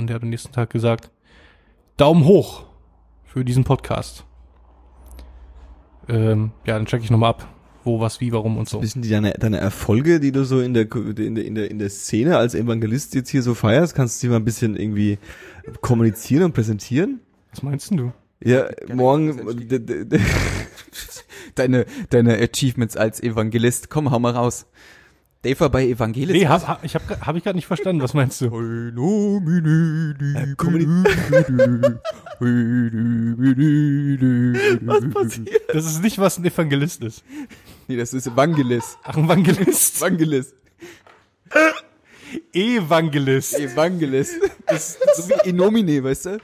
und der hat am nächsten Tag gesagt, Daumen hoch für diesen Podcast. Ähm, ja, dann check ich nochmal ab, wo, was, wie, warum und so. Bisschen die, deine, deine Erfolge, die du so in der, in der, in der, in der Szene als Evangelist jetzt hier so feierst, kannst du die mal ein bisschen irgendwie kommunizieren und präsentieren? Was meinst denn du? Ja, morgen, Deine, deine Achievements als Evangelist. Komm, hau mal raus. Dave war bei Evangelist. Nee, hab, hab, ich hab, hab ich gerade nicht verstanden. Was meinst du? Was passiert? Das ist nicht, was ein Evangelist ist. Nee, das ist Evangelist. Ach, ein Evangelist. Evangelist. Evangelist. Evangelist. Das ist so wie Enomine, weißt du?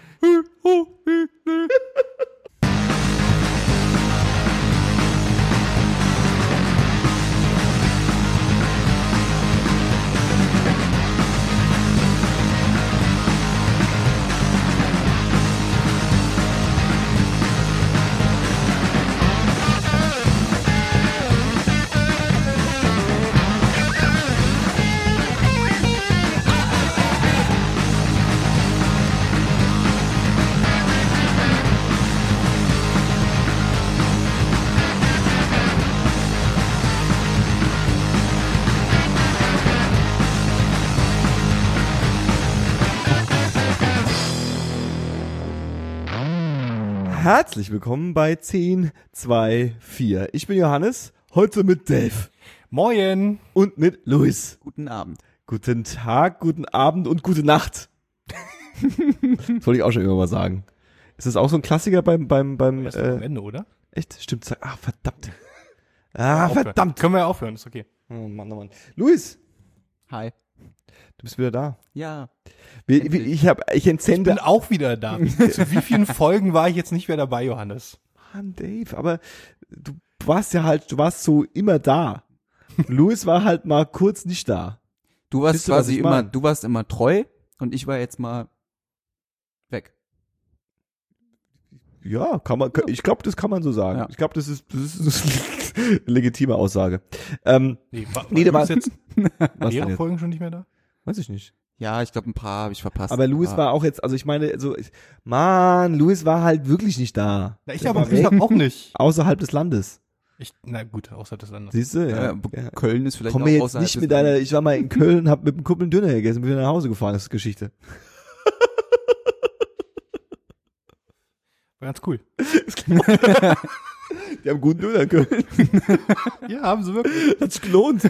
Herzlich willkommen bei 10, 2, 4. Ich bin Johannes, heute mit Dave Moin. und mit Luis. Guten Abend. Guten Tag, guten Abend und gute Nacht. das wollte ich auch schon immer mal sagen. Ist das auch so ein Klassiker beim, beim, beim, Erst am äh, Ende, oder? echt? Stimmt, ah, verdammt. Ah, verdammt. Können wir ja aufhören, ist okay. Oh Mann, oh Mann. Luis, Hi. du bist wieder da. Ja. Ich hab, ich Ich entsende. bin auch wieder da. Zu wie vielen Folgen war ich jetzt nicht mehr dabei, Johannes? Mann, Dave, aber du warst ja halt, du warst so immer da. Luis war halt mal kurz nicht da. Du warst was quasi ich immer, mein? du warst immer treu und ich war jetzt mal weg. Ja, kann man, ich glaube, das kann man so sagen. Ja. Ich glaube, das ist, das ist eine legitime Aussage. Ähm, Nee, war, Nee, der war war- jetzt mehrere? Folgen schon nicht mehr da? Weiß ich nicht. Ja, ich glaube, ein paar habe ich verpasst. Aber Luis Ah. war auch jetzt, also ich meine, so, ich- Mann, Luis war halt wirklich nicht da. Na, ich aber ich auch nicht. außerhalb des Landes. Ich, na gut, außer des Landes. Siehst du? Ja, Ja. Köln ist vielleicht Komm auch mir jetzt außerhalb nicht mit deiner, Landes. ich war mal in Köln, hab mit dem Kumpel einen Döner gegessen, bin wieder nach Hause gefahren, das ist Geschichte. War ganz cool. Die haben guten Döner in Köln. Ja, haben sie wirklich. Hat sich gelohnt.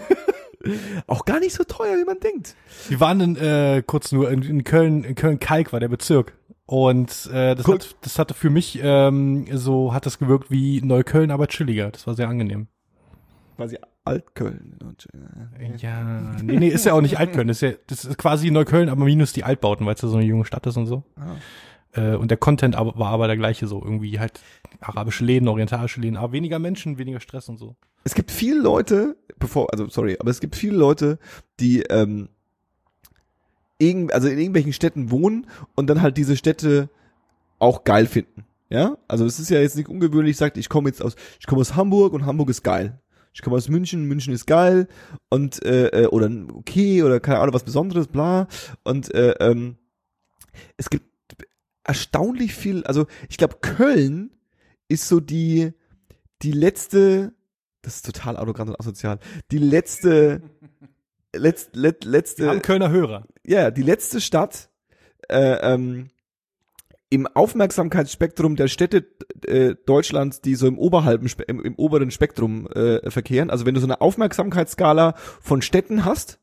Auch gar nicht so teuer, wie man denkt. Wir waren in, äh, kurz nur in, in Köln, in Köln-Kalk war der Bezirk. Und äh, das, Cool. hat, das hatte für mich ähm, so hat das gewirkt wie Neukölln, aber chilliger. Das war sehr angenehm. Quasi Altköln. Ja, nee, nee, ist ja auch nicht Altköln. Das ist, ja, das ist quasi Neukölln, aber minus die Altbauten, weil es ja so eine junge Stadt ist und so. Ah. Äh, und der Content war aber der gleiche so. Irgendwie halt arabische Läden, orientalische Läden, aber weniger Menschen, weniger Stress und so. Es gibt viele Leute, bevor, also sorry, aber es gibt viele Leute, die ähm, irgend, also in irgendwelchen Städten wohnen und dann halt diese Städte auch geil finden. Ja, also es ist ja jetzt nicht ungewöhnlich, sagt, ich komme jetzt aus, ich komme aus Hamburg und Hamburg ist geil. Ich komme aus München, München ist geil und äh, äh, oder okay oder keine Ahnung was Besonderes, bla. Und äh, ähm, es gibt erstaunlich viel, also ich glaube Köln ist so die die letzte, das ist total arrogant und asozial, die letzte letzt, let, Wir letzte haben Kölner Hörer. ja, die letzte Stadt äh, ähm, im Aufmerksamkeitsspektrum der Städte äh, Deutschlands, die so im oberhalben, im, im oberen Spektrum äh, verkehren. Also wenn du so eine Aufmerksamkeitsskala von Städten hast,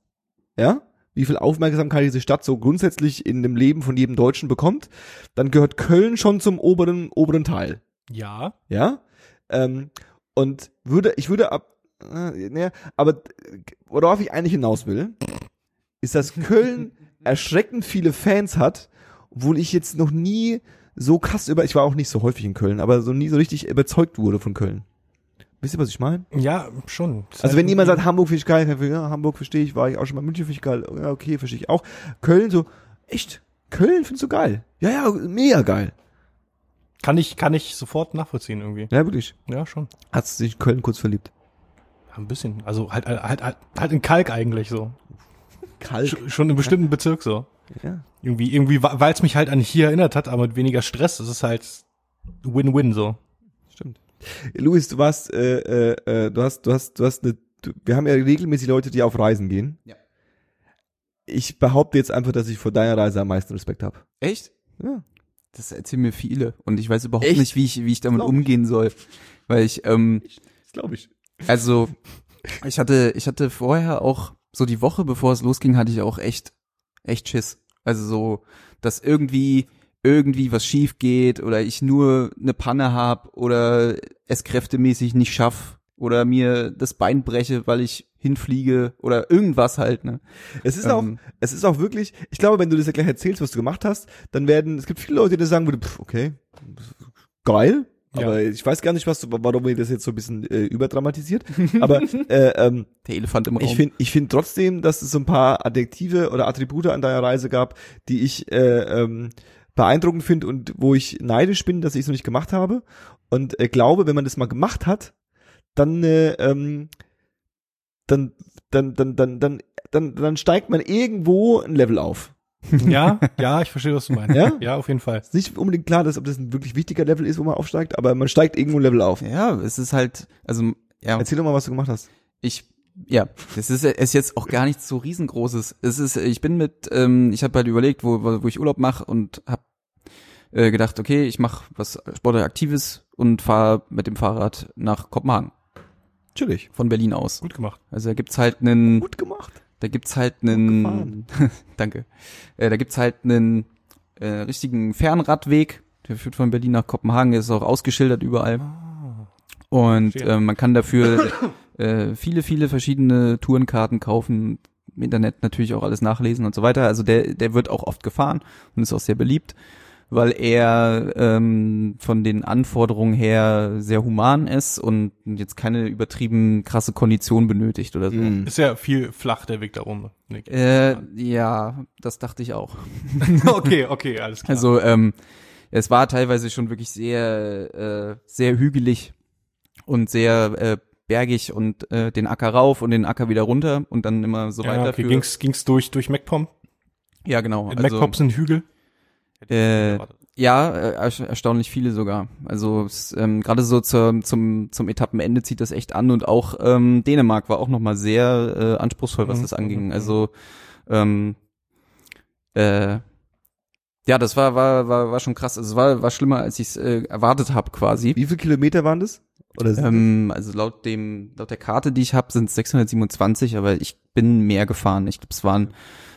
ja, wie viel Aufmerksamkeit diese Stadt so grundsätzlich in dem Leben von jedem Deutschen bekommt, dann gehört Köln schon zum oberen oberen Teil Ja. ja, ähm, und würde, ich würde ab, äh, ne, aber worauf ich eigentlich hinaus will, ist, dass Köln erschreckend viele Fans hat, obwohl ich jetzt noch nie so krass über, ich war auch nicht so häufig in Köln, aber so nie so richtig überzeugt wurde von Köln. Wisst ihr, was ich meine? Ja, schon. Das Also wenn jemand sagt, Hamburg finde ich geil, ja, Hamburg verstehe ich, war ich auch schon mal, München finde ich geil, ja, okay, verstehe ich auch. Köln so, echt? Köln findest du geil? Ja, ja, mega geil. kann ich, kann ich sofort nachvollziehen irgendwie. Ja, wirklich. Ja, schon. Hat sich in Köln kurz verliebt. Ein bisschen. Also halt, halt, halt, halt in Kalk eigentlich so. Kalt. Sch schon im bestimmten Bezirk so. Ja. Irgendwie, irgendwie, weil es mich halt an hier erinnert hat, aber mit weniger Stress. Das ist halt Win-Win so. Stimmt. Luis, du warst, äh, äh, äh, du hast, du hast, du hast eine, du, wir haben ja regelmäßig Leute, die auf Reisen gehen. Ja. Ich behaupte jetzt einfach, dass ich vor deiner Reise am meisten Respekt habe. Echt? Ja. Das erzählen mir viele und ich weiß überhaupt Echt? nicht, wie ich, wie ich damit Glaub ich. umgehen soll. Weil ich, ähm, Das glaube ich. also, ich hatte, ich hatte vorher auch, so die Woche bevor es losging, hatte ich auch echt, echt Schiss. Also so, dass irgendwie, irgendwie was schief geht oder ich nur eine Panne hab oder es kräftemäßig nicht schaff oder mir das Bein breche, weil ich hinfliege oder irgendwas halt, ne? Es ist auch, Ähm, es ist auch wirklich, ich glaube, wenn du das ja gleich erzählst, was du gemacht hast, dann werden, es gibt viele Leute, die sagen würden, pff, okay, geil, Ja. aber ich weiß gar nicht, was, du- warum ihr das jetzt so ein bisschen äh, überdramatisiert, aber äh, ähm, Der Elefant im Raum. ich finde ich finde trotzdem, dass es so ein paar Adjektive oder Attribute an deiner Reise gab, die ich äh, ähm, beeindruckend finde und wo ich neidisch bin, dass ich es noch nicht gemacht habe und äh, glaube, wenn man das mal gemacht hat, dann äh, ähm, dann dann dann dann dann dann dann steigt man irgendwo ein Level auf. Ja, ja, ich verstehe, was du meinst. Ja? Ja, auf jeden Fall. Ist nicht unbedingt klar, dass ob das ein wirklich wichtiger Level ist, wo man aufsteigt, aber man steigt irgendwo ein Level auf. ja, es ist halt, also, ja. Erzähl doch mal, was du gemacht hast. ich ja, das ist, ist jetzt auch gar nichts so riesengroßes. Es ist, ich bin mit, ähm, ich habe halt überlegt, wo, wo ich Urlaub mache und habe äh, gedacht, okay, ich mache was sportlich Aktives und fahre mit dem Fahrrad nach Kopenhagen Natürlich. von Berlin aus. Gut gemacht. Also da gibt's halt einen, Gut gemacht. da gibt's halt einen, danke, äh, da gibt's halt einen äh, richtigen Fernradweg. Der führt von Berlin nach Kopenhagen, der ist auch ausgeschildert überall. Und Verstehe. äh, man kann dafür äh, viele, viele verschiedene Tourenkarten kaufen, im Internet natürlich auch alles nachlesen und so weiter. Also der, der wird auch oft gefahren und ist auch sehr beliebt, weil er ähm, von den Anforderungen her sehr human ist und jetzt keine übertrieben krasse Kondition benötigt oder so. Mhm. Ist ja viel flach, der Weg da rum. Nick. Äh, ja, das dachte ich auch. okay, okay, alles klar. Also ähm, es war teilweise schon wirklich sehr, äh, sehr hügelig und sehr äh, bergig und äh, den Acker rauf und den Acker wieder runter und dann immer so ja, weiter. okay, für- ging's, ging's durch, durch MacPom? ja, genau. In Also, MacPom sind Hügel? äh, ja, äh, ersta- erstaunlich viele sogar. Also ähm, gerade so zur, zum, zum Etappenende zieht das echt an und auch ähm, Dänemark war auch nochmal sehr äh, anspruchsvoll, was Mhm, das mhm, anging. mhm. Also ähm, äh, ja, das war, war, war, war schon krass. Also es war, war schlimmer, als ich es äh, erwartet habe quasi. Wie viele Kilometer waren das? Ähm, also laut dem, laut der Karte, die ich habe, sind es 627, aber ich bin mehr gefahren. Ich glaube, es waren,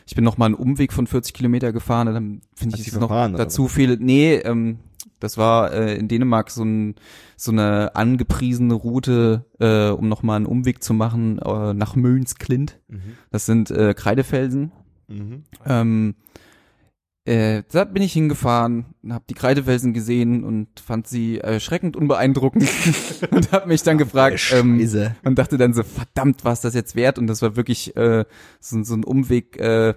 ich bin noch mal einen Umweg von 40 Kilometer gefahren. Dann finde ich es noch dazu viele. Nee, ähm, das war äh, in Dänemark so ein so eine angepriesene Route, äh, um noch mal einen Umweg zu machen äh, nach Mönsklint. Mhm. Das sind äh, Kreidefelsen. Mhm. Ähm, äh, da bin ich hingefahren, habe die Kreidefelsen gesehen und fand sie erschreckend unbeeindruckend und habe mich dann gefragt ähm, und dachte dann so, verdammt, was das jetzt wert? Und das war wirklich äh, so, so ein Umweg, äh,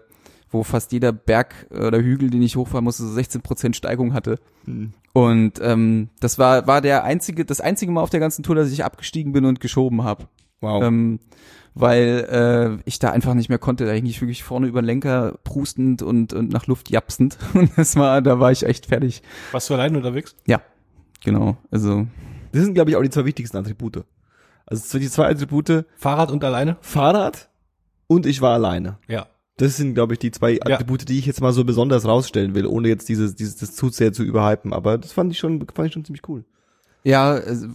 wo fast jeder Berg oder Hügel, den ich hochfahren musste, so 16% Steigung hatte. Mhm. Und ähm, das war war der einzige, das einzige Mal auf der ganzen Tour, dass ich abgestiegen bin und geschoben habe. Wow. Ähm, weil äh, ich da einfach nicht mehr konnte. Da hing ich wirklich vorne über den Lenker prustend und, und nach Luft japsend. Und das war, da war ich echt fertig. Warst du allein unterwegs? Ja, genau. Also Das sind, glaube ich, auch die zwei wichtigsten Attribute. Also die zwei Attribute, Fahrrad und alleine? Fahrrad und ich war alleine. Ja. Das sind, glaube ich, die zwei Ja. Attribute, die ich jetzt mal so besonders rausstellen will, ohne jetzt dieses, dieses, das zu sehr zu überhypen. Aber das fand ich schon, fand ich schon ziemlich cool. ja, also,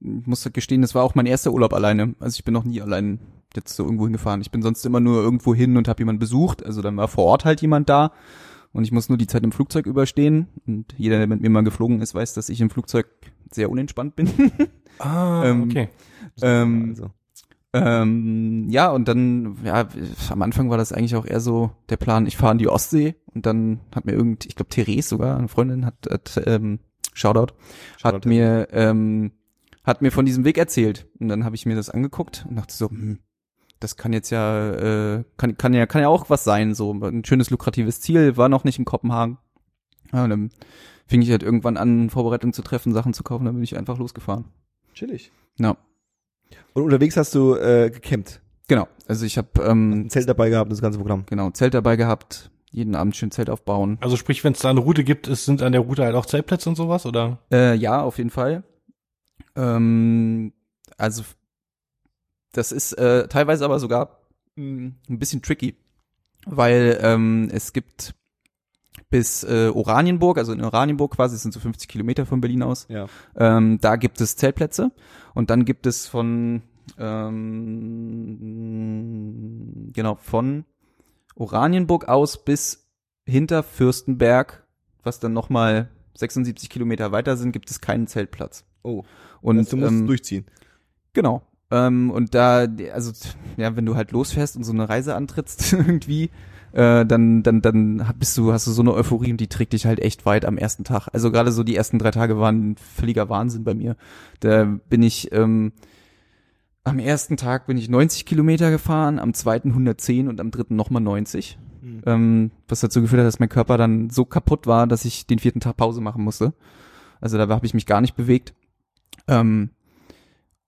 muss gestehen, das war auch mein erster Urlaub alleine. Also ich bin noch nie allein jetzt so irgendwo hingefahren. Ich bin sonst immer nur irgendwo hin und habe jemanden besucht. Also dann war vor Ort halt jemand da und ich muss nur die Zeit im Flugzeug überstehen. Und jeder, der mit mir mal geflogen ist, weiß, dass ich im Flugzeug sehr unentspannt bin. Ah, Ähm, okay. ähm, Also. Ähm, ja, und dann, ja, am Anfang war das eigentlich auch eher so der Plan, ich fahre in die Ostsee und dann hat mir irgend, ich glaube Therese sogar, eine Freundin hat, hat ähm, Shoutout, hat Shoutout. mir, ähm, hat mir von diesem Weg erzählt. Und dann habe ich mir das angeguckt und dachte so, hm, das kann jetzt ja, äh, kann, kann ja, kann ja auch was sein, so ein schönes lukratives Ziel, war noch nicht in Kopenhagen. Ja, und dann fing ich halt irgendwann an, Vorbereitungen zu treffen, Sachen zu kaufen, dann bin ich einfach losgefahren. Chillig. Ja, Und unterwegs hast du äh, gecampt. genau. Also ich habe ähm, Ein Zelt dabei gehabt, das ganze Programm. genau, Zelt dabei gehabt, jeden Abend schön Zelt aufbauen. Also sprich, wenn es da eine Route gibt, ist, sind an der Route halt auch Zeltplätze und sowas, oder? Äh, ja, auf jeden Fall. Ähm, also das ist äh, teilweise aber sogar mh, ein bisschen tricky, weil ähm, es gibt bis äh, Oranienburg, also in Oranienburg quasi, das sind so 50 Kilometer von Berlin aus, Ja. ähm, da gibt es Zeltplätze und dann gibt es von ähm, genau von Oranienburg aus bis hinter Fürstenberg, was dann noch mal 76 Kilometer weiter sind, gibt es keinen Zeltplatz. Oh. Und Und du musst ähm, durchziehen. Genau. Ähm, und da, also, ja, wenn du halt losfährst und so eine Reise antrittst irgendwie, äh, dann, dann, dann bist du, hast du so eine Euphorie und die trägt dich halt echt weit am ersten Tag. Also gerade so die ersten drei Tage waren völliger Wahnsinn bei mir. Da bin ich, ähm, am ersten Tag bin ich 90 Kilometer gefahren, am zweiten 110 und am dritten nochmal 90. Mhm. Ähm, was dazu geführt hat, dass mein Körper dann so kaputt war, dass ich den vierten Tag Pause machen musste. Also da habe ich mich gar nicht bewegt. Ähm,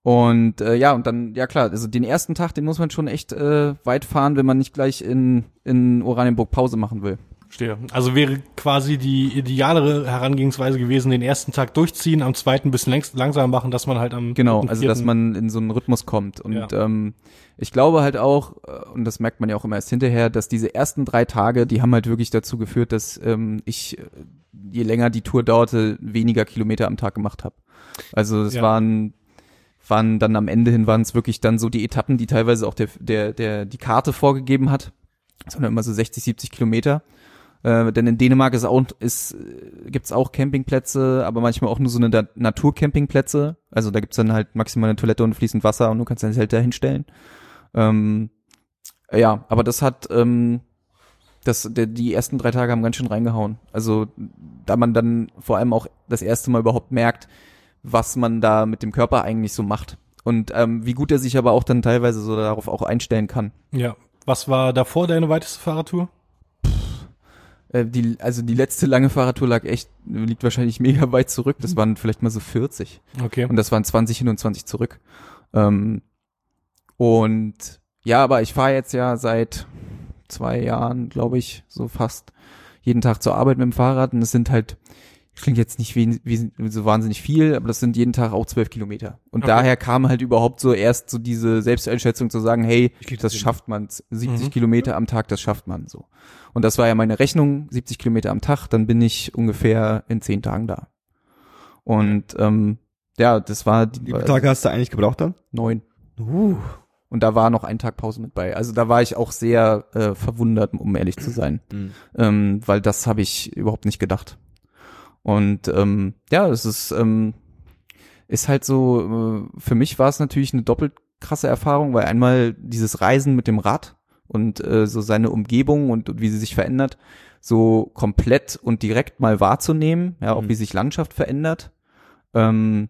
und äh, ja, und dann, ja klar, also den ersten Tag, den muss man schon echt äh, weit fahren, wenn man nicht gleich in, in Oranienburg Pause machen will. Stehe. Also wäre quasi die idealere Herangehensweise gewesen, den ersten Tag durchziehen, am zweiten ein bisschen längst, langsamer machen, dass man halt am Genau, also dass man in so einen Rhythmus kommt. Und Ja. ähm, ich glaube halt auch, äh, und das merkt man ja auch immer erst hinterher, dass diese ersten drei Tage, die haben halt wirklich dazu geführt, dass ähm, ich, äh, je länger die Tour dauerte, weniger Kilometer am Tag gemacht habe. Also es Ja. waren waren dann am Ende hin waren es wirklich dann so die Etappen, die teilweise auch der der der die Karte vorgegeben hat, sondern immer so 60, 70 Kilometer. Äh, denn in Dänemark ist auch ist gibt's auch Campingplätze, aber manchmal auch nur so eine Da- Naturcampingplätze. Also da gibt's dann halt maximal eine Toilette und fließend Wasser und du kannst dein Zelt da hinstellen. Ähm, ja, aber das hat ähm, das der, die ersten drei Tage haben ganz schön reingehauen. Also da man dann vor allem auch das erste Mal überhaupt merkt, was man da mit dem Körper eigentlich so macht und ähm, wie gut er sich aber auch dann teilweise so darauf auch einstellen kann. Ja. Was war davor deine weiteste Fahrradtour? Äh, die, also die letzte lange Fahrradtour lag echt, liegt wahrscheinlich mega weit zurück. Das waren vielleicht mal so 40. Okay. Und das waren 20 hin und 20 zurück. Ähm, und ja, aber ich fahre jetzt ja seit zwei Jahren, glaube ich, so fast jeden Tag zur Arbeit mit dem Fahrrad. Und es sind halt, klingt jetzt nicht wie, wie so wahnsinnig viel, aber das sind jeden Tag auch zwölf Kilometer. Und Okay. daher kam halt überhaupt so erst so diese Selbsteinschätzung zu sagen, hey, das schafft man. 70 Mhm. Kilometer am Tag, das schafft man so. Und das war ja meine Rechnung, 70 Kilometer am Tag, dann bin ich ungefähr in zehn Tagen da. Und ähm, ja, das war die, Wie viele Tage hast du eigentlich gebraucht dann? neun. Uh. Und da war noch ein Tag Pause mit bei. Also da war ich auch sehr äh, verwundert, um ehrlich zu sein, ähm, weil das habe ich überhaupt nicht gedacht. Und ähm, ja, es ist ähm, ist halt so. Äh, für mich war es natürlich eine doppelt krasse Erfahrung, weil einmal dieses Reisen mit dem Rad und äh, so seine Umgebung und, und wie sie sich verändert, so komplett und direkt mal wahrzunehmen, ja, auch Mhm. wie sich Landschaft verändert. Ähm,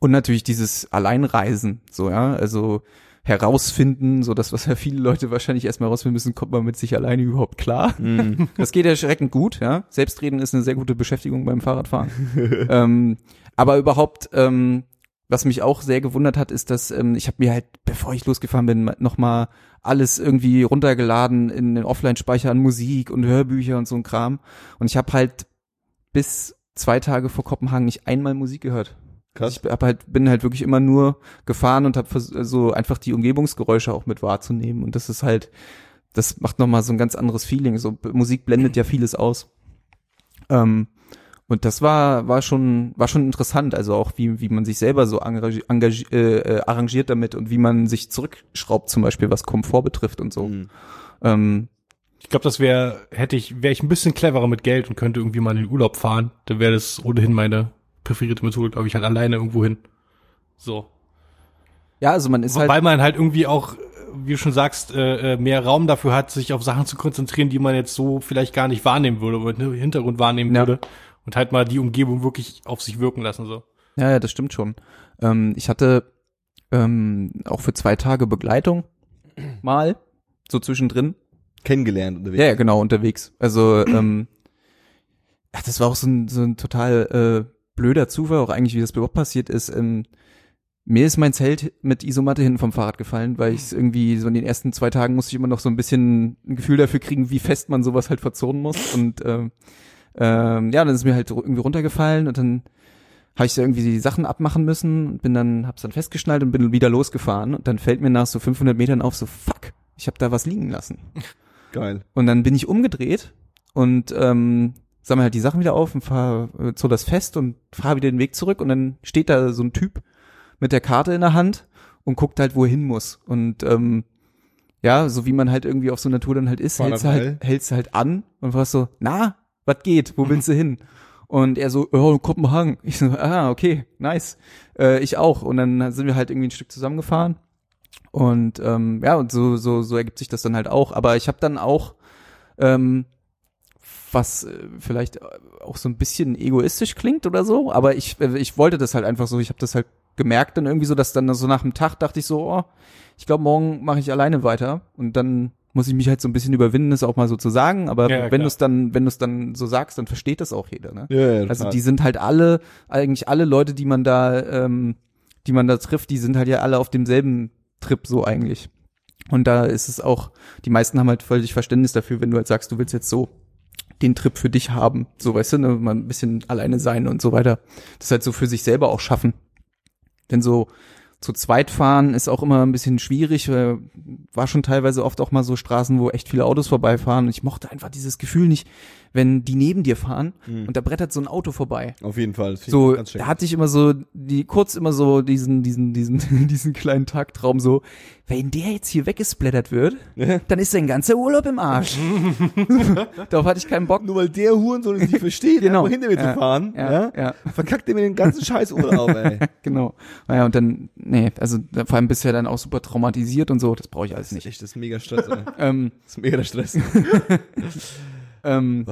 und natürlich dieses Alleinreisen, so, ja, also herausfinden, so das, was ja viele Leute wahrscheinlich erstmal herausfinden müssen, kommt man mit sich alleine überhaupt klar. Mhm. Das geht erschreckend gut, ja. Selbstreden ist eine sehr gute Beschäftigung beim Fahrradfahren. ähm, aber überhaupt, ähm, was mich auch sehr gewundert hat, ist, dass ähm, ich habe mir halt, bevor ich losgefahren bin, nochmal alles irgendwie runtergeladen in den Offline-Speicher an Musik und Hörbücher und so ein Kram. Und ich habe halt bis zwei Tage vor Kopenhagen nicht einmal Musik gehört. Krass. Ich hab halt, bin halt wirklich immer nur gefahren und habe so einfach die Umgebungsgeräusche auch mit wahrzunehmen. Und das ist halt, das macht nochmal so ein ganz anderes Feeling. So Musik blendet ja vieles aus. Ähm, und das war, war schon, war schon interessant. Also auch wie, wie man sich selber so engagiert, engagi äh, äh, arrangiert damit und wie man sich zurückschraubt, zum Beispiel was Komfort betrifft und so. Mhm. Ähm, Ich glaube, das wäre, hätte ich, wäre ich ein bisschen cleverer mit Geld und könnte irgendwie mal in den Urlaub fahren, dann wäre das ohnehin meine präferierte Methode, glaube ich, halt alleine irgendwo hin. So. ja, also man ist halt. Weil man halt irgendwie auch, wie du schon sagst, äh, äh, mehr Raum dafür hat, sich auf Sachen zu konzentrieren, die man jetzt so vielleicht gar nicht wahrnehmen würde oder im Hintergrund wahrnehmen Ja. würde. Und halt mal die Umgebung wirklich auf sich wirken lassen, so. Ja, ja, das stimmt schon. Ähm, ich hatte ähm, auch für zwei Tage Begleitung mal, so zwischendrin. Kennengelernt unterwegs. Ja, ja, genau, unterwegs. Also, ähm, ja, das war auch so ein, so ein total äh, blöder Zufall, auch eigentlich, wie das überhaupt passiert ist. Ähm, mir ist mein Zelt mit Isomatte hinten vom Fahrrad gefallen, weil ich irgendwie so in den ersten zwei Tagen musste ich immer noch so ein bisschen ein Gefühl dafür kriegen, wie fest man sowas halt verzonen muss. Und ähm, ähm, ja, dann ist mir halt irgendwie runtergefallen und dann habe ich da irgendwie die Sachen abmachen müssen und bin dann, hab's dann festgeschnallt und bin wieder losgefahren und dann fällt mir nach so 500 Metern auf, so fuck, ich habe da was liegen lassen. Geil. Und dann bin ich umgedreht und ähm, sammle halt die Sachen wieder auf und fahr äh, so das fest und fahre wieder den Weg zurück und dann steht da so ein Typ mit der Karte in der Hand und guckt halt, wo er hin muss. Und ähm, ja, so wie man halt irgendwie auf so einer Tour dann halt ist, Fahr hältst du halt, hältst halt an und warst so, na, was geht? Wo willst du hin? Und er so, oh, Kopenhagen. Ich so, ah, okay, nice. Äh, ich auch. Und dann sind wir halt irgendwie ein Stück zusammengefahren. Und ähm, ja, und so, so, so ergibt sich das dann halt auch. Aber ich habe dann auch, ähm, was äh, vielleicht auch so ein bisschen egoistisch klingt oder so, aber ich, äh, ich wollte das halt einfach so. Ich habe das halt gemerkt dann irgendwie so, dass dann so nach dem Tag dachte ich so, oh, ich glaube, morgen mache ich alleine weiter. Und dann muss ich mich halt so ein bisschen überwinden, das auch mal so zu sagen. Aber Ja, wenn du es dann, wenn du es dann so sagst, dann versteht das auch jeder. Ne? Ja, ja, Also die sind halt alle, eigentlich alle Leute, die man da, ähm, die man da trifft, die sind halt ja alle auf demselben Trip so eigentlich. Und da ist es auch, die meisten haben halt völlig Verständnis dafür, wenn du halt sagst, du willst jetzt so den Trip für dich haben, so weißt du, ne, mal ein bisschen alleine sein und so weiter. Das halt so für sich selber auch schaffen. Denn so zu zweit fahren ist auch immer ein bisschen schwierig. War schon teilweise oft auch mal so Straßen, wo echt viele Autos vorbeifahren. Und ich mochte einfach dieses Gefühl nicht, wenn die neben dir fahren und da brettert so ein Auto vorbei. Auf jeden Fall. So, ich ganz schön. da hatte ich immer so, die, kurz immer so diesen, diesen, diesen, diesen kleinen Tagtraum so, wenn der jetzt hier weggesplattert wird, dann ist sein ganzer Urlaub im Arsch. Darauf hatte ich keinen Bock. Nur weil der Hurensohn es nicht versteht, Genau. hinter mir Ja. zu fahren, Ja, ja, verkackt er mir den ganzen Scheißurlaub, ey. Genau. Naja, und dann, nee, also vor allem bist du ja dann auch super traumatisiert und so, das brauche ich alles Das ist nicht. echt, das ist mega Stress, ey. Ähm, Das ist mega der Stress. Ähm,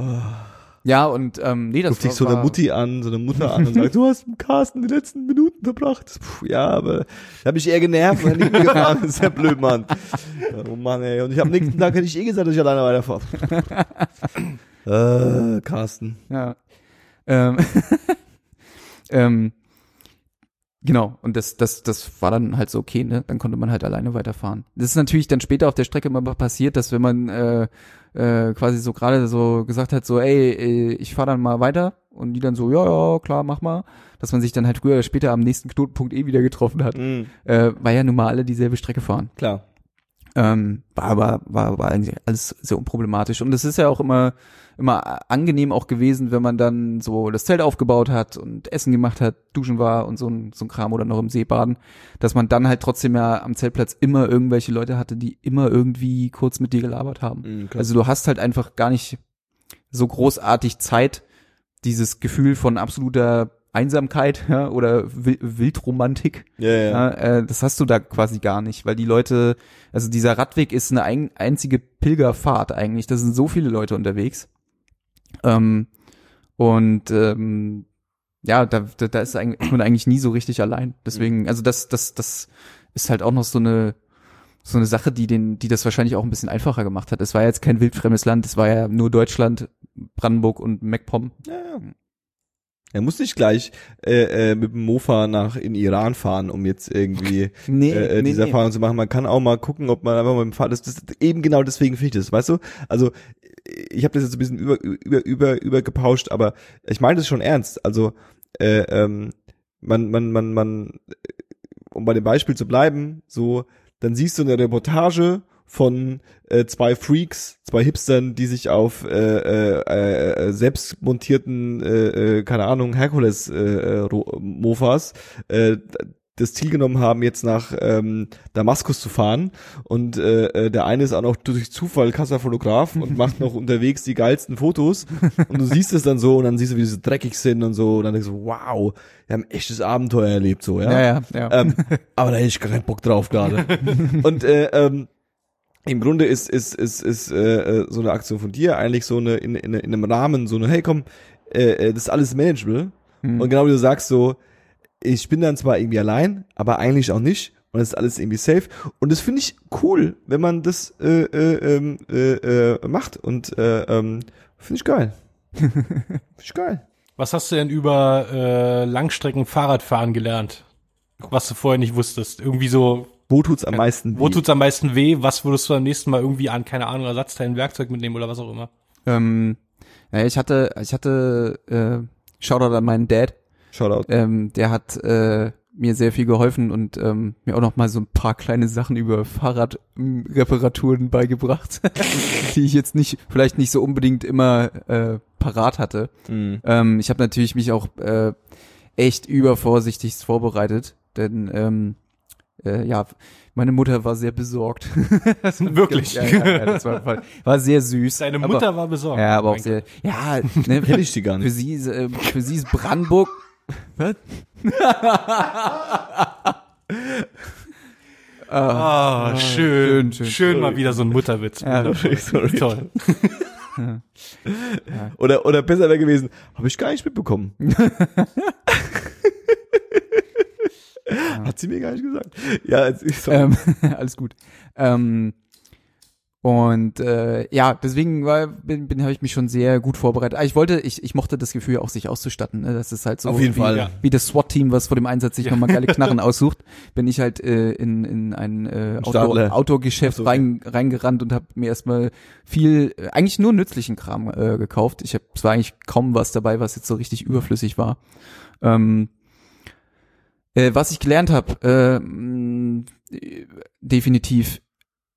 ja, und ähm, nee, das Ruft dich so eine Mutti an, so eine Mutter an und sagt, du hast mit Carsten die letzten Minuten verbracht. Puh, ja, aber da habe ich eher genervt, weil er neben mir gefahren ist. Sehr blöd, Mann. Ja, Oh Mann, ey. Und ich am nächsten Tag hätte ich eh gesagt, dass ich alleine weiterfahre. äh, Carsten. Ja. Ähm, ähm, genau, und das, das, das war dann halt so okay, ne? Dann konnte man halt alleine weiterfahren. Das ist natürlich dann später auf der Strecke immer passiert, dass wenn man äh, äh, quasi so gerade so gesagt hat, so, ey, äh, ich fahr dann mal weiter und die dann so, ja, ja, klar, mach mal, dass man sich dann halt früher oder später am nächsten Knotenpunkt eh wieder getroffen hat, Mhm, äh, weil ja nun mal alle dieselbe Strecke fahren. klar. Ähm, war aber war, war eigentlich alles sehr unproblematisch und es ist ja auch immer immer angenehm auch gewesen, wenn man dann so das Zelt aufgebaut hat und Essen gemacht hat, duschen war und so ein, so ein Kram oder noch im See baden, dass man dann halt trotzdem ja am Zeltplatz immer irgendwelche Leute hatte, die immer irgendwie kurz mit dir gelabert haben. Mhm. Also du hast halt einfach gar nicht so großartig Zeit, dieses Gefühl von absoluter Einsamkeit ja, oder Wil- Wildromantik ja, ja. ja, äh, das hast du da quasi gar nicht, weil die Leute, also dieser Radweg ist eine ein, einzige Pilgerfahrt eigentlich. Da sind so viele Leute unterwegs. Ähm, und ähm, ja, da, da, da ist, eigentlich, ist man eigentlich nie so richtig allein. Deswegen, also das, das, das ist halt auch noch so eine so eine Sache, die den, die das wahrscheinlich auch ein bisschen einfacher gemacht hat. Es war jetzt kein wildfremdes Land, es war ja nur Deutschland, Brandenburg und MacPom. Ja, ja. Er muss nicht gleich äh, äh, mit dem Mofa nach in Iran fahren, um jetzt irgendwie Nee, äh, äh, diese Erfahrung zu machen. Man kann auch mal gucken, ob man einfach mal mit dem Fahrrad, das, das eben genau deswegen finde ich das, weißt du? Also ich habe das jetzt ein bisschen über über über übergepauscht, aber ich meine das schon ernst. Also äh, ähm, man man man man um bei dem Beispiel zu bleiben, so dann siehst du eine Reportage von äh, zwei Freaks, zwei Hipstern, die sich auf äh, äh, äh, selbst montierten, äh, äh, keine Ahnung, Herkules äh, äh, äh, das Ziel genommen haben, jetzt nach ähm, Damaskus zu fahren. Und äh, äh, der eine ist auch noch durch Zufall Kassafotograf und macht noch unterwegs die geilsten Fotos. Und du siehst es dann so und dann siehst du, wie sie so dreckig sind und so. Und dann denkst du, wow, wir haben echtes Abenteuer erlebt, so, ja. Ja, ja, ja. Ähm, aber da hätte ich gar keinen Bock drauf gerade. und äh, ähm, im Grunde ist ist ist ist äh, äh, so eine Aktion von dir eigentlich so eine in, in, in einem Rahmen so eine hey komm äh, äh, das ist alles manageable Hm. und genau wie du sagst so ich bin dann zwar irgendwie allein aber eigentlich auch nicht und das ist alles irgendwie safe und das finde ich cool wenn man das äh, äh, ähm, äh, äh, macht und äh, ähm, finde ich geil finde ich geil Was hast du denn über äh, Langstrecken Fahrradfahren gelernt? was du vorher nicht wusstest. Irgendwie so, Wo tut's am meisten wo weh? tut's am meisten weh? Was würdest du am nächsten Mal irgendwie an, keine Ahnung, Ersatzteilen, Werkzeug mitnehmen oder was auch immer? Ähm, naja, ich hatte, ich hatte, äh, Shoutout an meinen Dad, Shoutout. ähm, der hat äh, mir sehr viel geholfen und ähm, mir auch noch mal so ein paar kleine Sachen über Fahrradreparaturen beigebracht, die ich jetzt nicht, vielleicht nicht so unbedingt immer äh, parat hatte. Mhm. Ähm, ich habe natürlich mich auch äh, echt übervorsichtig vorbereitet, denn ähm, äh, ja, meine Mutter war sehr besorgt. Wirklich? ja, ja, ja, das war, war sehr süß. Deine aber- Mutter war besorgt. ja, aber auch sehr, ja, ne, Kenn ich die gar für nicht. sie, ist, äh, für sie ist Brandenburg. Was? Ah, schön, schön, schön, schön. mal wieder so ein Mutterwitz. Ja, Wundervoll. sorry. Toll. Oder, oder besser wäre gewesen, habe ich gar nicht mitbekommen. Hat sie mir gar nicht gesagt. Ja, ist ähm, alles gut. Ähm, und äh, ja, deswegen war, bin, bin habe ich mich schon sehr gut vorbereitet. Ah, ich wollte, ich, ich mochte das Gefühl auch sich auszustatten. Ne? Das ist halt so Auf jeden wie, Fall. Ja. wie das SWAT-Team, was vor dem Einsatz sich Ja. nochmal geile Knarren aussucht, bin ich halt äh, in, in ein äh, Outdoor. Outdoor-Geschäft Ach so, rein, reingerannt und habe mir erstmal viel, äh, eigentlich nur nützlichen Kram äh, gekauft. Ich habe, es war eigentlich kaum was dabei, was jetzt so richtig überflüssig war. Ähm, äh, was ich gelernt habe, äh, mh, äh, definitiv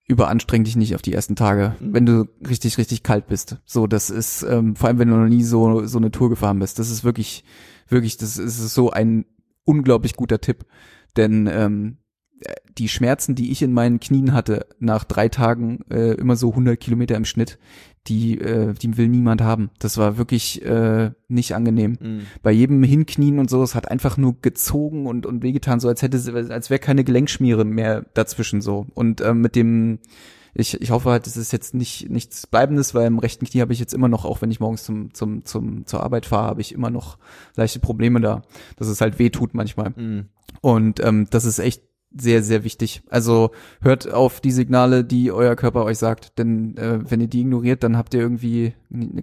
überanstreng dich nicht auf die ersten Tage, Mhm. wenn du richtig, richtig kalt bist. So, das ist, ähm, vor allem wenn du noch nie so, so eine Tour gefahren bist, das ist wirklich, wirklich, das ist so ein unglaublich guter Tipp. Denn ähm, äh, die Schmerzen, die ich in meinen Knien hatte, nach drei Tagen äh, immer so 100 Kilometer im Schnitt, die, äh, die will niemand haben. Das war wirklich äh, nicht angenehm Mhm. bei jedem Hinknien und so, es hat einfach nur gezogen und, und wehgetan, so als hätte als wäre keine Gelenkschmiere mehr dazwischen so. Und ähm, mit dem, ich, ich hoffe halt, es ist jetzt nicht nichts Bleibendes, weil im rechten Knie habe ich jetzt immer noch, auch wenn ich morgens zum, zum, zum, zur Arbeit fahre, habe ich immer noch leichte Probleme da, dass es halt weh tut manchmal. Mhm. Und ähm, das ist echt sehr, sehr wichtig. Also hört auf die Signale, die euer Körper euch sagt. Denn äh, wenn ihr die ignoriert, dann habt ihr irgendwie,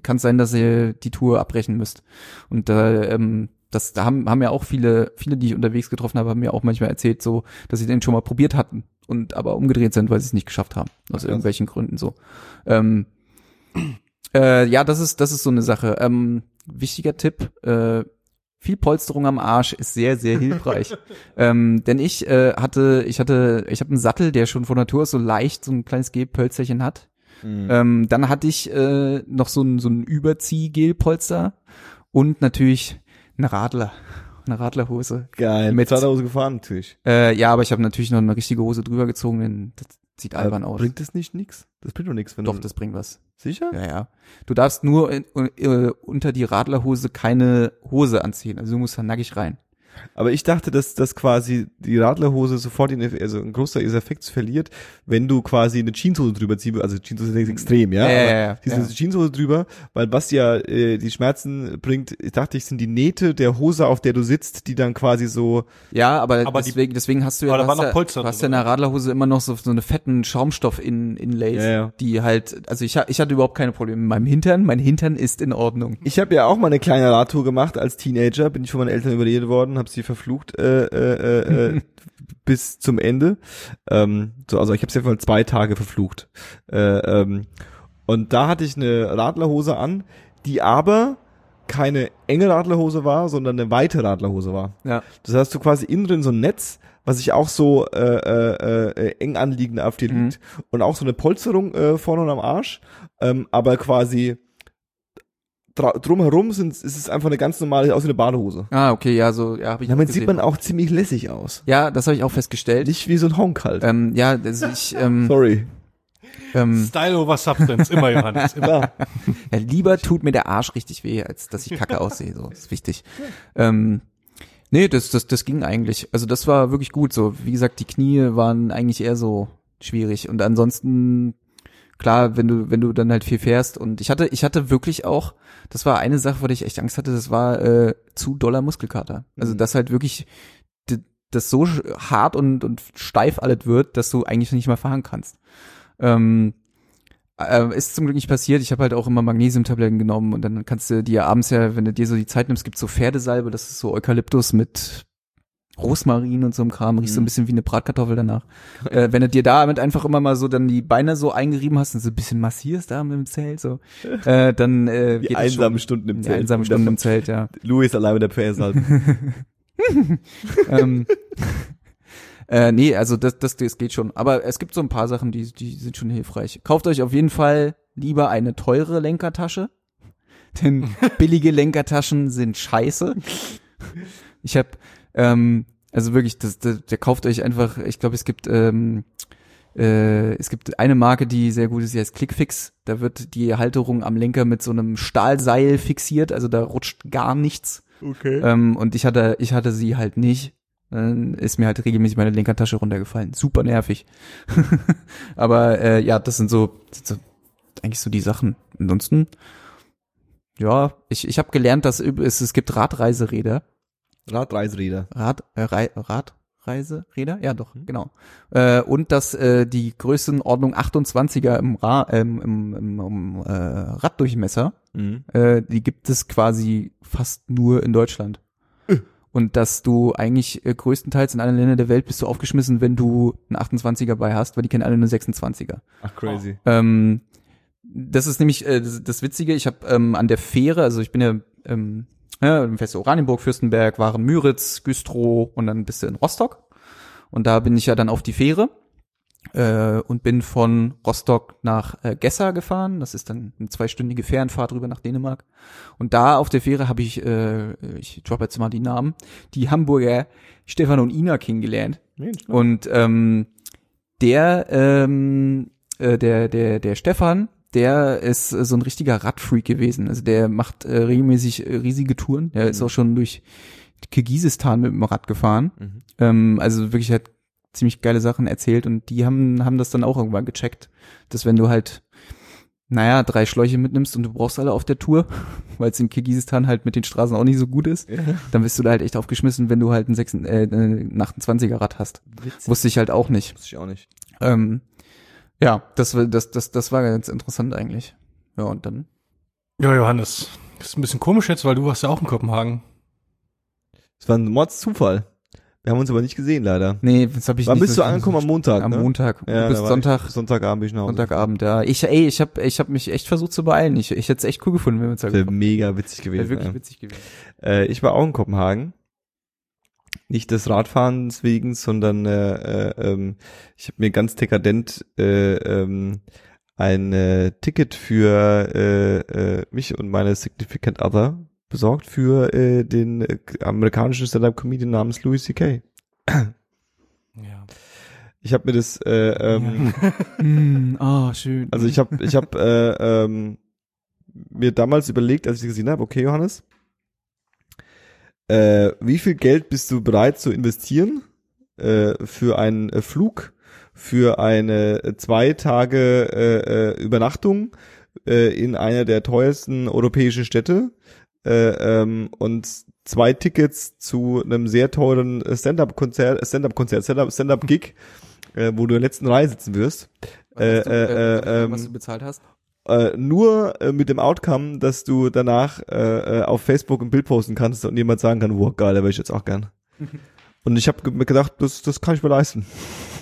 kann es sein, dass ihr die Tour abbrechen müsst. Und da, ähm, das da haben, haben ja auch viele, viele, die ich unterwegs getroffen habe, haben mir auch manchmal erzählt, so, dass sie den schon mal probiert hatten und aber umgedreht sind, weil sie es nicht geschafft haben. Aus Ach, irgendwelchen Gründen so. Ähm, äh, ja, das ist, das ist so eine Sache. Ähm, wichtiger Tipp, äh, viel Polsterung am Arsch ist sehr, sehr hilfreich. ähm, denn ich äh, hatte, ich hatte, ich habe einen Sattel, der schon von Natur aus so leicht so ein kleines Gelpölzerchen hat. Mhm. Ähm, dann hatte ich äh, noch so ein, so ein Überziehgelpolster und natürlich eine Radler, eine Radlerhose. Geil. mit- Zahnhose gefahren natürlich. Äh, ja, aber ich habe natürlich noch eine richtige Hose drüber gezogen, denn das sieht albern aus. Bringt das nicht nix? Das bringt doch nix, wenn Doch, das bringt was. sicher? Ja, ja. Du darfst nur in, äh, unter die Radlerhose keine Hose anziehen. Also du musst da nackig rein. Aber ich dachte, dass, dass quasi die Radlerhose sofort den, Eff- also ein Großteil ihres Effekts verliert, wenn du quasi eine Jeanshose drüber ziehst, also Jeanshose ist extrem, ja? Ja, ja, ja, Diese ja. Jeanshose drüber, weil was ja äh, die Schmerzen bringt, ich dachte ich, sind die Nähte der Hose, auf der du sitzt, die dann quasi so, Ja, aber, Aber die- deswegen, deswegen hast du ja, Aber da du war hast noch ja, Polster du hast ja in der Radlerhose immer noch so, so eine fetten Schaumstoff-Inlays, Ja, ja. die halt, also ich, ich hatte überhaupt keine Probleme mit meinem Hintern. Mein Hintern ist in Ordnung. Ich habe ja auch mal eine kleine Radtour gemacht als Teenager, bin ich von meinen Eltern überredet worden, habe sie verflucht äh, äh, äh, äh, bis zum Ende. Ähm, so, also ich habe sie mal zwei Tage verflucht. Äh, ähm, und da hatte ich eine Radlerhose an, die aber keine enge Radlerhose war, sondern eine weite Radlerhose war. Ja. Das heißt, du quasi innen drin so ein Netz, was sich auch so äh, äh, äh, eng anliegend auf dir Mhm. liegt und auch so eine Polsterung äh, vorne und am Arsch, ähm, aber quasi drumherum sind, ist es einfach eine ganz normale, aus wie eine Badehose. Ah, okay, ja, so, ja, habe ich Damit sieht man auch ziemlich lässig aus. Ja, das habe ich auch festgestellt. Nicht wie so ein Honk halt. Ähm, ja, das, ich, ähm, Sorry. ähm, Style over Substance, immer Johannes. Immer. Klar. ja, lieber tut mir der Arsch richtig weh, als dass ich kacke aussehe, so, ist wichtig. Ähm, nee, das, das, das ging eigentlich. Also das war wirklich gut, so, wie gesagt, die Knie waren eigentlich eher so schwierig und ansonsten, klar, wenn du, wenn du dann halt viel fährst und ich hatte, ich hatte wirklich auch, das war eine Sache, vor der ich echt Angst hatte, das war äh, zu doller Muskelkater. Also Mhm. das halt wirklich das so hart und, und steif alles wird, dass du eigentlich nicht mehr fahren kannst. Ähm, äh, ist zum Glück nicht passiert. Ich habe halt auch immer Magnesiumtabletten genommen und dann kannst du dir abends ja, wenn du dir so die Zeit nimmst, gibt's so Pferdesalbe, das ist so Eukalyptus mit Rosmarin und so einem Kram, riechst so Mhm. ein bisschen wie eine Bratkartoffel danach. äh, wenn du dir damit einfach immer mal so dann die Beine so eingerieben hast und so ein bisschen massierst da im Zelt, so, äh, dann äh, Die geht einsamen schon. Stunden im Die Zelt. einsamen Stunden im Zelt, ja. Louis allein mit der PS halt. ähm, äh, nee, also das, das, das geht schon. Aber es gibt so ein paar Sachen, die, die sind schon hilfreich. Kauft euch auf jeden Fall lieber eine teure Lenkertasche, denn billige Lenkertaschen sind scheiße. Ich habe, ähm, also wirklich, das, das, der kauft euch einfach, ich glaube, es gibt ähm, äh, es gibt eine Marke, die sehr gut ist, die heißt ClickFix. Da wird die Halterung am Lenker mit so einem Stahlseil fixiert, also da rutscht gar nichts. Okay. Ähm, und ich hatte, ich hatte sie halt nicht. Dann ist mir halt regelmäßig meine Lenkertasche runtergefallen. Super nervig. Aber äh, ja, das sind so, sind so eigentlich so die Sachen. Ansonsten, ja, ich, ich habe gelernt, dass es, es gibt Radreiseräder. Radreiseräder. Rad, äh, Rei, Radreiseräder? Ja, doch, genau. Äh, und dass äh, die Größenordnung 28er im, Ra ähm, im, im, im äh, Raddurchmesser Mhm. äh, die gibt es quasi fast nur in Deutschland. Und dass du eigentlich äh, größtenteils in allen Ländern der Welt bist du aufgeschmissen, wenn du einen 28er bei hast, weil die kennen alle eine 26er. Ach, crazy. Ähm, das ist nämlich äh, das, das Witzige, ich habe ähm, an der Fähre, also ich bin ja ähm, ja, im Feste Oranienburg, Fürstenberg, waren Müritz, Güstrow und dann bist du in Rostock. Und da bin ich ja dann auf die Fähre äh, und bin von Rostock nach äh, Gessa gefahren. Das ist dann eine zweistündige Fährenfahrt rüber nach Dänemark. Und da auf der Fähre habe ich, äh, ich droppe jetzt mal die Namen, die Hamburger Stefan und Ina kennengelernt. Mensch, Und ähm, der, ähm, äh, der, der, der Stefan, der ist äh, so ein richtiger Radfreak gewesen. Also der macht äh, regelmäßig äh, riesige Touren. Der ist auch schon durch Kirgisistan mit dem Rad gefahren. Mhm. Ähm, also wirklich hat ziemlich geile Sachen erzählt und die haben, haben das dann auch irgendwann gecheckt, dass wenn du halt, naja, drei Schläuche mitnimmst und du brauchst alle auf der Tour, weil es in Kirgisistan halt mit den Straßen auch nicht so gut ist, Ja. dann bist du da halt echt aufgeschmissen, wenn du halt ein 6, äh, ein 28er Rad hast. Witzig. Wusste ich halt auch nicht. Wusste ich auch nicht. Ähm, ja, das, war- das, das, das war ganz interessant eigentlich. Ja, und dann. Ja, Johannes. Das ist ein bisschen komisch jetzt, weil du warst ja auch in Kopenhagen. Das war ein Mordszufall. Wir haben uns aber nicht gesehen, leider. Nee, das habe ich Wann nicht bist so- du angekommen? Am Montag, Am ne? Montag. Ja, bist war Sonntag, Ich, Sonntagabend bin ich nach Hause. Sonntagabend da. Ich, ey, ich habe ich hab mich echt versucht zu beeilen. Ich, ich hätte es echt cool gefunden, wenn wir uns da Das wäre mega witzig Wäre gewesen. wirklich ja. witzig gewesen. Äh, ich war auch in Kopenhagen. Nicht des Radfahrens wegen, sondern äh, äh, ähm, ich habe mir ganz dekadent äh, ähm, ein äh, Ticket für äh, äh, mich und meine Significant Other besorgt für äh, den äh, amerikanischen Stand-Up-Comedian namens Louis C.K. Ja. Ich habe mir das, äh, ähm, mm, oh, schön. also ich habe, ich habe äh, ähm, mir damals überlegt, als ich gesehen habe, okay, Johannes, äh, wie viel Geld bist du bereit zu investieren äh, für einen äh, Flug, für eine äh, zwei Tage äh, Übernachtung in einer der teuersten europäischen Städte äh, ähm, und zwei Tickets zu einem sehr teuren Stand-up-Konzert, Stand-up-Konzert, Stand-up, Stand-up-Gig, äh, wo du in der letzten Reihe sitzen wirst. was, du, ähm, was du bezahlt hast? Äh, nur äh, mit dem Outcome, dass du danach äh, äh, auf Facebook ein Bild posten kannst und jemand sagen kann, wow, geil, da wäre ich jetzt auch gern. Und ich habe mir gedacht, das, das kann ich mir leisten.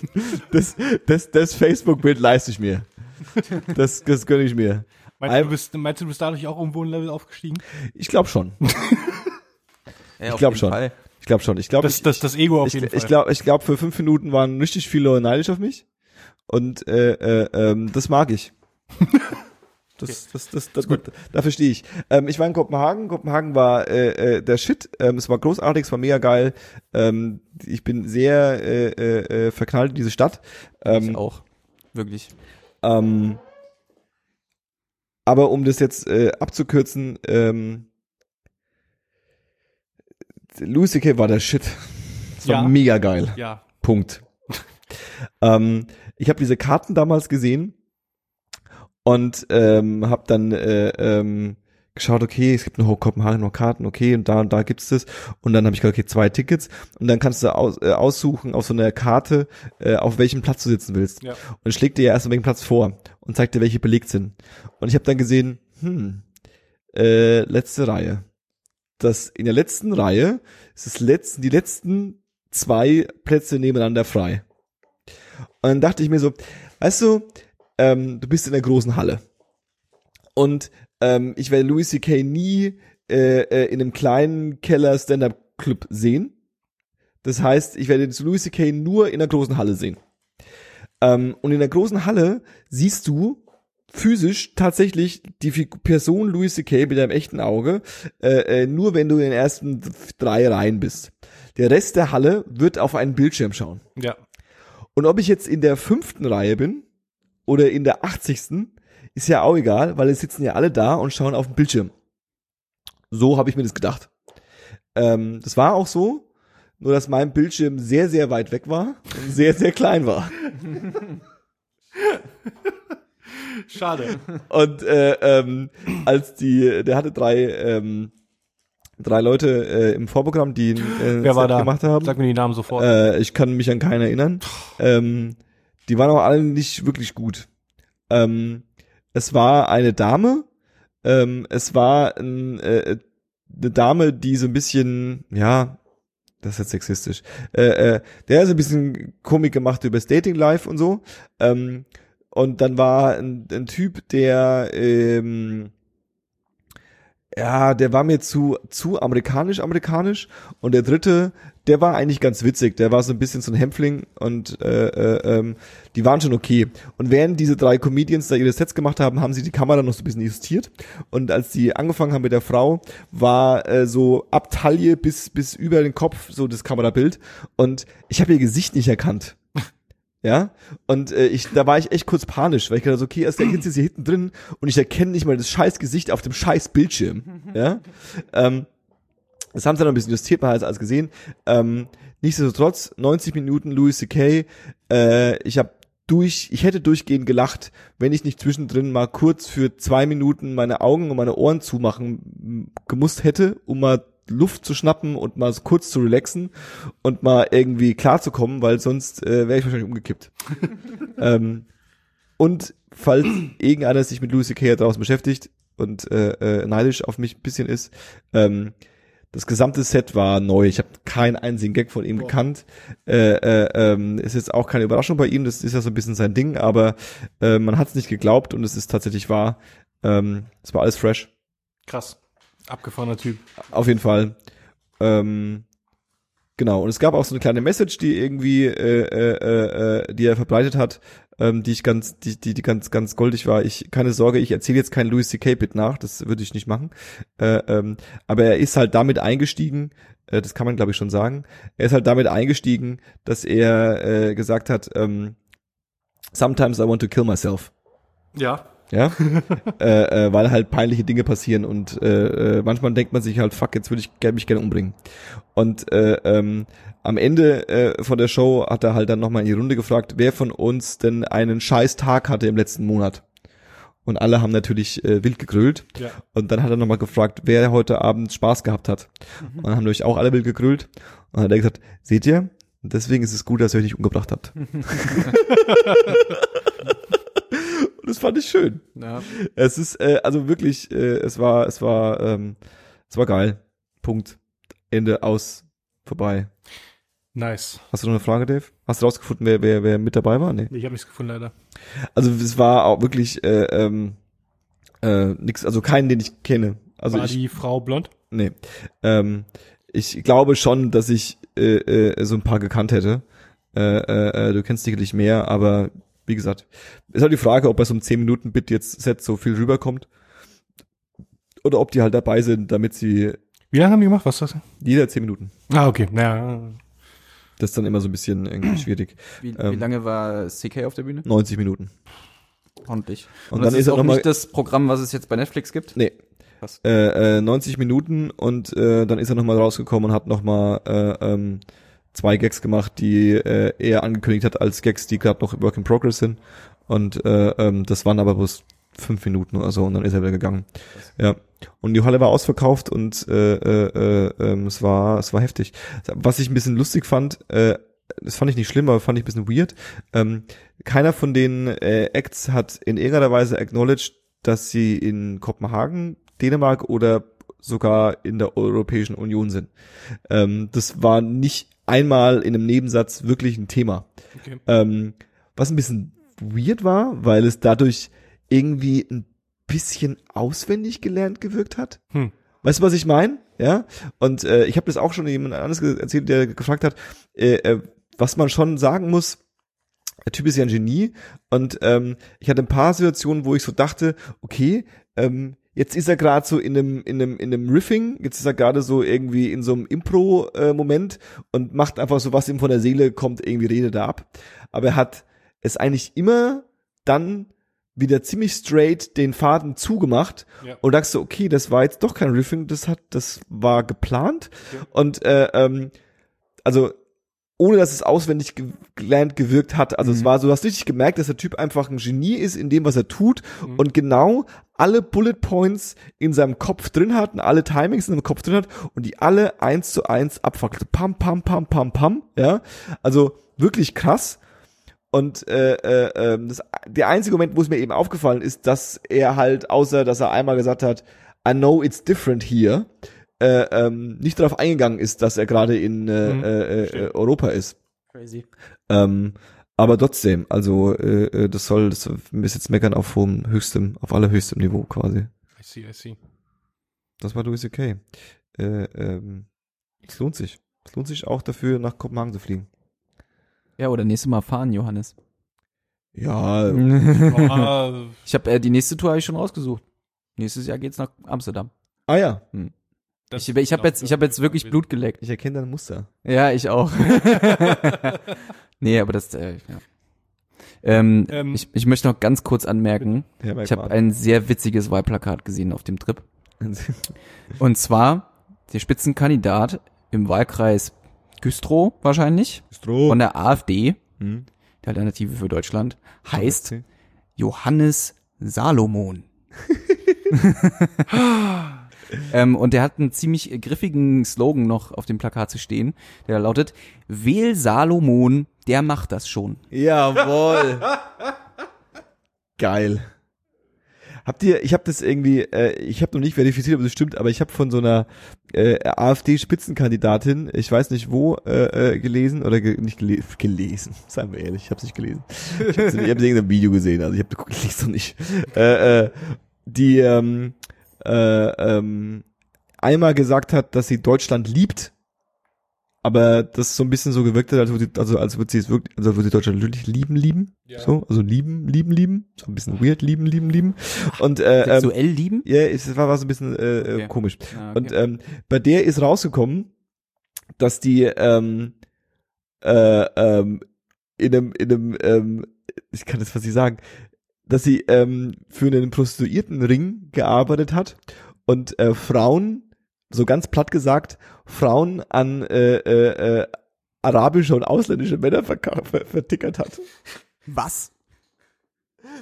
das, das, das Facebook-Bild leiste ich mir. Das, das gönne ich mir. Meinst du, du bist, meinst du, du bist dadurch auch irgendwo ein Level aufgestiegen? Ich glaube schon. Ja, auf glaub jeden schon. Fall. Ich glaube schon. Ich glaube, Das, ich, das, das Ego auf ich, jeden Fall. ich glaube, ich glaube, für fünf Minuten waren richtig viele neidisch auf mich. Und äh, äh, ähm, das mag ich. Das, das, das, das, das, dafür stehe ich. Ähm, ich war in Kopenhagen. Kopenhagen war äh, äh, der Shit. Ähm, es war großartig, es war mega geil. Ähm, ich bin sehr äh, äh, äh, verknallt in diese Stadt. ich Ähm, auch. Wirklich. ähm, aber um das jetzt äh, abzukürzen, ähm, Louis C.K. war der Shit. Es war Ja. mega geil. ja. Punkt. ähm, ich habe diese Karten damals gesehen und ähm, habe dann äh, ähm, geschaut, okay, es gibt noch Kopenhagen noch Karten, okay, und da und da gibt's das. Und dann habe ich gesagt, okay, zwei Tickets. Und dann kannst du aus, äh, aussuchen auf so einer Karte, äh, auf welchem Platz du sitzen willst. Ja. Und schlägt dir ja erst welchen Platz vor und zeigt dir, welche belegt sind. Und ich habe dann gesehen, hm, äh, letzte Reihe. Das in der letzten Reihe ist das letzten, die letzten zwei Plätze nebeneinander frei. Und dann dachte ich mir so, weißt du, ähm, du bist in der großen Halle. Und ähm, ich werde Louis C.K. nie äh, äh, in einem kleinen Keller Stand-Up-Club sehen. Das heißt, ich werde Louis C.K. nur in der großen Halle sehen. Ähm, und in der großen Halle siehst du physisch tatsächlich die Person Louis C.K. mit deinem echten Auge, äh, äh, nur wenn du in den ersten drei Reihen bist. Der Rest der Halle wird auf einen Bildschirm schauen. Ja. Und ob ich jetzt in der fünften Reihe bin oder in der achtzigsten, ist ja auch egal, weil es sitzen ja alle da und schauen auf den Bildschirm. So habe ich mir das gedacht. Ähm, das war auch so, nur dass mein Bildschirm sehr, sehr weit weg war und sehr, sehr klein war. Schade. Und äh, ähm, als die, der hatte drei, ähm, drei Leute äh, im Vorprogramm, die äh, Wer war Set da? gemacht haben. Sag mir die Namen sofort. Äh, ich kann mich an keinen erinnern. Ähm, die waren auch alle nicht wirklich gut. Ähm, es war eine Dame. Ähm, es war ein, äh, eine Dame, die so ein bisschen, ja, das ist jetzt sexistisch. Äh, äh, der so ein bisschen Komik gemacht über das Dating Life und so. Ähm, und dann war ein, ein Typ, der ähm, ja, der war mir zu zu amerikanisch amerikanisch und der dritte, der war eigentlich ganz witzig, der war so ein bisschen so ein Hämpfling und äh, äh, ähm, die waren schon okay. Und während diese drei Comedians da ihre Sets gemacht haben, haben sie die Kamera noch so ein bisschen justiert und als die angefangen haben mit der Frau, war äh, so ab Taille bis bis über den Kopf so das Kamerabild und ich habe ihr Gesicht nicht erkannt. Ja, und äh, ich, da war ich echt kurz panisch, weil ich gedacht so, okay, erst der jetzt hier hinten drin und ich erkenne nicht mal das scheiß Gesicht auf dem scheiß Bildschirm. Ja, ähm, das haben sie dann ein bisschen justiert, man hat es alles gesehen. Ähm, nichtsdestotrotz, 90 Minuten Louis C.K., äh, ich habe durch, ich hätte durchgehend gelacht, wenn ich nicht zwischendrin mal kurz für zwei Minuten meine Augen und meine Ohren zumachen gemusst hätte, um mal Luft zu schnappen und mal kurz zu relaxen und mal irgendwie klarzukommen, weil sonst äh, wäre ich wahrscheinlich umgekippt. ähm, und falls irgendeiner sich mit Louis C.K. draußen beschäftigt und äh, äh, neidisch auf mich ein bisschen ist, ähm, das gesamte Set war neu. Ich habe keinen einzigen Gag von ihm Boah. gekannt. Äh, äh, ähm, ist jetzt auch keine Überraschung bei ihm. Das ist ja so ein bisschen sein Ding, aber äh, man hat es nicht geglaubt und es ist tatsächlich wahr. Ähm, es war alles fresh. Krass. Abgefahrener Typ. Auf jeden Fall. Ähm, genau. Und es gab auch so eine kleine Message, die irgendwie, äh, äh, äh, die er verbreitet hat, ähm, die ich ganz, die, die, die ganz, ganz goldig war. Ich keine Sorge, ich erzähle jetzt keinen Louis C.K. Bit nach, das würde ich nicht machen. Äh, ähm, aber er ist halt damit eingestiegen. Äh, das kann man glaube ich schon sagen. Er ist halt damit eingestiegen, dass er äh, gesagt hat, ähm, Sometimes I want to kill myself. Ja. Ja, äh, äh, weil halt peinliche Dinge passieren und äh, äh, manchmal denkt man sich halt, fuck, jetzt würde ich mich gerne umbringen. Und äh, ähm, am Ende äh, von der Show hat er halt dann nochmal in die Runde gefragt, wer von uns denn einen scheiß Tag hatte im letzten Monat. Und alle haben natürlich äh, wild gegrölt. Ja. Und dann hat er nochmal gefragt, wer heute Abend Spaß gehabt hat. Und dann haben natürlich auch alle wild gegrölt. Und dann hat er gesagt, seht ihr, deswegen ist es gut, dass ihr euch nicht umgebracht habt. Das fand ich schön. Ja. Es ist äh, also wirklich, äh, es war, es war, ähm, es war geil. Punkt. Ende aus. Vorbei. Nice. Hast du noch eine Frage, Dave? Hast du rausgefunden, wer, wer, wer mit dabei war? Nee. Ich habe nichts gefunden leider. Also es war auch wirklich äh, ähm, äh, nix, also keinen, den ich kenne. Also War ich, die Frau blond? nee. Ähm, ich glaube schon, dass ich äh, äh, so ein paar gekannt hätte. Äh, äh, äh, du kennst sicherlich mehr, aber wie gesagt, ist halt die Frage, ob bei so einem 10-Minuten-Bit jetzt Set so viel rüberkommt. Oder ob die halt dabei sind, damit sie Wie lange haben die gemacht? Was ist das? jeder 10 Minuten. Ah, okay. Naja. Das ist dann immer so ein bisschen irgendwie schwierig. Wie, wie Ähm. lange war CK auf der Bühne? 90 Minuten. Ordentlich. Und, Und, dann das ist er auch nochmal, nicht das Programm, was es jetzt bei Netflix gibt? nee, Krass. äh, äh, 90 Minuten und äh, dann ist er nochmal rausgekommen und hat nochmal äh, ähm, zwei Gags gemacht, die äh, er angekündigt hat als Gags, die gerade noch Work in Progress sind. Und äh, ähm, das waren aber bloß fünf Minuten oder so und dann ist er wieder gegangen. Ja. Und die Halle war ausverkauft und äh, äh, äh, ähm, es war es war heftig. Was ich ein bisschen lustig fand, äh, das fand ich nicht schlimm, aber fand ich ein bisschen weird. Ähm, keiner von den äh, Acts hat in irgendeiner Weise acknowledged, dass sie in Kopenhagen, Dänemark oder sogar in der Europäischen Union sind. Ähm, das war nicht einmal in einem Nebensatz wirklich ein Thema. Okay. Ähm, was ein bisschen weird war, weil es dadurch irgendwie ein bisschen auswendig gelernt gewirkt hat. Hm. Weißt du, was ich meine? Ja. Und äh, ich habe das auch schon jemand anderes erzählt, der gefragt hat, äh, äh, was man schon sagen muss. Der Typ ist ja ein Genie und ähm, ich hatte ein paar Situationen, wo ich so dachte, okay, ähm, jetzt ist er gerade so in einem in einem in einem Riffing, jetzt ist er gerade so irgendwie in so einem Impro äh, Moment und macht einfach so was ihm von der Seele kommt, irgendwie redet er ab, aber er hat es eigentlich immer dann wieder ziemlich straight den Faden zugemacht Ja. und dachtest so, okay, das war jetzt doch kein Riffing, das hat, das war geplant Ja. und äh, ähm, also ohne dass es auswendig ge gelernt gewirkt hat. Also es war so, du hast richtig gemerkt, dass der Typ einfach ein Genie ist in dem, was er tut und genau alle Bullet Points in seinem Kopf drin hat und alle Timings in seinem Kopf drin hat und die alle eins zu eins abfackelte. Pam, pam, pam, pam, pam, ja. Also wirklich krass. Und äh, äh, ähm, das, der einzige Moment, wo es mir eben aufgefallen ist, dass er halt, außer dass er einmal gesagt hat, I know it's different here, äh, ähm, nicht darauf eingegangen ist, dass er gerade in äh, Mhm, äh, äh. Europa ist. Crazy. Ähm, aber trotzdem, also äh, äh, das soll, das ist jetzt meckern auf hohem, höchstem, auf allerhöchstem Niveau quasi. I see, I see. Das war Louis C.K. Äh, ähm, es lohnt sich. Es lohnt sich auch dafür, nach Kopenhagen zu fliegen. Ja, oder nächstes Mal fahren, Johannes. Ja, Ich habe äh, die nächste Tour habe ich schon rausgesucht. Nächstes Jahr geht's nach Amsterdam. ah ja, das Ich, ich habe jetzt, ich habe jetzt wirklich Blut geleckt. ich erkenne dein Muster. Ja, ich auch. nee, aber das, äh, ja. Ähm, Ähm, ich, ich möchte noch ganz kurz anmerken, ich habe ein sehr witziges Wahlplakat gesehen auf dem Trip. Und zwar der Spitzenkandidat im Wahlkreis Güstrow wahrscheinlich Stroh. von der AfD, Hm. die Alternative für Deutschland, heißt Johannes Salomon. ähm, und der hat einen ziemlich griffigen Slogan noch auf dem Plakat zu stehen, der da lautet, Wähl Salomon, der macht das schon. Jawohl. Geil. Habt ihr, ich habe das irgendwie, äh, ich habe noch nicht verifiziert, ob das stimmt, aber ich habe von so einer äh, AfD-Spitzenkandidatin, ich weiß nicht wo, äh, äh, gelesen oder ge nicht gele gelesen, seien wir ehrlich, ich habe es nicht gelesen. Ich habe es in irgendeinem Video gesehen, also ich habe geguckt, ich nicht. Äh, äh, die ähm, äh, ähm, einmal gesagt hat, dass sie Deutschland liebt, aber das so ein bisschen so gewirkt hat, als würde, also als würde sie es wirklich, also als würde sie Deutschland wirklich lieben, lieben. Ja. So, also lieben, lieben, lieben. So ein bisschen weird, lieben, lieben, lieben. Und äh, ähm, Sexuell lieben? ja, es war, war so ein bisschen äh, äh, Okay. komisch. Ah, okay. Und ähm, bei der ist rausgekommen, dass die ähm, äh, ähm, in einem, in einem, ähm, ich kann das was sie sagen, dass sie ähm, für einen Prostituiertenring gearbeitet hat und äh, Frauen, so ganz platt gesagt, Frauen an äh, äh, äh, arabische und ausländische Männer vertickert hat. Was?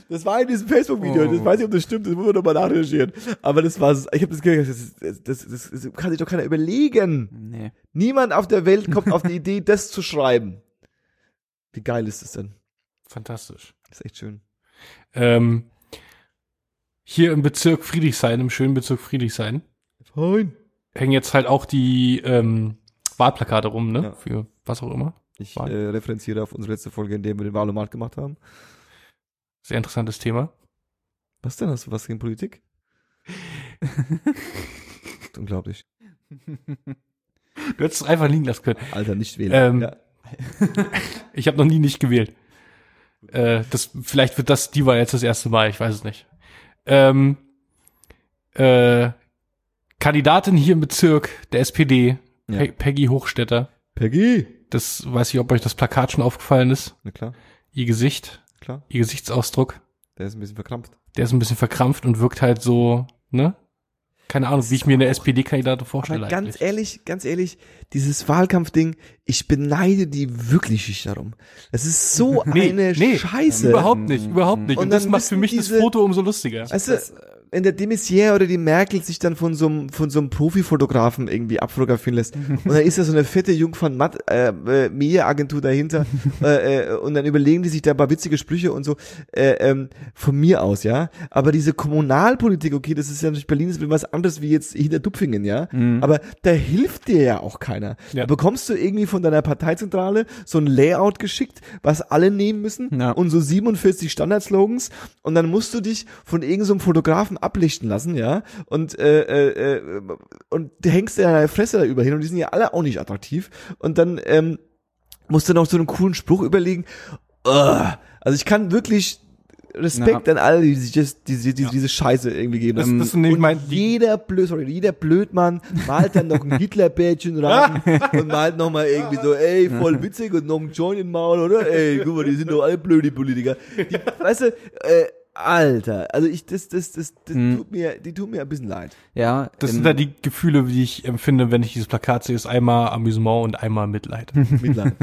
Das war in diesem Facebook-Video. Oh. Ich weiß nicht, ob das stimmt. Das muss man nochmal nachrecherchieren. Aber das war, ich habe das gehört. Das, das, das, das, das kann sich doch keiner überlegen. Nee. Niemand auf der Welt kommt auf die Idee, das zu schreiben. Wie geil ist das denn? Fantastisch. Das ist echt schön. Ähm, hier im Bezirk Friedrichshain, im schönen Bezirk Friedrichshain, Fein. hängen jetzt halt auch die ähm, Wahlplakate rum, ne? Ja. Für was auch immer. Ich äh, referenziere auf unsere letzte Folge, in der wir den Wahlomat gemacht haben. Sehr interessantes Thema. Was denn? Hast du was gegen Politik? Unglaublich. Du hättest es einfach liegen lassen können. Alter, nicht wählen. Ähm, ja. Ich habe noch nie nicht gewählt. Äh, das, vielleicht wird das die Wahl jetzt das erste Mal, ich weiß es nicht. Ähm, äh, Kandidatin hier im Bezirk der SPD, Ja. Pe Peggy Hochstetter. Peggy. Das weiß ich, ob euch das Plakat schon aufgefallen ist. Na klar, Ihr Gesicht, klar. ihr Gesichtsausdruck, Der ist ein bisschen verkrampft. der ist ein bisschen verkrampft und wirkt halt so, ne? Keine Ahnung, wie ich mir eine SPD-Kandidatin vorstelle. Aber ganz eigentlich. ehrlich, ganz ehrlich, dieses Wahlkampfding, ich beneide die wirklich nicht darum. Das ist so Nee, eine nee, Scheiße. Überhaupt nicht, überhaupt nicht. Und Und, das macht für mich diese- das Foto umso lustiger. Weißt du, Das, wenn der de Maizière oder die Merkel sich dann von so einem von so einem Profifotografen irgendwie abfotografieren lässt und dann ist da so eine fette Jungfern Matt äh, äh, Medienagentur dahinter äh, äh, und dann überlegen die sich da ein paar witzige Sprüche und so äh, ähm, von mir aus, ja. Aber diese Kommunalpolitik, okay, das ist ja natürlich Berlin ist was anderes wie jetzt hinter Dupfingen, ja. Aber da hilft dir ja auch keiner. Ja. Da bekommst du irgendwie von deiner Parteizentrale so ein Layout geschickt, was alle nehmen müssen Ja. und so 47 Standardslogans und dann musst du dich von irgendeinem so einem Fotografen ablichten lassen, ja, und äh, äh, äh, und du hängst dir deine Fresse da über hin und die sind ja alle auch nicht attraktiv und dann ähm, musst du noch so einen coolen Spruch überlegen. Ugh. Also ich kann wirklich Respekt an alle, die sich das, diese, diese, diese Scheiße irgendwie geben. Das, das und mein, jeder blöd, sorry, jeder Blödmann malt dann noch ein Hitlerbärtchen ran und malt noch mal irgendwie so, ey, voll witzig und noch ein Joint im Maul, oder? Ey, guck mal, die sind doch alle blöd, die Politiker. Die, weißt du, äh, Alter, also ich, das, das, das, das tut mir, die tut mir ein bisschen leid. Ja, das sind ja die Gefühle, die ich empfinde, wenn ich dieses Plakat sehe, ist einmal Amüsement und einmal Mitleid. Mitleid.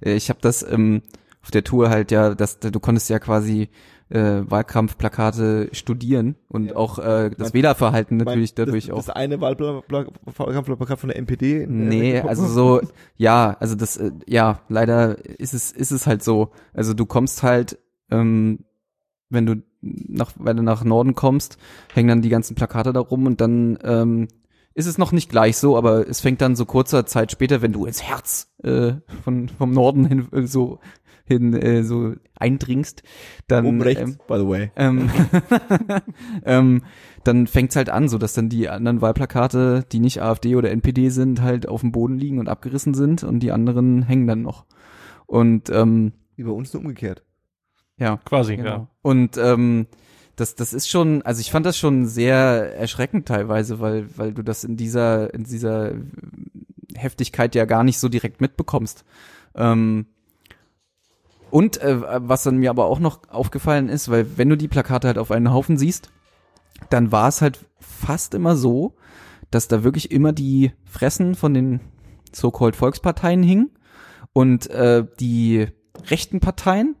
Äh, Ich habe das ähm, auf der Tour halt ja, das, du konntest ja quasi äh, Wahlkampfplakate studieren und auch äh, das Wählerverhalten natürlich Mein- dadurch das, auch. Das eine Wahlkampfplakat von der NPD. in Nee, Mecklenburg- also so, ja, also das, äh, ja, leider ist es, ist es halt so. Also du kommst halt, ähm, wenn du nach, wenn du nach Norden kommst, hängen dann die ganzen Plakate da rum und dann ähm, ist es noch nicht gleich so, aber es fängt dann so kurzer Zeit später, wenn du ins Herz äh, von vom Norden hin äh, so hin äh, so eindringst, dann Oben rechts, ähm, by the way. ähm, ähm, dann fängt's halt an, so dass dann die anderen Wahlplakate, die nicht AfD oder NPD sind, halt auf dem Boden liegen und abgerissen sind und die anderen hängen dann noch. Und ähm, Wie bei uns nur umgekehrt. Ja, Quasi, genau. ja. Und ähm, das, das ist schon, also ich fand das schon sehr erschreckend teilweise, weil, weil du das in dieser, in dieser Heftigkeit ja gar nicht so direkt mitbekommst. Ähm, und äh, was dann mir aber auch noch aufgefallen ist, weil wenn du die Plakate halt auf einen Haufen siehst, dann war es halt fast immer so, dass da wirklich immer die Fressen von den so-called Volksparteien hingen und äh, die rechten Parteien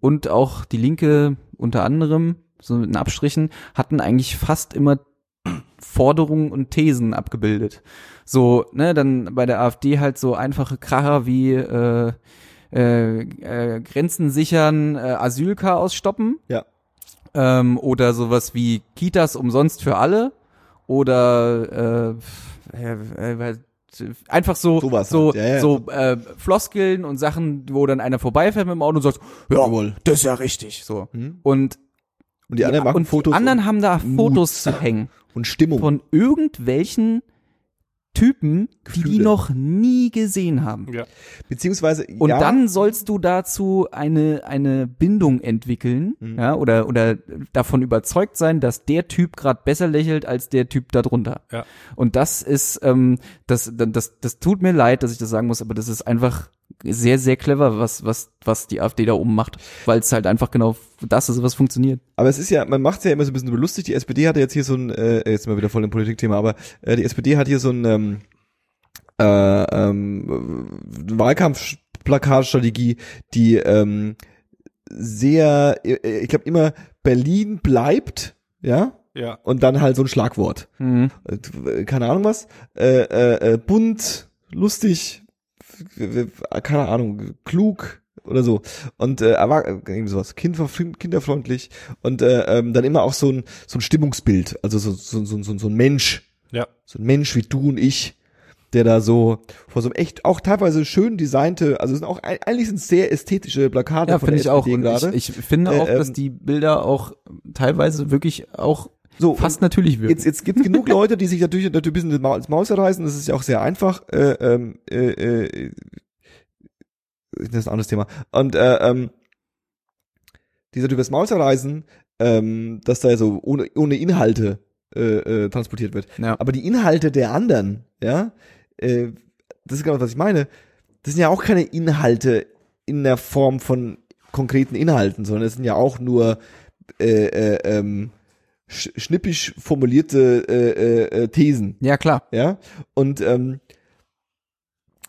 und auch die Linke unter anderem, so in Abstrichen, hatten eigentlich fast immer Forderungen und Thesen abgebildet. So, ne, dann bei der AfD halt so einfache Kracher wie äh, äh, äh, Grenzen sichern, äh, Asylchaos stoppen. Ja. Ähm, oder sowas wie Kitas umsonst für alle. Oder äh, äh, äh, einfach so Sowas so halt, ja, ja. so äh, Floskeln und Sachen, wo dann einer vorbeifährt mit dem Auto und sagt, ja, Jawohl. das ist ja richtig, so. Mhm. Und Und die anderen machen und Fotos die anderen haben da Mut. Fotos zu hängen und Stimmung. von irgendwelchen Typen, die die noch nie gesehen haben. Ja. Beziehungsweise, Und ja, dann sollst du dazu eine, eine Bindung entwickeln, Mhm. ja, oder, oder davon überzeugt sein, dass der Typ gerade besser lächelt als der Typ darunter. Ja. Und das ist, ähm, das, das, das tut mir leid, dass ich das sagen muss, aber das ist einfach sehr, sehr clever, was, was, was die AfD da oben macht, weil es halt einfach genau das ist, was funktioniert. aber es ist ja, man macht es ja immer so ein bisschen lustig. Die SPD hatte jetzt hier so ein, äh, jetzt mal wieder voll im Politikthema, aber äh, die SPD hat hier so ein ähm, äh, ähm, Wahlkampfplakatstrategie, die ähm, sehr, äh, ich glaube immer Berlin bleibt, ja, Ja. und dann halt so ein Schlagwort. Mhm. Äh, keine Ahnung was, äh, äh, äh, bunt, lustig, keine Ahnung, klug oder so und äh, irgendwie sowas, kinderfreundlich und äh, ähm, dann immer auch so ein so ein Stimmungsbild, also so so so, so, so ein Mensch, Ja. so ein Mensch wie du und ich, der da so vor so einem echt auch teilweise schön designte, also es sind auch ei- eigentlich sind sehr ästhetische Plakate Ja, finde ich auch. Und gerade. ich, ich finde Äh, auch, dass ähm, die Bilder auch teilweise wirklich auch so fast natürlich wirken. Jetzt, jetzt gibt es genug Leute, die sich natürlich, natürlich ein bisschen das Maul- das Maul zerreißen. Das ist ja auch sehr einfach. Äh, ähm, äh, äh, das ist ein anderes Thema. Und äh, ähm, dieser Typ das Maul zerreißen, ähm, dass da so ohne, ohne Inhalte äh, äh, transportiert wird. Ja. Aber die Inhalte der anderen, ja, äh, das ist genau was ich meine. Das sind ja auch keine Inhalte in der Form von konkreten Inhalten, sondern es sind ja auch nur äh, äh, ähm, schnippisch formulierte äh, äh, äh, Thesen, ja, klar. ja. Und ähm,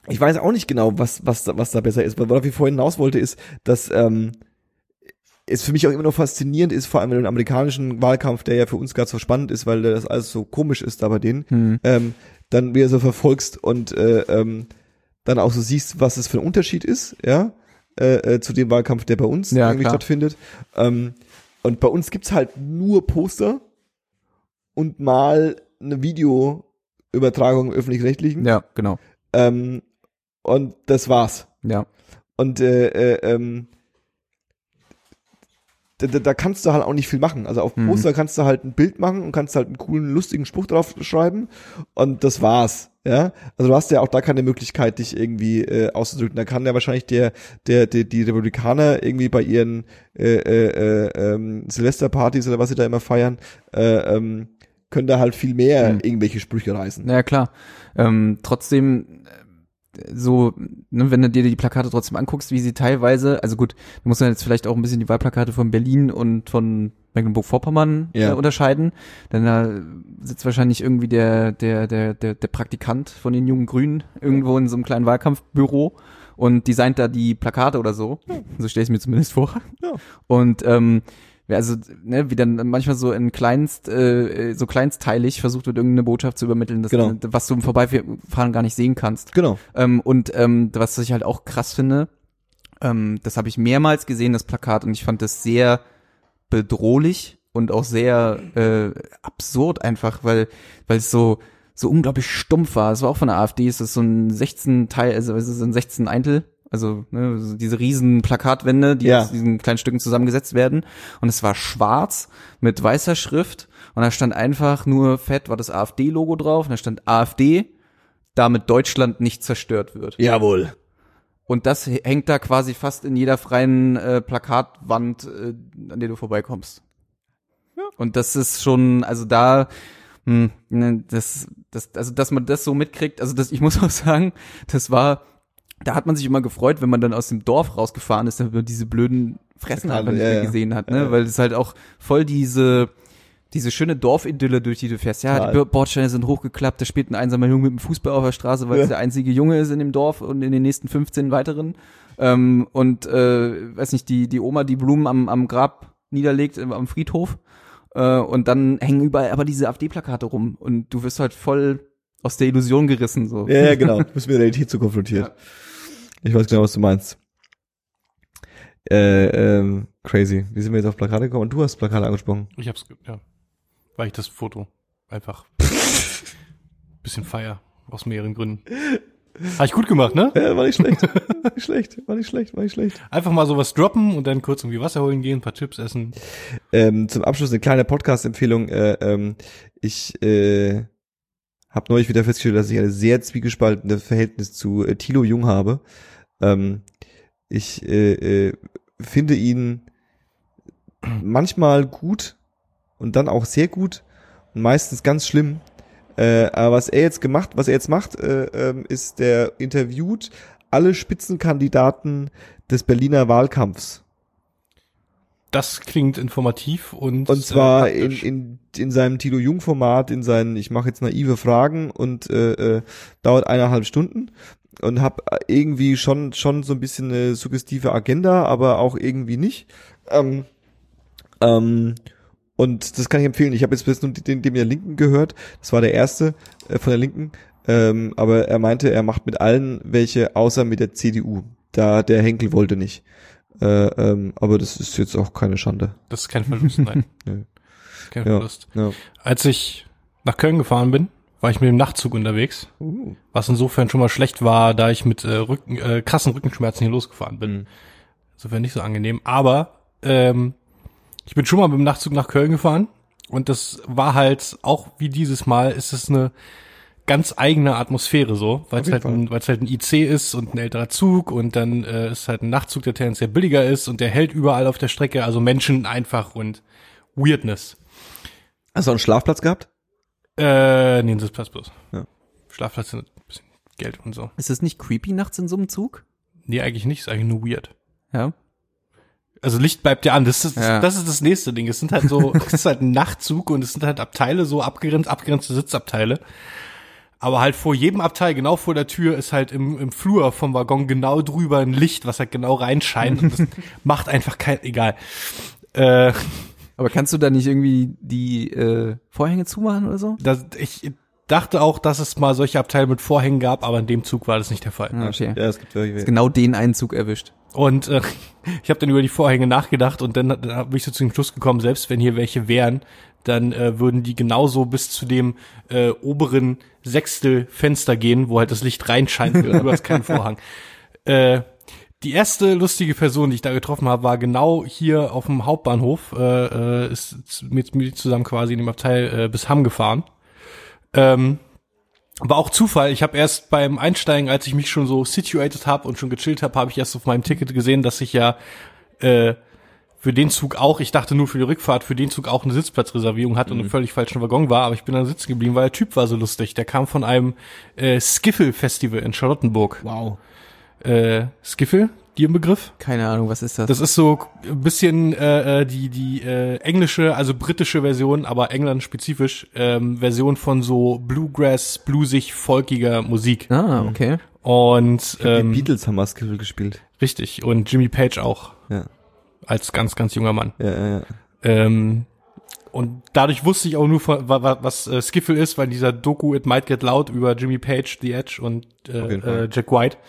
ich weiß auch nicht genau, was was da- was da besser ist. Weil worauf ich vorhin hinaus wollte, ist, dass ähm, ist für mich auch immer noch faszinierend ist, vor allem in dem amerikanischen Wahlkampf, der ja für uns ganz so spannend ist, weil das alles so komisch ist da bei denen, Hm. ähm, dann wieder so verfolgst und äh, ähm, dann auch so siehst, was es für ein Unterschied ist, ja, äh, äh, zu dem Wahlkampf, der bei uns Ja, irgendwie klar. stattfindet. Ähm, und bei uns gibt's halt nur Poster und mal eine Videoübertragung im öffentlich-rechtlichen. Ja, genau. Ähm, und das war's. Ja. Und äh, äh, ähm, da, da, kannst du halt auch nicht viel machen. Also auf Mhm. Poster kannst du halt ein Bild machen und kannst halt einen coolen, lustigen Spruch drauf schreiben und das war's. Ja, also du hast ja auch da keine Möglichkeit, dich irgendwie äh, auszudrücken. Da kann ja wahrscheinlich der, der, der die Republikaner irgendwie bei ihren äh, äh, äh, ähm, Silvesterpartys oder was sie da immer feiern, äh, ähm, können da halt viel mehr Mhm. irgendwelche Sprüche reißen. Ja, klar. Ähm, trotzdem, so, ne, wenn du dir die Plakate trotzdem anguckst, wie sie teilweise, also gut, du musst ja jetzt vielleicht auch ein bisschen die Wahlplakate von Berlin und von Mecklenburg-Vorpommern Ja. äh, unterscheiden, denn da sitzt wahrscheinlich irgendwie der, der, der, der, der Praktikant von den jungen Grünen irgendwo in so einem kleinen Wahlkampfbüro und designt da die Plakate oder so. So stelle ich mir zumindest vor. Ja. Und ähm, also, ne, wie dann manchmal so in kleinst, äh, so kleinstteilig versucht wird, irgendeine Botschaft zu übermitteln, das, Genau. was du im Vorbeifahren gar nicht sehen kannst. Genau. Ähm, und ähm, was ich halt auch krass finde, ähm, das habe ich mehrmals gesehen, das Plakat, und ich fand das sehr bedrohlich und auch sehr äh, absurd einfach, weil weil es so so unglaublich stumpf war. Es war auch von der AfD, es ist so ein 16 Teil, also es ist ein 16 Eintel, also ne, diese riesen Plakatwände, die Ja. aus diesen kleinen Stücken zusammengesetzt werden. Und es war schwarz mit weißer Schrift und da stand einfach nur fett war das AfD-Logo drauf und da stand AfD, damit Deutschland nicht zerstört wird. Jawohl. Und das hängt da quasi fast in jeder freien äh, Plakatwand, äh, an der du vorbeikommst. Und das ist schon, also da, hm, ne, das, das, also dass man das so mitkriegt, also das, ich muss auch sagen, das war, da hat man sich immer gefreut, wenn man dann aus dem Dorf rausgefahren ist, damit man diese blöden Fressen einfach nicht ja, mehr ja. gesehen hat, ne? Ja. Weil es halt auch voll diese, diese schöne Dorfidylle, durch die du fährst. Ja, Ja. die Bordsteine sind hochgeklappt, da spielt ein einsamer Junge mit dem Fußball auf der Straße, weil Ja. es der einzige Junge ist in dem Dorf und in den nächsten 15 weiteren. Ähm, und äh, weiß nicht, die, die Oma, die Blumen am, am Grab niederlegt, äh, am Friedhof. Äh, und dann hängen überall aber diese AfD-Plakate rum. Und du wirst halt voll aus der Illusion gerissen. So. Ja, ja, genau. Du bist mit der Realität so konfrontiert. Ich weiß genau, was du meinst. Äh, ähm, crazy. Wie sind wir jetzt auf Plakate gekommen? Und du hast Plakate angesprochen. Ich hab's, ja. Weil ich das Foto einfach bisschen feier. Aus mehreren Gründen. Habe ich gut gemacht, ne? Ja, war nicht schlecht. war nicht schlecht. War nicht schlecht. War nicht schlecht. Einfach mal sowas droppen und dann kurz irgendwie Wasser holen gehen, ein paar Chips essen. Ähm, zum Abschluss eine kleine Podcast-Empfehlung. Äh, ähm, ich äh, habe neulich wieder festgestellt, dass ich eine sehr zwiegespaltene Verhältnis zu äh, Thilo Jung habe. Ähm, ich äh, äh, finde ihn manchmal gut und dann auch sehr gut und meistens ganz schlimm. Äh, aber was er jetzt gemacht, was er jetzt macht, äh, ähm, ist, der interviewt alle Spitzenkandidaten des Berliner Wahlkampfs. Das klingt informativ und Und zwar äh, in, in, in seinem Tilo Jung Format, in seinen, ich mache jetzt naive Fragen und äh, äh, dauert eineinhalb Stunden und habe irgendwie schon schon so ein bisschen eine suggestive Agenda, aber auch irgendwie nicht. Ähm, ähm, und das kann ich empfehlen. Ich habe jetzt bis nun den, den der Linken gehört. Das war der erste äh, von der Linken. Ähm, aber er meinte, er macht mit allen welche, außer mit der CDU. Da der Henkel wollte nicht. Äh, ähm, aber das ist jetzt auch keine Schande. das ist kein Verlust, nein. Nö. Kein Ja. Verlust. Ja. Als ich nach Köln gefahren bin, war ich mit dem Nachtzug unterwegs, Uh. was insofern schon mal schlecht war, da ich mit äh, Rücken, äh, krassen Rückenschmerzen hier losgefahren bin. Mhm. Insofern nicht so angenehm. Aber ähm, ich bin schon mal mit dem Nachtzug nach Köln gefahren und das war halt auch wie dieses Mal ist es eine ganz eigene Atmosphäre so, weil es halt, ein, weil es halt ein IC ist und ein älterer Zug und dann äh, ist halt ein Nachtzug, der tendenziell billiger ist und der hält überall auf der Strecke, also Menschen einfach und Weirdness. Hast du auch einen Schlafplatz gehabt? Äh, nee, ein Sitzplatz bloß. Ja. Schlafplatz sind ein bisschen Geld und so. Ist es nicht creepy nachts in so einem Zug? Nee, eigentlich nicht, ist eigentlich nur weird. Ja. Also Licht bleibt ja an. Das ist, Ja. das ist das nächste Ding. Es sind halt so, es ist halt ein Nachtzug und es sind halt Abteile, so abgegrenzt, abgegrenzte Sitzabteile. Aber halt vor jedem Abteil, genau vor der Tür, ist halt im, im Flur vom Waggon genau drüber ein Licht, was halt genau reinscheint. Und das macht einfach kein, egal. Äh, Aber kannst du da nicht irgendwie die äh, Vorhänge zumachen oder so? das, ich dachte auch, dass es mal solche Abteile mit Vorhängen gab, aber in dem Zug war das nicht der Fall. Ah, okay. Ja, es gibt welche. Genau den einen Zug erwischt. Und äh, ich habe dann über die Vorhänge nachgedacht und dann, dann bin ich so zu dem Schluss gekommen, selbst wenn hier welche wären, dann äh, würden die genauso bis zu dem äh, oberen Sechstel Fenster gehen, wo halt das Licht reinscheint, du hast keinen Vorhang. Äh, die erste lustige Person, die ich da getroffen habe, war genau hier auf dem Hauptbahnhof, äh, äh, ist mit mir zusammen quasi in dem Abteil äh, bis Hamm gefahren. Ähm, war auch Zufall. Ich habe erst beim Einsteigen, als ich mich schon so situated habe und schon gechillt habe, habe ich erst auf meinem Ticket gesehen, dass ich ja äh, für den Zug auch, ich dachte nur für die Rückfahrt, für den Zug auch eine Sitzplatzreservierung hat und im völlig falschen Waggon war, aber ich bin dann sitzen geblieben, weil der Typ war so lustig. Der kam von einem äh, Skiffle-Festival in Charlottenburg. Wow. Äh, Skiffle, dir ein Begriff? Keine Ahnung, was ist das? Das ist so ein bisschen äh, äh, die die äh, englische, also britische Version, aber England spezifisch ähm, Version von so Bluegrass, bluesig, folkiger Musik. ah, okay. Und Die ähm, Beatles haben Basketball gespielt. richtig und Jimmy Page auch Ja. Als ganz ganz junger Mann. Ja, ja, ja. Ähm, und dadurch wusste ich auch nur, von, wa- wa- was äh, Skiffle ist, weil dieser Doku It Might Get Loud über Jimmy Page, The Edge und äh, äh, Jack White.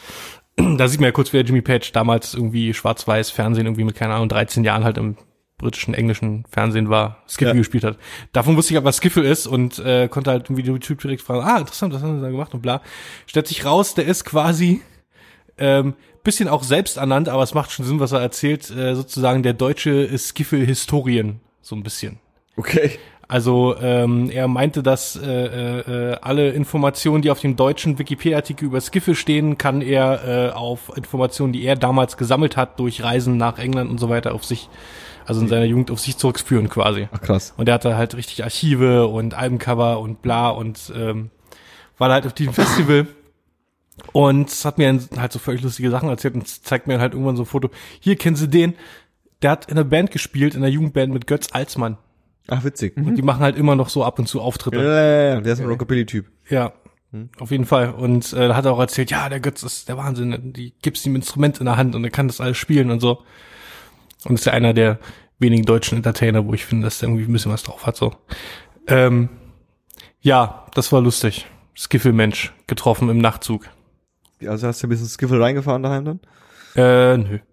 Da sieht man ja kurz, wer Jimmy Page damals irgendwie schwarz-weiß Fernsehen irgendwie mit, keine Ahnung, 13 Jahren halt im britischen, englischen Fernsehen war, Skiffle Ja. gespielt hat. Davon wusste ich aber, was Skiffle ist und äh, konnte halt irgendwie den Typ direkt fragen, ah, interessant, was haben sie da gemacht und bla. Stellt sich raus, der ist quasi ähm, bisschen auch selbst ernannt, aber es macht schon Sinn, was er erzählt, äh, sozusagen der deutsche Skiffle-Historien, so ein bisschen. Okay. Also ähm, er meinte, dass äh, äh, alle Informationen, die auf dem deutschen Wikipedia-Artikel über Skiffle stehen, kann er äh, auf Informationen, die er damals gesammelt hat durch Reisen nach England und so weiter, auf sich, also in seiner Jugend auf sich zurückführen quasi. Ach krass. Und er hatte halt richtig Archive und Albencover und bla und ähm, war halt auf diesem Festival und hat mir halt so völlig lustige Sachen erzählt und zeigt mir halt irgendwann so ein Foto. Hier kennen Sie den? Der hat in einer Band gespielt, in einer Jugendband mit Götz Alsmann. Ach witzig. Und die machen halt immer noch so ab und zu Auftritte. Ja, ja, ja, der ist ein Rockabilly-Typ. Ja, auf jeden Fall. Und äh, da hat er auch erzählt, ja, der Götz ist der Wahnsinn. Die gibt's ihm Instrument in der Hand und er kann das alles spielen und so. Und ist ja einer der wenigen deutschen Entertainer, wo ich finde, dass der irgendwie ein bisschen was drauf hat. So. Ähm, ja, das war lustig. Skiffel-Mensch getroffen im Nachtzug. Also hast du ein bisschen Skiffle reingefahren daheim dann? Äh, nö.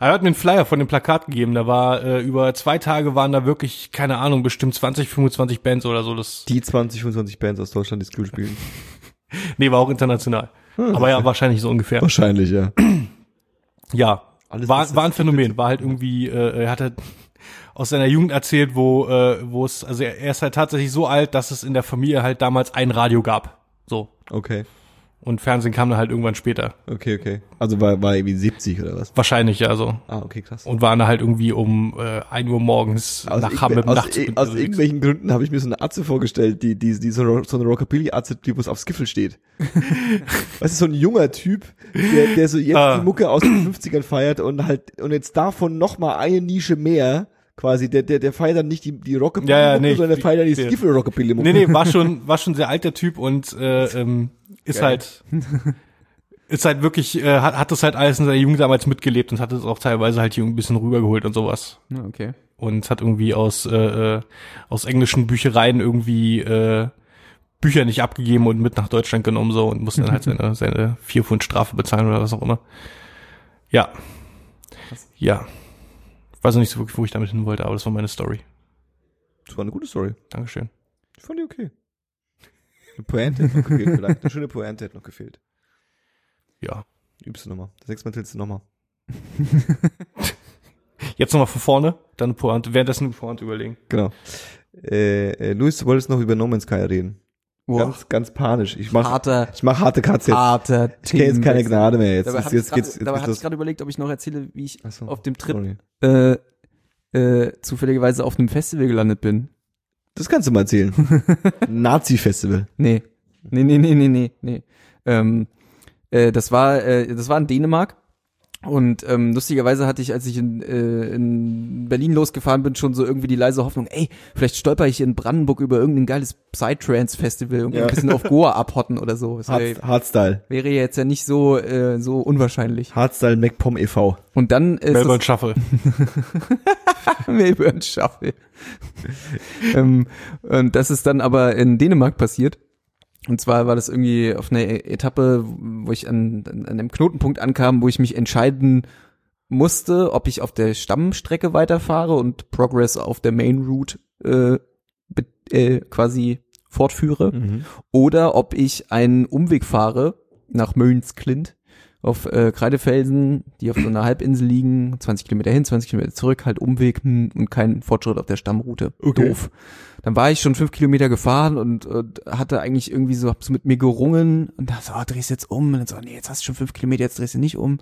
Er hat mir einen Flyer von dem Plakat gegeben. Da war äh, über zwei Tage waren da wirklich, keine Ahnung, bestimmt 20, 25 Bands oder so. Das Die 20, 25 Bands aus Deutschland, die Skill spielen. nee, war auch international. Aber ja, wahrscheinlich so ungefähr. Wahrscheinlich, ja. Ja, Alles, war, war ein Phänomen. War halt irgendwie, äh, er hat halt aus seiner Jugend erzählt, wo, äh, wo es, also er er ist halt tatsächlich so alt, dass es in der Familie halt damals ein Radio gab. So. Okay. Und Fernsehen kam dann halt irgendwann später. Okay, okay. Also war, war irgendwie 70 oder was? Wahrscheinlich, ja, so. Ah, okay, krass. Und waren da halt irgendwie um äh, 1 Uhr morgens Aus, nach Hamm dem aus, Nachtzug i- aus unterwegs. irgendwelchen Gründen habe ich mir so eine Atze vorgestellt, die, die, die so, eine- so eine Rockabilly-Atze, die bloß auf Skiffle steht. weißt du, so ein junger Typ, der, der so jetzt Ah. die Mucke aus den 50ern feiert und halt, und jetzt davon noch mal eine Nische mehr, quasi, der, der, der feiert dann nicht die, die Rockabilly, Ja, ja, nee, sondern der feiert dann die Skiffle Rockabilly. Nee, nee, war schon, war schon sehr alt, der Typ, und äh, ähm, ist Geil. halt ist halt wirklich, äh, hat, hat das halt alles in seiner Jugend damals mitgelebt und hat es auch teilweise halt hier ein bisschen rübergeholt und sowas. Ja, okay. Und hat irgendwie aus, äh, äh, aus englischen Büchereien irgendwie äh, Bücher nicht abgegeben und mit nach Deutschland genommen so und musste dann halt seine, seine vier Pfund Strafe bezahlen oder was auch immer. Ja. Ja. Ich weiß noch nicht so wirklich, wo ich damit hin wollte, aber das war meine Story. Das war eine gute Story. Dankeschön. Ich fand die okay. Eine Pointe hätte noch gefehlt, vielleicht. Eine schöne Pointe hätte noch gefehlt. Ja. Übst du nochmal. Das nächste Mal zählst du nochmal. Jetzt nochmal von vorne, dann eine Pointe, währenddessen eine Pointe überlegen. Genau. Äh, äh, Luis, du wolltest noch über No Man's Sky reden. Boah, Ganz, ganz panisch. Ich mach, harter, ich mach harte Cuts jetzt. harter Ich kenne jetzt keine. Gnade mehr. Jetzt, Dabei jetzt, habe geht's, gerade jetzt dabei geht's hab ich gerade überlegt, ob ich noch erzähle, wie ich so, auf dem Trip sorry. äh, äh, zufälligerweise auf einem Festival gelandet bin. Das kannst du mal erzählen. Nazi-Festival. Nee. Nee, nee, nee, nee, nee, nee. Ähm, äh, das war, äh, das war in Dänemark Und ähm, lustigerweise hatte ich, als ich in, äh, in Berlin losgefahren bin, schon so irgendwie die leise Hoffnung, ey, vielleicht stolper ich in Brandenburg über irgendein geiles Psytrance-Festival, irgendwie Ja. ein bisschen auf Goa abhotten oder so. Das wär, Hard, Hardstyle. wäre jetzt ja nicht so äh, so unwahrscheinlich. Hardstyle MacPom e.V. Und dann ist Melbourne das Shuffle. Melbourne Shuffle. ähm, und das ist dann aber in Dänemark passiert. Und zwar war das irgendwie auf einer E- Etappe, wo ich an, an einem Knotenpunkt ankam, wo ich mich entscheiden musste, ob ich auf der Stammstrecke weiterfahre und Progress auf der Main Route äh, äh, quasi fortführe. Oder ob ich einen Umweg fahre nach Mönsklint auf äh, Kreidefelsen, die auf so einer Halbinsel liegen, 20 Kilometer hin, 20 Kilometer zurück, halt Umweg hm, und kein Fortschritt auf der Stammroute. Okay. Doof. Dann war ich schon fünf Kilometer gefahren und, und hatte eigentlich irgendwie so, hab so mit mir gerungen und dachte, so, oh, drehst jetzt um. Und dann so, nee, jetzt hast du schon fünf Kilometer, jetzt drehst du nicht um.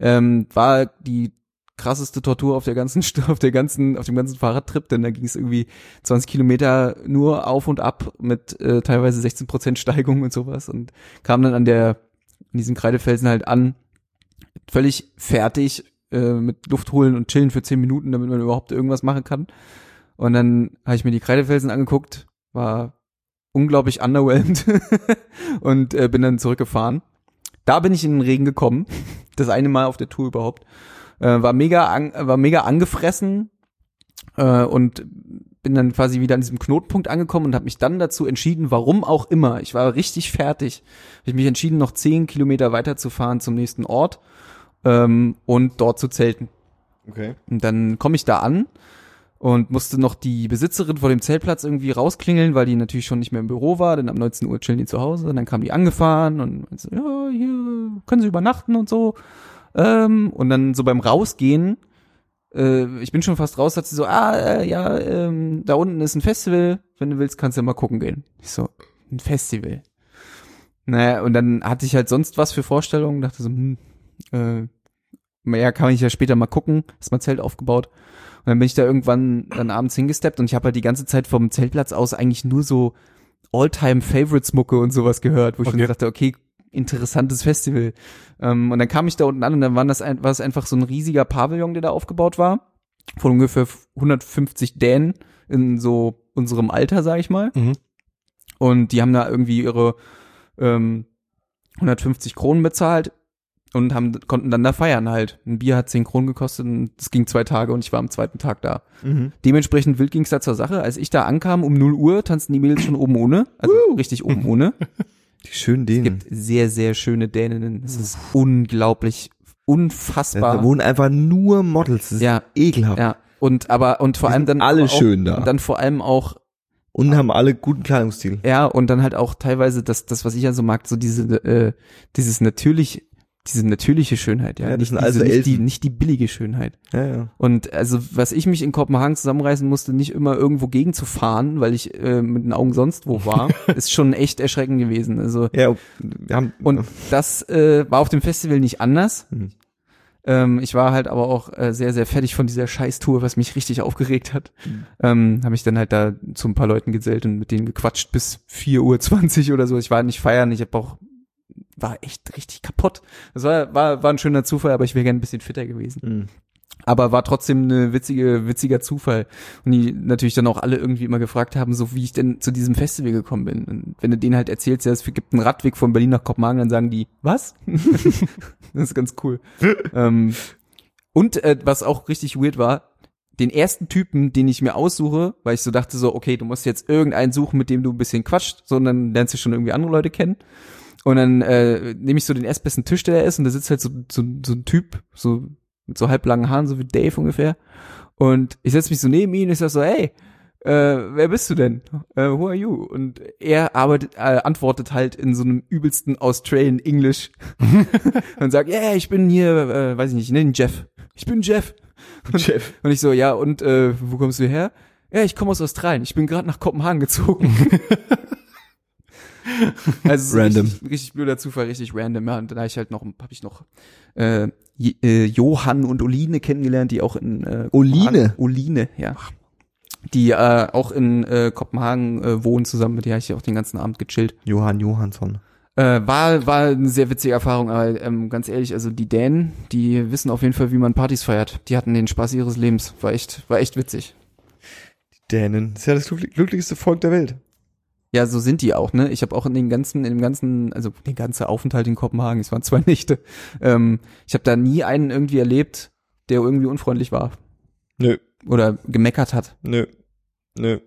Ähm, war die krasseste Tortur auf der ganzen, auf der ganzen, auf dem ganzen Fahrradtrip, denn da ging es irgendwie 20 Kilometer nur auf und ab mit äh, teilweise 16 Prozent Steigung und sowas und kam dann an der, an diesem Kreidefelsen halt an, völlig fertig, äh, mit Luft holen und chillen für 10 Minuten, damit man überhaupt irgendwas machen kann. Und dann habe ich mir die Kreidefelsen angeguckt, war unglaublich underwhelmed und äh, bin dann zurückgefahren. Da bin ich in den Regen gekommen, das eine Mal auf der Tour überhaupt. Äh, war mega, an, war mega angefressen äh, und bin dann quasi wieder an diesem Knotenpunkt angekommen und habe mich dann dazu entschieden, warum auch immer, ich war richtig fertig, habe ich mich entschieden, noch zehn Kilometer weiterzufahren zum nächsten Ort ähm, und dort zu zelten. Okay. Und dann komme ich da an und musste noch die Besitzerin vor dem Zeltplatz irgendwie rausklingeln, weil die natürlich schon nicht mehr im Büro war, denn ab 19 Uhr chillen die zu Hause. Und dann kam die angefahren und so, ja, hier können sie übernachten und so. Ähm, und dann so beim Rausgehen, äh, ich bin schon fast raus, hat sie so, ah, äh, ja, ähm, da unten ist ein Festival, wenn du willst, kannst du ja mal gucken gehen. Ich so, ein Festival. Naja, und dann hatte ich halt sonst was für Vorstellungen, dachte so, hm, äh, ja, kann ich ja später mal gucken, ist mein Zelt aufgebaut. Und dann bin ich da irgendwann dann abends hingesteppt und ich habe halt die ganze Zeit vom Zeltplatz aus eigentlich nur so All-Time-Favorites-Mucke und sowas gehört, wo ich Okay. schon dachte, okay, interessantes Festival. Ähm, und dann kam ich da unten an und dann waren das ein, war es einfach so ein riesiger Pavillon, der da aufgebaut war, von ungefähr 150 Dänen in so unserem Alter, sag ich mal. Mhm. Und die haben da irgendwie ihre ähm, 150 Kronen bezahlt und haben konnten dann da feiern halt. Ein Bier hat 10 Kronen gekostet und es ging zwei Tage und ich war am zweiten Tag da. Mhm. Dementsprechend wild ging's da zur Sache. Als ich da ankam um 0 Uhr, tanzten die Mädels schon oben ohne. Also richtig oben ohne. Die schönen Es Dänen. gibt sehr, sehr schöne Däninnen. Es ist unglaublich, unfassbar. da wohnen einfach nur Models. Das Ja. ekelhaft. ja. Und aber, und vor Die allem dann. alle auch, schön da. Und dann vor allem auch Und haben alle guten Kleidungsstil. Ja, und dann halt auch teilweise das, das was ich ja so mag, so diese, äh, dieses natürlich, diese natürliche Schönheit, ja. Ja, das nicht, sind diese, also nicht, die, nicht die billige Schönheit. Ja, ja. Und also, was ich mich in Kopenhagen zusammenreißen musste, nicht immer irgendwo gegen zu fahren, weil ich äh, mit den Augen sonst wo war, ist schon echt erschreckend gewesen. Also, Ja, wir haben, und das äh, war auf dem Festival nicht anders. Mhm. Ähm, ich war halt aber auch äh, sehr, sehr fertig von dieser Scheißtour, was mich richtig aufgeregt hat. Mhm. Ähm, habe ich dann halt da zu ein paar Leuten gesellt und mit denen gequatscht bis 4.20 Uhr oder so. Ich war nicht feiern, ich habe auch, war echt richtig kaputt. Das war, war, war ein schöner Zufall, aber ich wäre gerne ein bisschen fitter gewesen. Mhm. Aber war trotzdem eine witzige, witziger Zufall. Und die natürlich dann auch alle irgendwie immer gefragt haben, so wie ich denn zu diesem Festival gekommen bin. Und wenn du denen halt erzählst, ja, es gibt einen Radweg von Berlin nach Kopenhagen, dann sagen die, was? das ist ganz cool. ähm, und äh, was auch richtig weird war, den ersten Typen, den ich mir aussuche, weil ich so dachte so, okay, du musst jetzt irgendeinen suchen, mit dem du ein bisschen quatscht, sondern lernst du schon irgendwie andere Leute kennen. Und dann äh, nehme ich so den erstbesten Tisch, der da ist, und da sitzt halt so, so, so ein Typ, so mit so halblangen Haaren, so wie Dave ungefähr. Und ich setze mich so neben ihn und ich sag so, hey, äh, wer bist du denn? Äh, who are you? Und er arbeitet, äh, antwortet halt in so einem übelsten Australian English und sagt, ja, yeah, ich bin hier, äh, weiß ich nicht, ich nenne ihn Jeff. Ich bin Jeff. Und, Jeff. und ich so, ja, und äh, wo kommst du her? Ja, ich komme aus Australien. Ich bin gerade nach Kopenhagen gezogen. also Random. Richtig, richtig blöder Zufall, richtig random. Ja, und dann habe ich halt noch, habe ich noch äh, äh, Johann und Oline kennengelernt, die auch in äh, Oline? Oline, ja. Die äh, auch in äh, Kopenhagen äh, wohnen zusammen, mit der habe ich auch den ganzen Abend gechillt. Johann Johansson. Äh, war, war eine sehr witzige Erfahrung, aber ähm, ganz ehrlich, also die Dänen, die wissen auf jeden Fall, wie man Partys feiert. Die hatten den Spaß ihres Lebens. War echt, war echt witzig. Dänen. Das ist ja das glückli- glücklichste Volk der Welt. Ja, so sind die auch, ne? Ich habe auch in den ganzen, in dem ganzen, also den ganzen Aufenthalt in Kopenhagen, es waren zwei Nächte, ähm, ich habe da nie einen irgendwie erlebt, der irgendwie unfreundlich war Nö, oder gemeckert hat. nö, nö.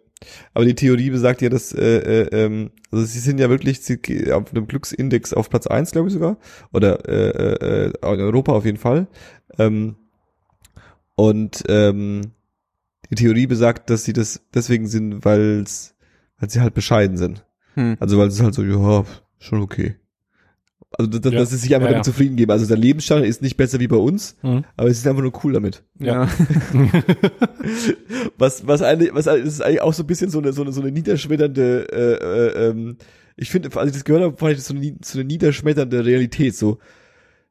Aber die Theorie besagt ja, dass, äh, äh, ähm, also sie sind ja wirklich sie, auf einem Glücksindex auf Platz eins, glaube ich sogar. Oder äh, äh, äh, in Europa auf jeden Fall. Ähm, und ähm, die Theorie besagt, dass sie das deswegen sind, weil's, weil sie halt bescheiden sind. Hm. Also weil es halt so, ja, schon okay. Also dass, dass Ja. dass sie sich einfach Ja, damit ja. zufrieden geben. Also der Lebensstandard ist nicht besser wie bei uns, Mhm. aber sie sind einfach nur cool damit. Ja. Was, was eigentlich, was eigentlich- das ist eigentlich auch so ein bisschen so eine, so eine, so eine niederschmetternde, äh, äh, ähm, ich finde, als ich das gehört habe, fand ich das so eine, so eine niederschmetternde Realität, so,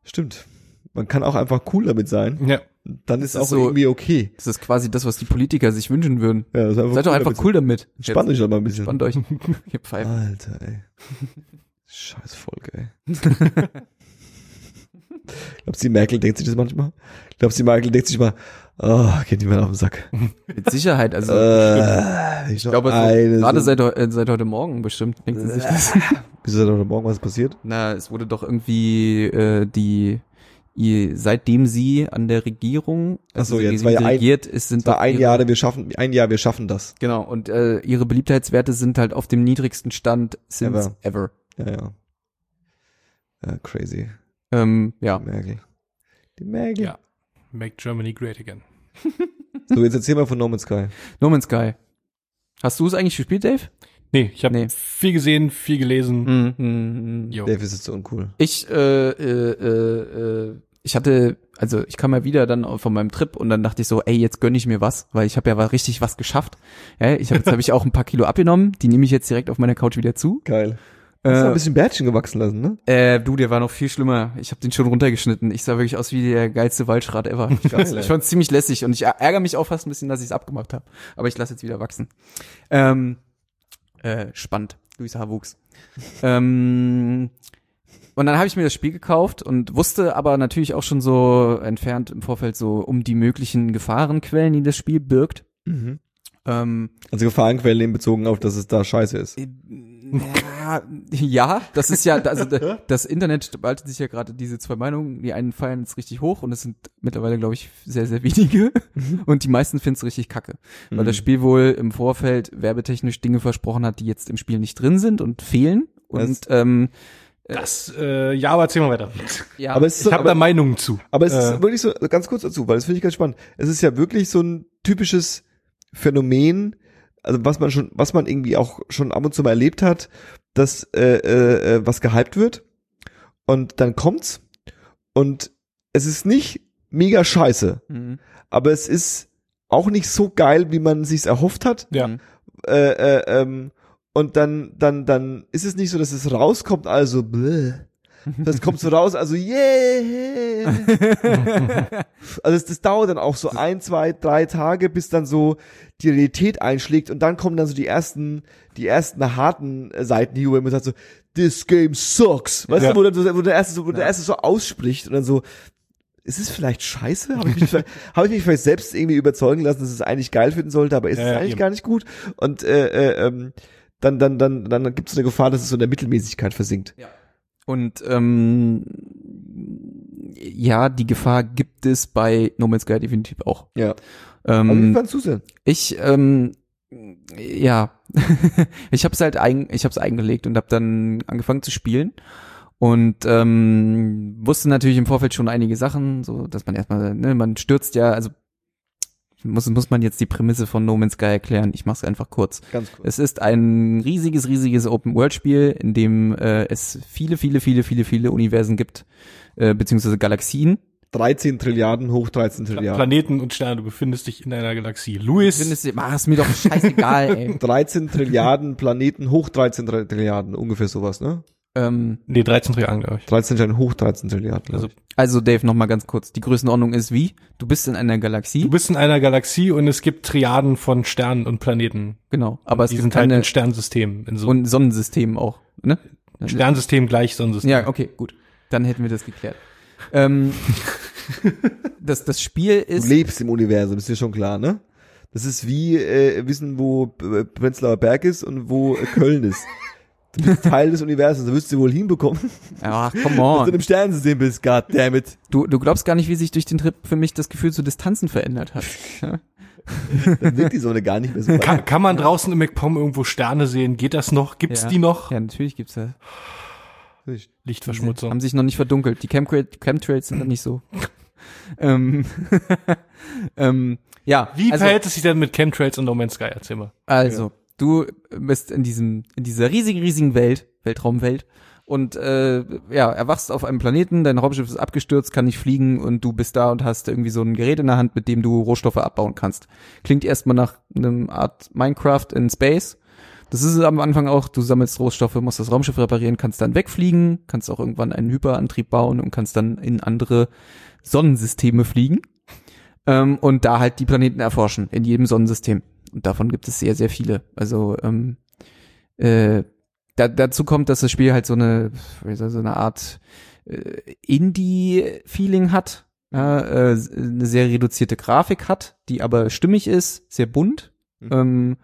stimmt. Man kann auch einfach cool damit sein. ja. Dann ist Das auch ist so- irgendwie okay. Das ist quasi das, was die Politiker sich wünschen würden. Ja, das ist einfach Seid doch einfach damit cool damit. Spannt euch doch mal ein bisschen. Spannt euch. Ihr Pfeifen. Alter, ey. Scheiß Folge, ey. Glaubst du, die Merkel denkt sich das manchmal? Glaubst du, die Merkel denkt sich mal, oh, geht niemand auf den Sack. Mit Sicherheit, also Äh, ich glaube, so, eine gerade seit, äh, seit heute Morgen bestimmt denkt sie sich das. Wieso ist da heute Morgen was passiert? Na, es wurde doch irgendwie äh, die ihr, seitdem sie an der Regierung, so, also sie das war ja ein- regiert, ist, sind doch ein ihre, Jahr, wir schaffen, ein Jahr, wir schaffen das. Genau, und äh, ihre Beliebtheitswerte sind halt auf dem niedrigsten Stand since ever. Ja, ja. Ja, crazy. Ähm, ja. Merkel. Die Merkel. Ja. Make Germany great again. So, jetzt erzähl mal von No Man's Sky. No Man's Sky. Hast du es eigentlich gespielt, Dave? Nee, ich habe Nee. viel gesehen, viel gelesen. Mhm. Mhm. Jo. Dave ist jetzt so uncool. Ich, äh, äh, äh, äh, ich hatte, also ich kam ja wieder dann von meinem Trip und dann dachte ich so, ey, jetzt gönn ich mir was, weil ich habe ja richtig was geschafft. Ja, ich hab, jetzt habe ich auch ein paar Kilo abgenommen, die nehme ich jetzt direkt auf meiner Couch wieder zu. Geil. Hast du ein Äh, bisschen Bärtchen gewachsen lassen, ne? äh, du, der war noch viel schlimmer. Ich habe den schon runtergeschnitten. Ich sah wirklich aus wie der geilste Waldschrat ever. Ich ich fand's ziemlich lässig und ich ärgere mich auch fast ein bisschen, dass ich es abgemacht habe. Aber ich lasse jetzt wieder wachsen. Ähm, äh, spannend. Luis Haarwuchs. ähm, und dann habe ich mir das Spiel gekauft und wusste aber natürlich auch schon so entfernt im Vorfeld so um die möglichen Gefahrenquellen, die das Spiel birgt. Mhm. Ähm, Also Gefahrenquellen bezogen auf, dass es da scheiße ist. Ja, ja, das ist ja, also da- das Internet spaltet sich ja gerade diese zwei Meinungen. Die einen feiern es richtig hoch und es sind mittlerweile, glaube ich, sehr, sehr wenige. Und die meisten finden es richtig kacke. Weil Mhm. das Spiel wohl im Vorfeld werbetechnisch Dinge versprochen hat, die jetzt im Spiel nicht drin sind und fehlen. Und ähm, Das, äh, ja, aber erzähl mal weiter. ja, Aber es ist Ich habe da Meinungen zu. aber es ist äh, wirklich so, ganz kurz dazu, weil das finde ich ganz spannend. Es ist ja wirklich so ein typisches Phänomen, also was man schon, was man irgendwie auch schon ab und zu mal erlebt hat, dass äh, äh, äh, was gehypt wird und dann kommt's und es ist nicht mega scheiße, Mhm. aber es ist auch nicht so geil, wie man sich's erhofft hat. Ja. Mhm. Äh, äh, ähm, und dann, dann, dann ist es nicht so, dass es rauskommt, also bläh. Das kommt so raus, also yeah. Also das, das dauert dann auch so ein, zwei, drei Tage, bis dann so die Realität einschlägt und dann kommen dann so die ersten, die ersten harten äh, Seiten hier, wo man sagt so, this game sucks. Weißt Ja. du, wo, dann, so- wo der erste so, wo der erste so ausspricht und dann so, ist es vielleicht scheiße? Habe ich, mich vielleicht- hab ich mich vielleicht selbst irgendwie überzeugen lassen, dass es eigentlich geil finden sollte, aber ist Ja, es ja, eigentlich eben. gar nicht gut? Und äh, äh, ähm, dann, dann, dann, dann gibt es eine Gefahr, dass es so in der Mittelmäßigkeit versinkt. Und ähm, ja, die Gefahr gibt es bei No Man's Sky definitiv auch. Ja. Aber wie Ähm, fandst du denn? ich, ähm, ja, ich habe es halt eigen, ich habe es eingelegt und habe dann angefangen zu spielen und ähm, wusste natürlich im Vorfeld schon einige Sachen, so dass man erstmal, ne, man stürzt ja, also muss muss man jetzt die Prämisse von No Man's Sky erklären. Ich mache es einfach kurz. Ganz kurz. Es ist ein riesiges, riesiges Open-World-Spiel, in dem äh, es viele, viele, viele, viele, viele Universen gibt, äh, beziehungsweise Galaxien. 13 Trilliarden hoch 13 Trilliarden. Planeten und Sterne, du befindest dich in einer Galaxie. Louis, Findest du, mach es mir doch scheißegal, ey. 13 Trilliarden Planeten hoch 13 Tri- Trilliarden, ungefähr sowas, ne? ähm, nee, 13 Triangeln, glaube ich. 13 Trilliarden hoch 13 Trilliarden. Also, also Dave, noch mal ganz kurz. Die Größenordnung ist wie? Du bist in einer Galaxie. du bist in einer Galaxie und es gibt Triaden von Sternen und Planeten. genau. Aber es die gibt sind halt keine in Sternsystemen. In so, und Sonnensystemen auch, ne? Sternsystem gleich Sonnensystem. Ja, okay, gut. Dann hätten wir das geklärt. Ähm, das, das Spiel Du ist. lebst im Universum, ist dir schon klar, ne? Das ist wie äh, wissen, wo B- Prenzlauer Berg ist und wo äh, Köln ist. Du bist Teil des Universums, da wirst du wohl hinbekommen, Ach, come dass du on. im Sternensystem bist, goddammit. Du, du glaubst gar nicht, wie sich durch den Trip für mich das Gefühl zu Distanzen verändert hat. Dann wird die Sonne gar nicht mehr so. Kann, kann man draußen im MacPom irgendwo Sterne sehen? Geht das noch? Gibt's Ja. die noch? Ja, natürlich gibt's das. Lichtverschmutzung. Haben sich noch nicht verdunkelt. Die Chemtra Chemtrails sind noch nicht so. ähm, ähm, ja. Wie also, verhält es sich denn mit Chemtrails und No Man's Sky? Erzähl mal. Also, du bist in diesem, in dieser riesigen, riesigen Welt, Weltraumwelt, und äh, ja, erwachst auf einem Planeten, dein Raumschiff ist abgestürzt, kann nicht fliegen und du bist da und hast irgendwie so ein Gerät in der Hand, mit dem du Rohstoffe abbauen kannst. Klingt erstmal nach einem Art Minecraft in Space. Das ist am Anfang auch, du sammelst Rohstoffe, musst das Raumschiff reparieren, kannst dann wegfliegen, kannst auch irgendwann einen Hyperantrieb bauen und kannst dann in andere Sonnensysteme fliegen ähm, und da halt die Planeten erforschen, in jedem Sonnensystem. Und davon gibt es sehr, sehr viele. Also ähm, äh, da, dazu kommt, dass das Spiel halt so eine, wie soll ich so eine Art äh, Indie-Feeling hat, ja, äh, eine sehr reduzierte Grafik hat, die aber stimmig ist, sehr bunt. Mhm. Ähm,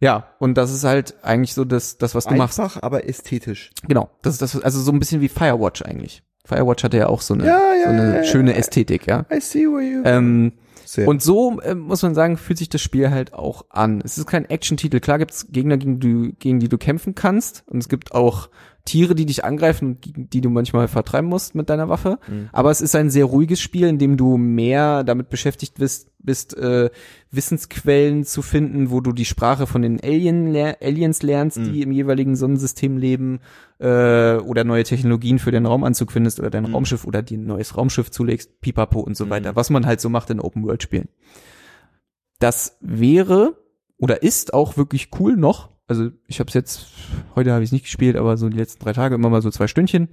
ja, und das ist halt eigentlich so das, das was du machst. Einfach, aber ästhetisch. Genau, das ist das, also so ein bisschen wie Firewatch eigentlich. Firewatch hatte ja auch so eine, Ja, ja, so eine ja, schöne. Ästhetik, ja. I see where you Ähm, Sehr. und so äh, muss man sagen, fühlt sich das Spiel halt auch an. Es ist kein Action-Titel. Klar gibt's Gegner, gegen, du, gegen die du kämpfen kannst. Und es gibt auch Tiere, die dich angreifen und die du manchmal vertreiben musst mit deiner Waffe. Mhm. Aber es ist ein sehr ruhiges Spiel, in dem du mehr damit beschäftigt bist, bist äh, Wissensquellen zu finden, wo du die Sprache von den Alien ler Aliens lernst, die im jeweiligen Sonnensystem leben, äh, oder neue Technologien für den Raumanzug findest oder dein Raumschiff oder dir ein neues Raumschiff zulegst, pipapo und so weiter, was man halt so macht in Open-World-Spielen. Das wäre oder ist auch wirklich cool noch. Also ich habe es jetzt, heute habe ich es nicht gespielt, aber so die letzten drei Tage immer mal so zwei Stündchen,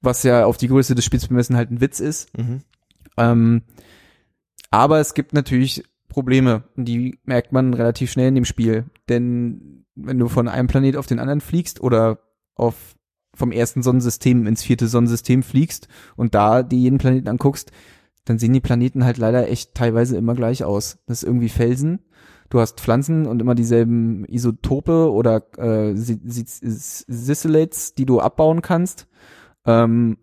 was ja auf die Größe des Spiels bemessen halt ein Witz ist. Mhm. Ähm, aber es gibt natürlich Probleme, die merkt man relativ schnell in dem Spiel. Denn wenn du von einem Planet auf den anderen fliegst oder auf vom ersten Sonnensystem ins vierte Sonnensystem fliegst und da dir jeden Planeten anguckst, dann sehen die Planeten halt leider echt teilweise immer gleich aus. Das ist irgendwie Felsen. Du hast Pflanzen und immer dieselben Isotope oder äh, Si- Si- Sisylates, die du abbauen kannst. Ähm,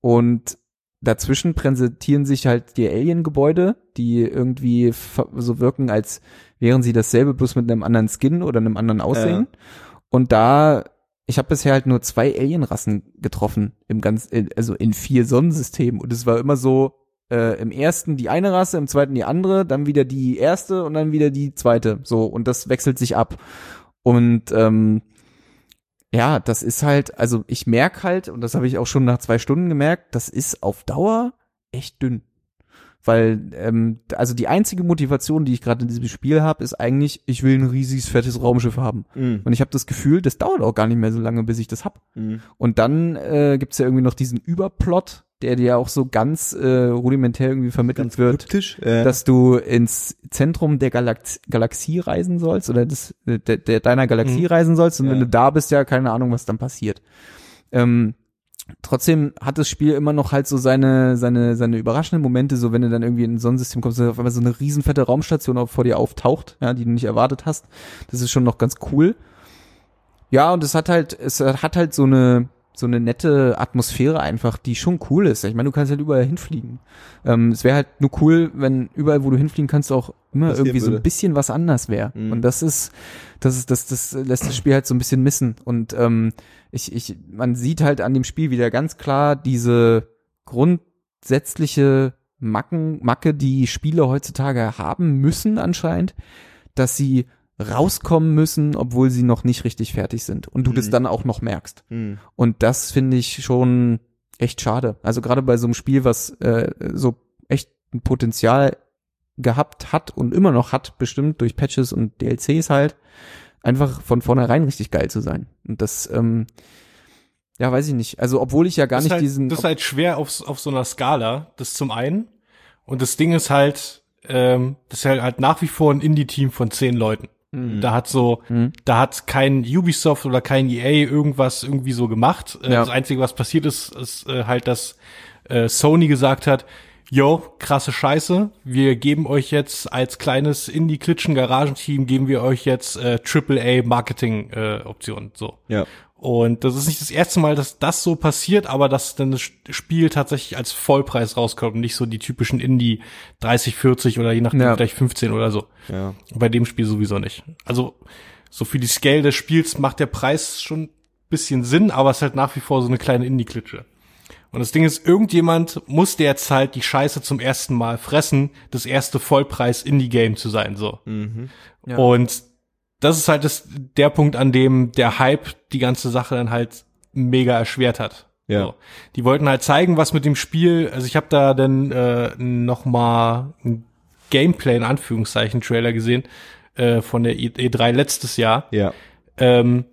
und dazwischen präsentieren sich halt die Alien-Gebäude, die irgendwie so wirken, als wären sie dasselbe, bloß mit einem anderen Skin oder einem anderen Aussehen. Und da, ich habe bisher halt nur zwei Alien-Rassen getroffen, im ganz, äh, also in vier Sonnensystemen. Und es war immer so, äh, im ersten die eine Rasse, im zweiten die andere, dann wieder die erste und dann wieder die zweite. So, und das wechselt sich ab. Und ähm, ja, das ist halt, also ich merk halt, und das habe ich auch schon nach zwei Stunden gemerkt, das ist auf Dauer echt dünn. Weil, ähm, also die einzige Motivation, die ich gerade in diesem Spiel habe, ist eigentlich, ich will ein riesiges, fettes Raumschiff haben. Mhm. Und ich habe das Gefühl, das dauert auch gar nicht mehr so lange, bis ich das hab. Mhm. Und dann äh, gibt's ja irgendwie noch diesen Überplot, der dir auch so ganz äh, rudimentär irgendwie vermittelt Ganz wird kryptisch. Äh, dass du ins Zentrum der Galax Galaxie reisen sollst oder des, der, der deiner Galaxie Mhm. reisen sollst und Ja. wenn du da bist, ja keine Ahnung, was dann passiert. Ähm, trotzdem hat das Spiel immer noch halt so seine seine seine überraschenden Momente, so wenn du dann irgendwie in ein Sonnensystem kommst, auf einmal so eine riesenfette Raumstation auch vor dir auftaucht, ja, die du nicht erwartet hast. Das ist schon noch ganz cool. Ja, und es hat halt es hat halt so eine so eine nette Atmosphäre einfach, die schon cool ist. Ich meine, du kannst halt überall hinfliegen. Ähm, es wäre halt nur cool, wenn überall, wo du hinfliegen kannst, auch immer Passieren irgendwie so ein bisschen was anders wäre. Mhm. Und das ist, das ist, das, das lässt das Spiel halt so ein bisschen missen. Und ähm, ich, ich, man sieht halt an dem Spiel wieder ganz klar diese grundsätzliche Macken, Macke, die Spiele heutzutage haben müssen anscheinend, dass sie rauskommen müssen, obwohl sie noch nicht richtig fertig sind. Und du das Mhm. dann auch noch merkst. Mhm. Und das finde ich schon echt schade. Also gerade bei so einem Spiel, was äh, so echt ein Potenzial gehabt hat und immer noch hat, bestimmt durch Patches und DLCs halt, einfach von vornherein richtig geil zu sein. Und das, ähm, ja, weiß ich nicht. Also obwohl ich ja gar das nicht halt, diesen. das ist halt schwer auf, auf so einer Skala, das zum einen. Und das Ding ist halt, ähm, das ist halt, halt nach wie vor ein Indie-Team von zehn Leuten. Mhm. Da hat so, Mhm. da hat kein Ubisoft oder kein EA irgendwas irgendwie so gemacht. Äh, Ja. Das Einzige, was passiert ist, ist äh, halt, dass äh, Sony gesagt hat, yo, krasse Scheiße, wir geben euch jetzt als kleines Indie-Klitschen-Garagenteam, geben wir euch jetzt äh, AAA-Marketing-Optionen. so. Ja. Und das ist nicht das erste Mal, dass das so passiert, aber dass dann das Spiel tatsächlich als Vollpreis rauskommt und nicht so die typischen Indie 30, 40 oder je nachdem Ja. vielleicht 15 oder so. Ja. Bei dem Spiel sowieso nicht. Also so für die Scale des Spiels macht der Preis schon ein bisschen Sinn, aber es ist halt nach wie vor so eine kleine Indie-Klitsche. Und das Ding ist, irgendjemand jetzt halt die Scheiße zum ersten Mal fressen, das erste Vollpreis-Indie-Game zu sein, so. Mhm. Ja. Und das ist halt das, der Punkt, an dem der Hype die ganze Sache dann halt mega erschwert hat. Ja. So. Die wollten halt zeigen, was mit dem Spiel, also ich habe da dann äh, noch mal ein Gameplay in Anführungszeichen Trailer gesehen äh, von der E3 letztes Jahr, Ja. ähm,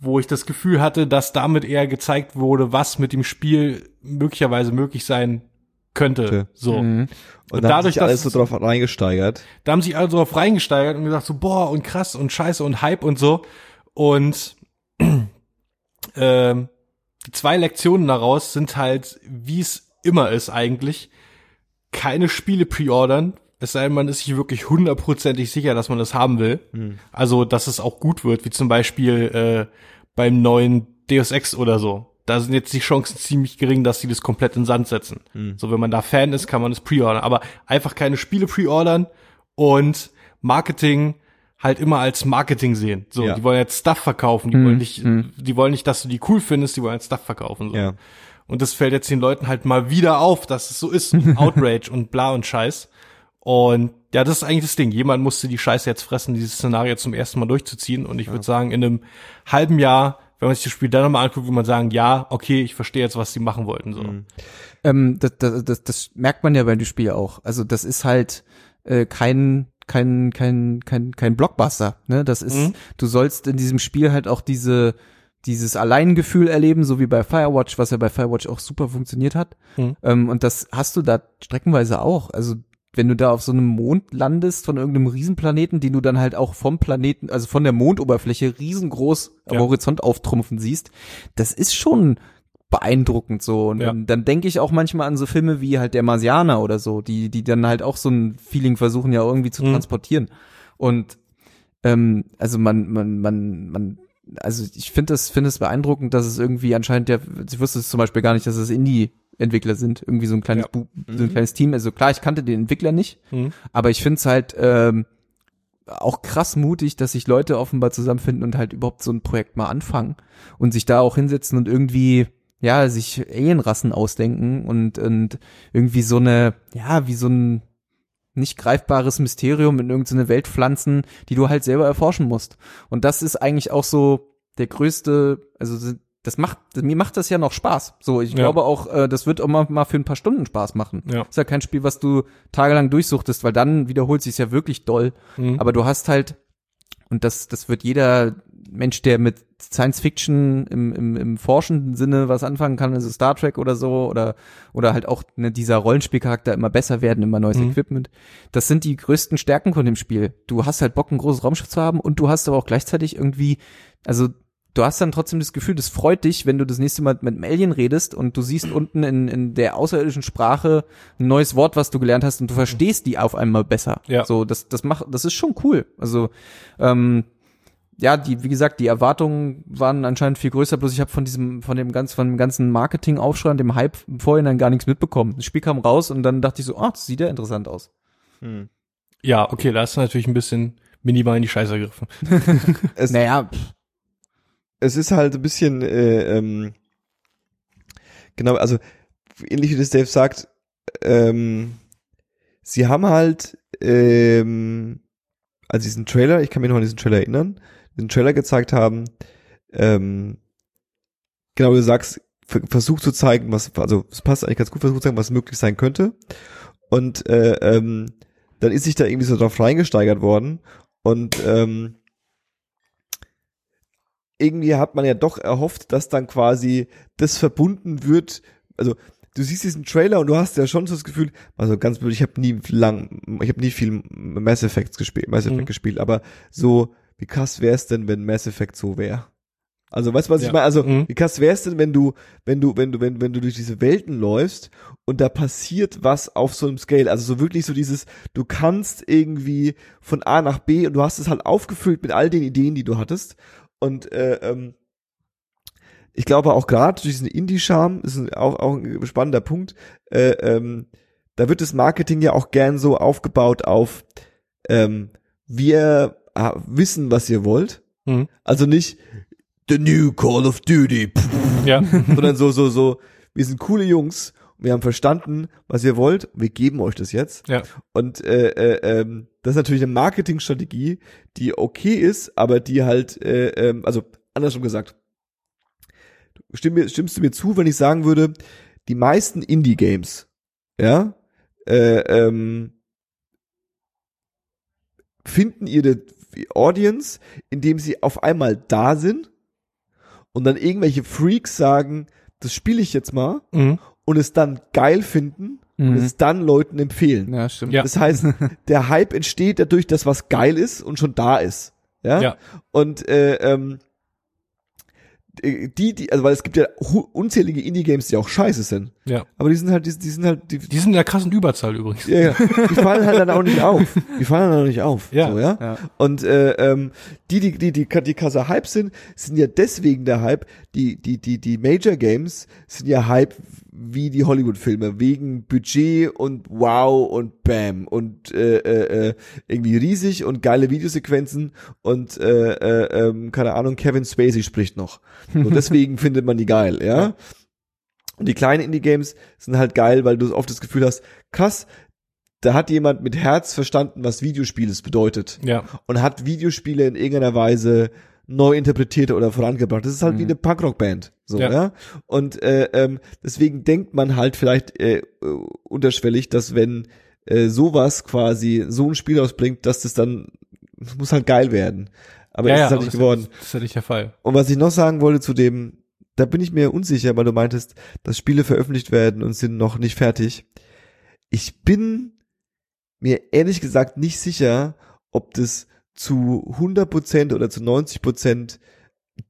wo ich das Gefühl hatte, dass damit eher gezeigt wurde, was mit dem Spiel möglicherweise möglich sein könnte. So. Mhm. Und, Und dadurch, sich alles dass- so drauf reingesteigert. Da haben sich alle drauf reingesteigert und gesagt so, boah, und krass und scheiße und Hype und so. Und die zwei Lektionen daraus sind halt, wie es immer ist eigentlich, keine Spiele preordern, es sei denn, man ist sich wirklich hundertprozentig sicher, dass man das haben will. Also, dass es auch gut wird, wie zum Beispiel äh, beim neuen Deus Ex oder so. Da sind jetzt die Chancen ziemlich gering, dass sie das komplett in den Sand setzen. So, wenn man da Fan ist, kann man es preordern. Aber einfach keine Spiele preordern und Marketing halt immer als Marketing sehen. So, Ja. die wollen jetzt Stuff verkaufen, die wollen nicht, die wollen nicht, dass du die cool findest, die wollen jetzt Stuff verkaufen. So. Ja. Und das fällt jetzt den Leuten halt mal wieder auf, dass es so ist. Outrage und bla und Scheiß. Und ja, das ist eigentlich das Ding. Jemand musste die Scheiße jetzt fressen, dieses Szenario zum ersten Mal durchzuziehen. Und ich würde sagen, in einem halben Jahr, wenn man sich das Spiel dann nochmal anguckt, würde man sagen, ja, okay, ich verstehe jetzt, was sie machen wollten. So. Ähm, das, das, das, das merkt man ja bei dem Spiel auch. Also das ist halt äh, kein kein kein kein kein Blockbuster. Ne, das ist. Mhm. Du sollst in diesem Spiel halt auch diese dieses Alleingefühl erleben, so wie bei Firewatch, was ja bei Firewatch auch super funktioniert hat. Mhm. Ähm, und das hast du da streckenweise auch. Also wenn du da auf so einem Mond landest von irgendeinem Riesenplaneten, den du dann halt auch vom Planeten, also von der Mondoberfläche riesengroß am Ja. Horizont auftrumpfen siehst, das ist schon beeindruckend so. Und Ja. dann, denke ich auch manchmal an so Filme wie halt der Marsianer oder so, die, die dann halt auch so ein Feeling versuchen ja irgendwie zu Mhm. transportieren. Und ähm, also man, man, man, man, also ich finde das, finde es beeindruckend, dass es irgendwie anscheinend ja, ich wusste es zum Beispiel gar nicht, dass es Indie-Entwickler sind, irgendwie so ein kleines, Ja. Bu so ein kleines Team. Also klar, ich kannte den Entwickler nicht, Mhm. aber ich finde es halt ähm, auch krass mutig, dass sich Leute offenbar zusammenfinden und halt überhaupt so ein Projekt mal anfangen und sich da auch hinsetzen und irgendwie ja, sich Alienrassen ausdenken und, und irgendwie so eine, ja, wie so ein nicht greifbares Mysterium in irgendeine Welt pflanzen, die du halt selber erforschen musst. Und das ist eigentlich auch so der größte, also das macht, mir macht das ja noch Spaß. So, ich Ja. glaube auch, äh, das wird auch mal, mal für ein paar Stunden Spaß machen. Ja. Ist ja kein Spiel, was du tagelang durchsuchtest, weil dann wiederholt sich ja wirklich doll. Mhm. Aber du hast halt, und das, das wird jeder Mensch, der mit Science Fiction im, im, im forschenden Sinne was anfangen kann, also Star Trek oder so, oder, oder halt auch ne, dieser Rollenspielcharakter immer besser werden, immer neues Mhm. Equipment. Das sind die größten Stärken von dem Spiel. Du hast halt Bock, ein großes Raumschiff zu haben und du hast aber auch gleichzeitig irgendwie, also du hast dann trotzdem das Gefühl, das freut dich, wenn du das nächste Mal mit einem Alien redest und du siehst unten in, in der außerirdischen Sprache ein neues Wort, was du gelernt hast und du verstehst die auf einmal besser. Ja. So, das, das macht, das ist schon cool. Also, ähm, ja, die, wie gesagt, die Erwartungen waren anscheinend viel größer, bloß ich habe von diesem, von dem ganz, von dem ganzen Marketing-Aufschrei und dem Hype im Vorhinein gar nichts mitbekommen. Das Spiel kam raus und dann dachte ich so, ah, das sieht ja interessant aus. Hm. Ja, okay, da ist natürlich ein bisschen minimal in die Scheiße gegriffen. Es, Naja, pff, es ist halt ein bisschen, äh, ähm, genau, also ähnlich wie das Dave sagt, ähm, sie haben halt, ähm, also diesen Trailer, ich kann mich noch an diesen Trailer erinnern, den Trailer gezeigt haben, ähm, genau, wie du sagst, ver- versucht zu zeigen, was, also es passt eigentlich ganz gut, versucht zu zeigen, was möglich sein könnte. Und äh, ähm, dann ist sich da irgendwie so drauf reingesteigert worden und ähm, irgendwie hat man ja doch erhofft, dass dann quasi das verbunden wird, also du siehst diesen Trailer und du hast ja schon so das Gefühl, also ganz blöd, ich habe nie lang, ich habe nie viel Mass Effect gespielt, Mass Effect Mhm. gespielt, aber so, wie krass wär's denn, wenn Mass Effect so wäre? Also, weißt du, was Ja. ich meine? Also, Mhm. wie krass wär's denn, wenn du, wenn du, wenn du, wenn, wenn du durch diese Welten läufst und da passiert was auf so einem Scale? Also so wirklich so dieses, du kannst irgendwie von A nach B und du hast es halt aufgefüllt mit all den Ideen, die du hattest. Und äh, ähm, ich glaube auch gerade durch diesen Indie-Charme ist ein, auch, auch ein spannender Punkt. Äh, ähm, da wird das Marketing ja auch gern so aufgebaut auf ähm, wir wissen, was ihr wollt. Mhm. Also nicht The New Call of Duty, Ja. sondern so, so, so, wir sind coole Jungs, wir haben verstanden, was ihr wollt, wir geben euch das jetzt. Ja. Und äh, äh, ähm, das ist natürlich eine Marketingstrategie, die okay ist, aber die halt, äh, ähm, also andersrum gesagt, stimm stimmst du mir zu, wenn ich sagen würde, die meisten Indie-Games, ja, äh, ähm, finden ihre Audience, indem sie auf einmal da sind und dann irgendwelche Freaks sagen, das spiele ich jetzt mal Mhm. und es dann geil finden und Mhm. es dann Leuten empfehlen. Ja, stimmt. Ja. Das heißt, der Hype entsteht dadurch, dass was geil ist und schon da ist. Ja. Ja. Und äh, ähm, die, die, also weil es gibt ja unzählige Indie-Games, die auch scheiße sind. Ja. Aber die sind halt, die, die sind halt, die, Die sind in der krassen Überzahl übrigens. ja, ja, die fallen halt dann auch nicht auf. Die fallen dann auch nicht auf. Ja. So, ja? Ja. Und äh, ähm, die, die, die, die, die Kasse Hype sind, sind ja deswegen der Hype. Die, die, die, die Major Games sind ja Hype wie die Hollywood-Filme, wegen Budget und wow und bam und äh, äh, äh, irgendwie riesig und geile Videosequenzen und äh, äh, ähm, keine Ahnung, Kevin Spacey spricht noch. So, deswegen findet man die geil, ja. Ja. Und die kleinen Indie-Games sind halt geil, weil du oft das Gefühl hast, krass, da hat jemand mit Herz verstanden, was Videospieles bedeutet Ja. und hat Videospiele in irgendeiner Weise neu interpretiert oder vorangebracht. Das ist halt wie Mhm. eine Punkrock-Band, so, ja. Ja. Und äh, ähm, deswegen denkt man halt vielleicht äh, äh, unterschwellig, dass wenn äh, sowas quasi so ein Spiel ausbringt, dass das dann das muss halt geil werden. Aber ja, es ja, ist halt nicht das geworden. Das ist ja nicht der Fall. Und was ich noch sagen wollte zu dem, da bin ich mir unsicher, weil du meintest, dass Spiele veröffentlicht werden und sind noch nicht fertig. Ich bin mir ehrlich gesagt nicht sicher, ob das zu 100% oder zu 90%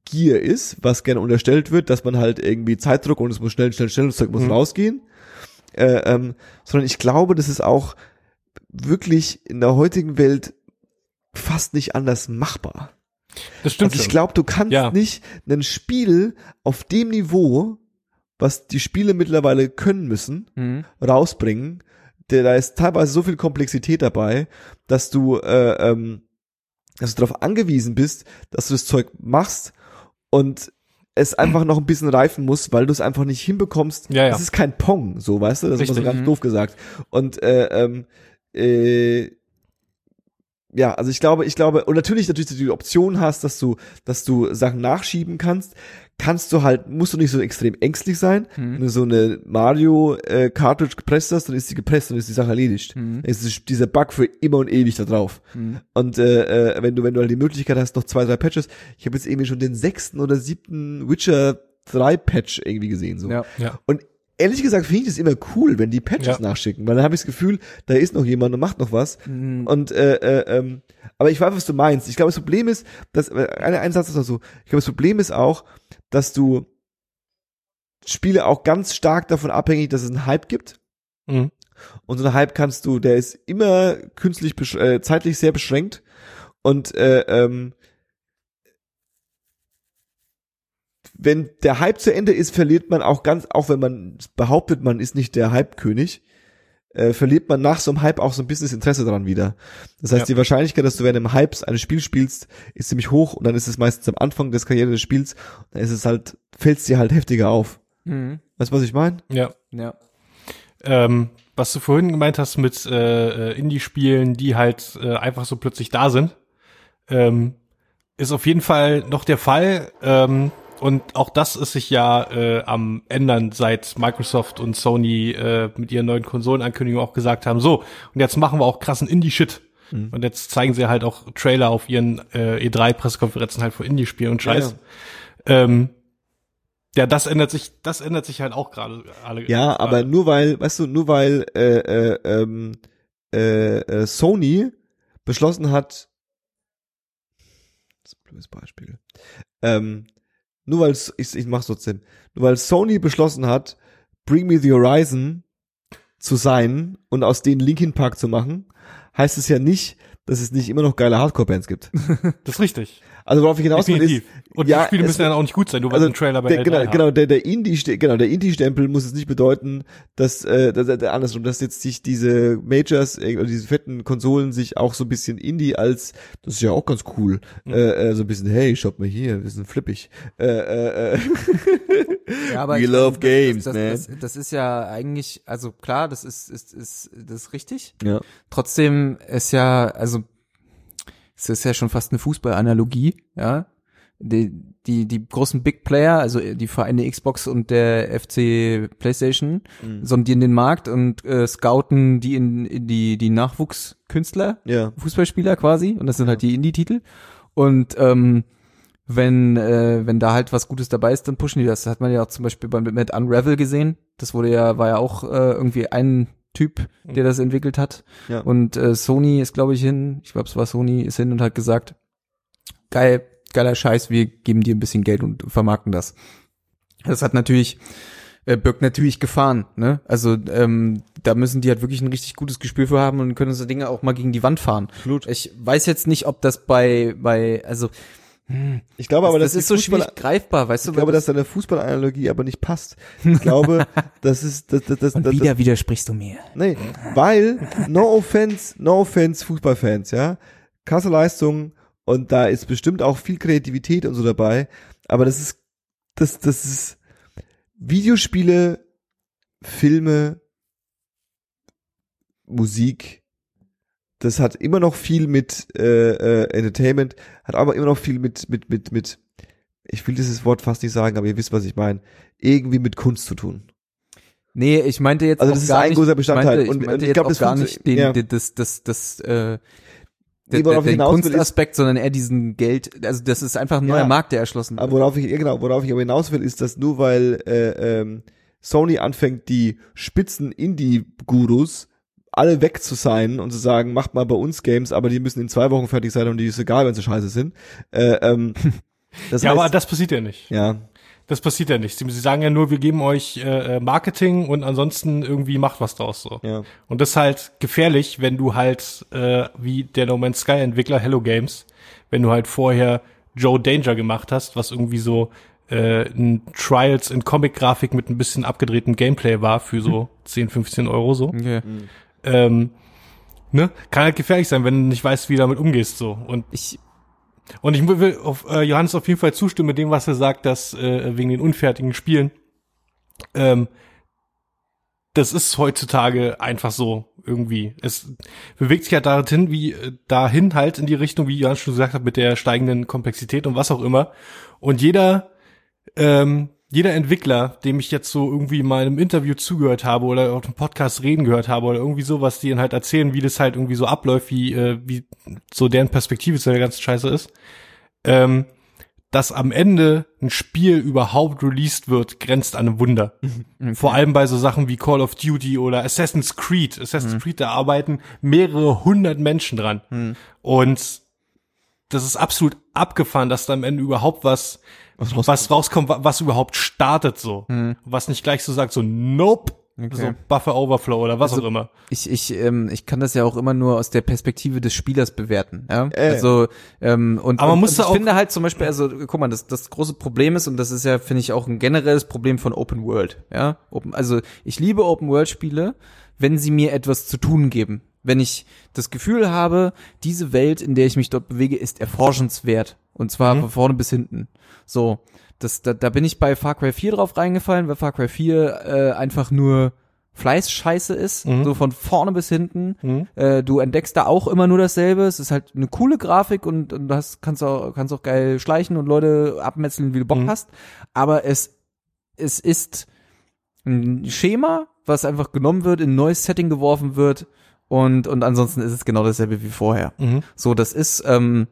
Gier ist, was gerne unterstellt wird, dass man halt irgendwie Zeitdruck und es muss schnell, schnell, schnell, das Zeug muss Mhm. rausgehen. Äh, ähm, sondern ich glaube, das ist auch wirklich in der heutigen Welt fast nicht anders machbar. Das stimmt Also ich glaube, du kannst Ja. nicht ein Spiel auf dem Niveau, was die Spiele mittlerweile können müssen, Mhm. rausbringen. Da ist teilweise so viel Komplexität dabei, dass du, äh, ähm, dass du darauf angewiesen bist, dass du das Zeug machst und es einfach noch ein bisschen reifen muss, weil du es einfach nicht hinbekommst. Ja, ja. Das ist kein Pong, so weißt du, das ist immer so ganz Mhm. doof gesagt. Und äh, ähm, äh, ja, also ich glaube, ich glaube, und natürlich, natürlich, dass du die Option hast, dass du, dass du Sachen nachschieben kannst, kannst du halt, musst du nicht so extrem ängstlich sein. Mhm. Wenn du so eine Mario äh, Cartridge gepresst hast, dann ist die gepresst und ist die Sache erledigt. Mhm. Dann ist dieser Bug für immer und ewig da drauf. Mhm. Und äh, äh, wenn du, wenn du halt die Möglichkeit hast, noch zwei, drei Patches, ich habe jetzt irgendwie schon den sechsten oder siebten Witcher 3 Patch irgendwie gesehen. So. Ja. Ja. Und ehrlich gesagt finde ich das immer cool, wenn die Patches Ja. nachschicken, weil dann habe ich das Gefühl, da ist noch jemand und macht noch was. Mhm. Und äh, äh, ähm, aber ich weiß, was du meinst. Ich glaube, das Problem ist, dass äh, ein, ein Satz ist noch so. Ich glaube, das Problem ist auch, dass du Spiele auch ganz stark davon abhängig, dass es einen Hype gibt. Mhm. Und so ein Hype kannst du, der ist immer künstlich äh, zeitlich sehr beschränkt und äh, ähm, wenn der Hype zu Ende ist, verliert man auch ganz, auch wenn man behauptet, man ist nicht der Hype-König, äh, verliert man nach so einem Hype auch so ein bisschen das Interesse daran wieder. Das heißt, Ja. die Wahrscheinlichkeit, dass du während einem Hype eines Spiels spielst, ist ziemlich hoch und dann ist es meistens am Anfang des Karriere des Spiels, dann ist es halt, fällt es dir halt heftiger auf. Mhm. Weißt du, was ich meine? Ja. Ja. Ähm, was du vorhin gemeint hast mit äh, äh, Indie-Spielen, die halt äh, einfach so plötzlich da sind, ähm, ist auf jeden Fall noch der Fall. Ähm, und auch das ist sich ja äh, am ändern, seit Microsoft und Sony äh, mit ihren neuen Konsolenankündigungen auch gesagt haben, so, und jetzt machen wir auch krassen Indie-Shit. Mhm. Und jetzt zeigen sie halt auch Trailer auf ihren äh, E3-Pressekonferenzen halt vor Indie-Spielen und Scheiß. Ja, Ähm, Ja, das ändert sich, das ändert sich halt auch gerade alle. Ja, aber gerade. nur weil, weißt du, nur weil äh, äh, ähm, äh, äh, Sony beschlossen hat, das ist ein blödes Beispiel, ähm, nur weil ich, ich mach's trotzdem, nur weil Sony beschlossen hat, Bring Me the Horizon zu sein und aus denen Linkin Park zu machen, heißt es ja nicht, dass es nicht immer noch geile Hardcore-Bands gibt. das ist richtig. Also worauf ich hinaus will, ist. Und ja, die Spiele müssen dann auch nicht gut sein, nur weil also einen Trailer bei der, L3 genau, genau, der, der Indie, genau, der Indie-Stempel muss es nicht bedeuten, dass, äh, dass, dass, andersrum, dass jetzt sich diese Majors, äh, oder diese fetten Konsolen sich auch so ein bisschen Indie als, das ist ja auch ganz cool, Mhm. äh, äh, so ein bisschen, hey, schaut mal hier, wir sind flippig. Äh, äh, äh. Ja, aber We ich love games, das, man. das, das, das ist ja eigentlich, also klar, das ist, ist, ist, das ist richtig. ja. Trotzdem ist ja, also es ist ja schon fast eine Fußballanalogie, ja. Die, die, die großen Big Player, also die Vereine Xbox und der FC PlayStation, Mhm. sondieren den Markt und äh, scouten die in, in die, die Nachwuchskünstler, Ja. Fußballspieler quasi, und das sind halt die Indie-Titel. Und ähm, wenn, äh, wenn da halt was Gutes dabei ist, dann pushen die das. Das hat man ja auch zum Beispiel beim mit Unravel gesehen. Das wurde ja, war ja auch äh, irgendwie ein Typ, der das entwickelt hat. Ja. Und äh, Sony ist, glaube ich, hin, ich glaube, es war Sony, ist hin und hat gesagt, geil, geiler Scheiß, wir geben dir ein bisschen Geld und vermarkten das. Das hat natürlich, äh, birgt natürlich Gefahren, ne? Also ähm, da müssen die halt wirklich ein richtig gutes Gespür für haben und können so Dinge auch mal gegen die Wand fahren. Absolut. Ich weiß jetzt nicht, ob das bei, bei, also Ich glaube aber, das, dass ist so Fußball- schwierig greifbar, weißt du? Ich glaube, dass deine Fußballanalogie aber nicht passt. Ich glaube, das ist, das, das, das, und das, wieder widersprichst du mir. Nee, weil, no offense, no offense, Fußballfans, ja. Krasse Leistung und da ist bestimmt auch viel Kreativität und so dabei, aber das ist, das, das ist Videospiele, Filme, Musik, das hat immer noch viel mit äh, äh, Entertainment, hat aber immer noch viel mit, mit, mit, mit, ich will dieses Wort fast nicht sagen, aber ihr wisst, was ich meine, irgendwie mit Kunst zu tun. Nee, ich meinte jetzt Also auch das ist gar ein nicht, großer Bestandteil. Ich meinte, Und- ich und meinte ich jetzt glaub, auch das gar nicht den, ja. den das, das, das, äh, der, der, ich den will, ist- Kunstaspekt, sondern eher diesen Geld, also das ist einfach ein neuer Ja. Markt, der erschlossen Aber wird. worauf ich, genau, worauf ich aber hinaus will, ist, dass nur weil äh, ähm, Sony anfängt, die spitzen Indie-Gurus alle weg zu sein und zu sagen, macht mal bei uns Games, aber die müssen in zwei Wochen fertig sein und die ist egal, wenn sie scheiße sind. Äh, ähm, das ja, heißt, aber das passiert ja nicht. ja, Das passiert ja nicht. Sie, sie sagen ja nur, wir geben euch äh, äh, Marketing und ansonsten irgendwie macht was draus so. ja, Und das ist halt gefährlich, wenn du halt, äh, wie der No Man's Sky Entwickler Hello Games, wenn du halt vorher Joe Danger gemacht hast, was irgendwie so äh, ein Trials in Comic-Grafik mit ein bisschen abgedrehtem Gameplay war für so 10, 15 Euro so. Okay. Ähm, ne? Kann halt gefährlich sein, wenn du nicht weißt, wie du damit umgehst so. Und Ich, und ich will auf äh, Johannes auf jeden Fall zustimmen mit dem, was er sagt, dass äh, wegen den unfertigen Spielen. Ähm, das ist heutzutage einfach so irgendwie. Es bewegt sich halt dahin, wie äh, dahin halt in die Richtung, wie Johannes schon gesagt hat, mit der steigenden Komplexität und was auch immer. Und jeder ähm, jeder Entwickler, dem ich jetzt so irgendwie mal im Interview zugehört habe oder auf dem Podcast reden gehört habe oder irgendwie sowas, die dann halt erzählen, wie das halt irgendwie so abläuft, wie, äh, wie so deren Perspektive zu der ganzen Scheiße ist, ähm, dass am Ende ein Spiel überhaupt released wird, grenzt an ein Wunder. Vor allem bei so Sachen wie Call of Duty oder Assassin's Creed. Assassin's Creed, da arbeiten mehrere hundert Menschen dran. Und das ist absolut abgefahren, dass da am Ende überhaupt was, Was was rauskommt, wa- was überhaupt startet so. Was nicht gleich so sagt, so nope, Okay. so Buffer Overflow oder was Also- auch immer. ich, ich, ähm, ich kann das ja auch immer nur aus der Perspektive des Spielers bewerten. Ja? Äh. Also ähm, und, Aber man und, muss und ich auch- finde halt zum Beispiel, also guck mal, das, das große Problem ist und das ist ja, finde ich, auch ein generelles Problem von Open World. Ja, Open, also ich liebe Open World Spiele, wenn sie mir etwas zu tun geben. Wenn ich das Gefühl habe, diese Welt, in der ich mich dort bewege, ist erforschenswert. Und zwar von vorne bis hinten. So, das, da, da bin ich bei Far Cry 4 drauf reingefallen, weil Far Cry 4 äh, einfach nur Fleißscheiße ist, Mhm. so von vorne bis hinten. Mhm. Äh, du entdeckst da auch immer nur dasselbe. Es ist halt eine coole Grafik und, und du hast, kannst auch, kannst auch geil schleichen und Leute abmetzeln, wie du Bock Mhm. hast. Aber es, es ist ein Schema, was einfach genommen wird, in ein neues Setting geworfen wird und, und ansonsten ist es genau dasselbe wie vorher. Mhm. So, das ist, ähm,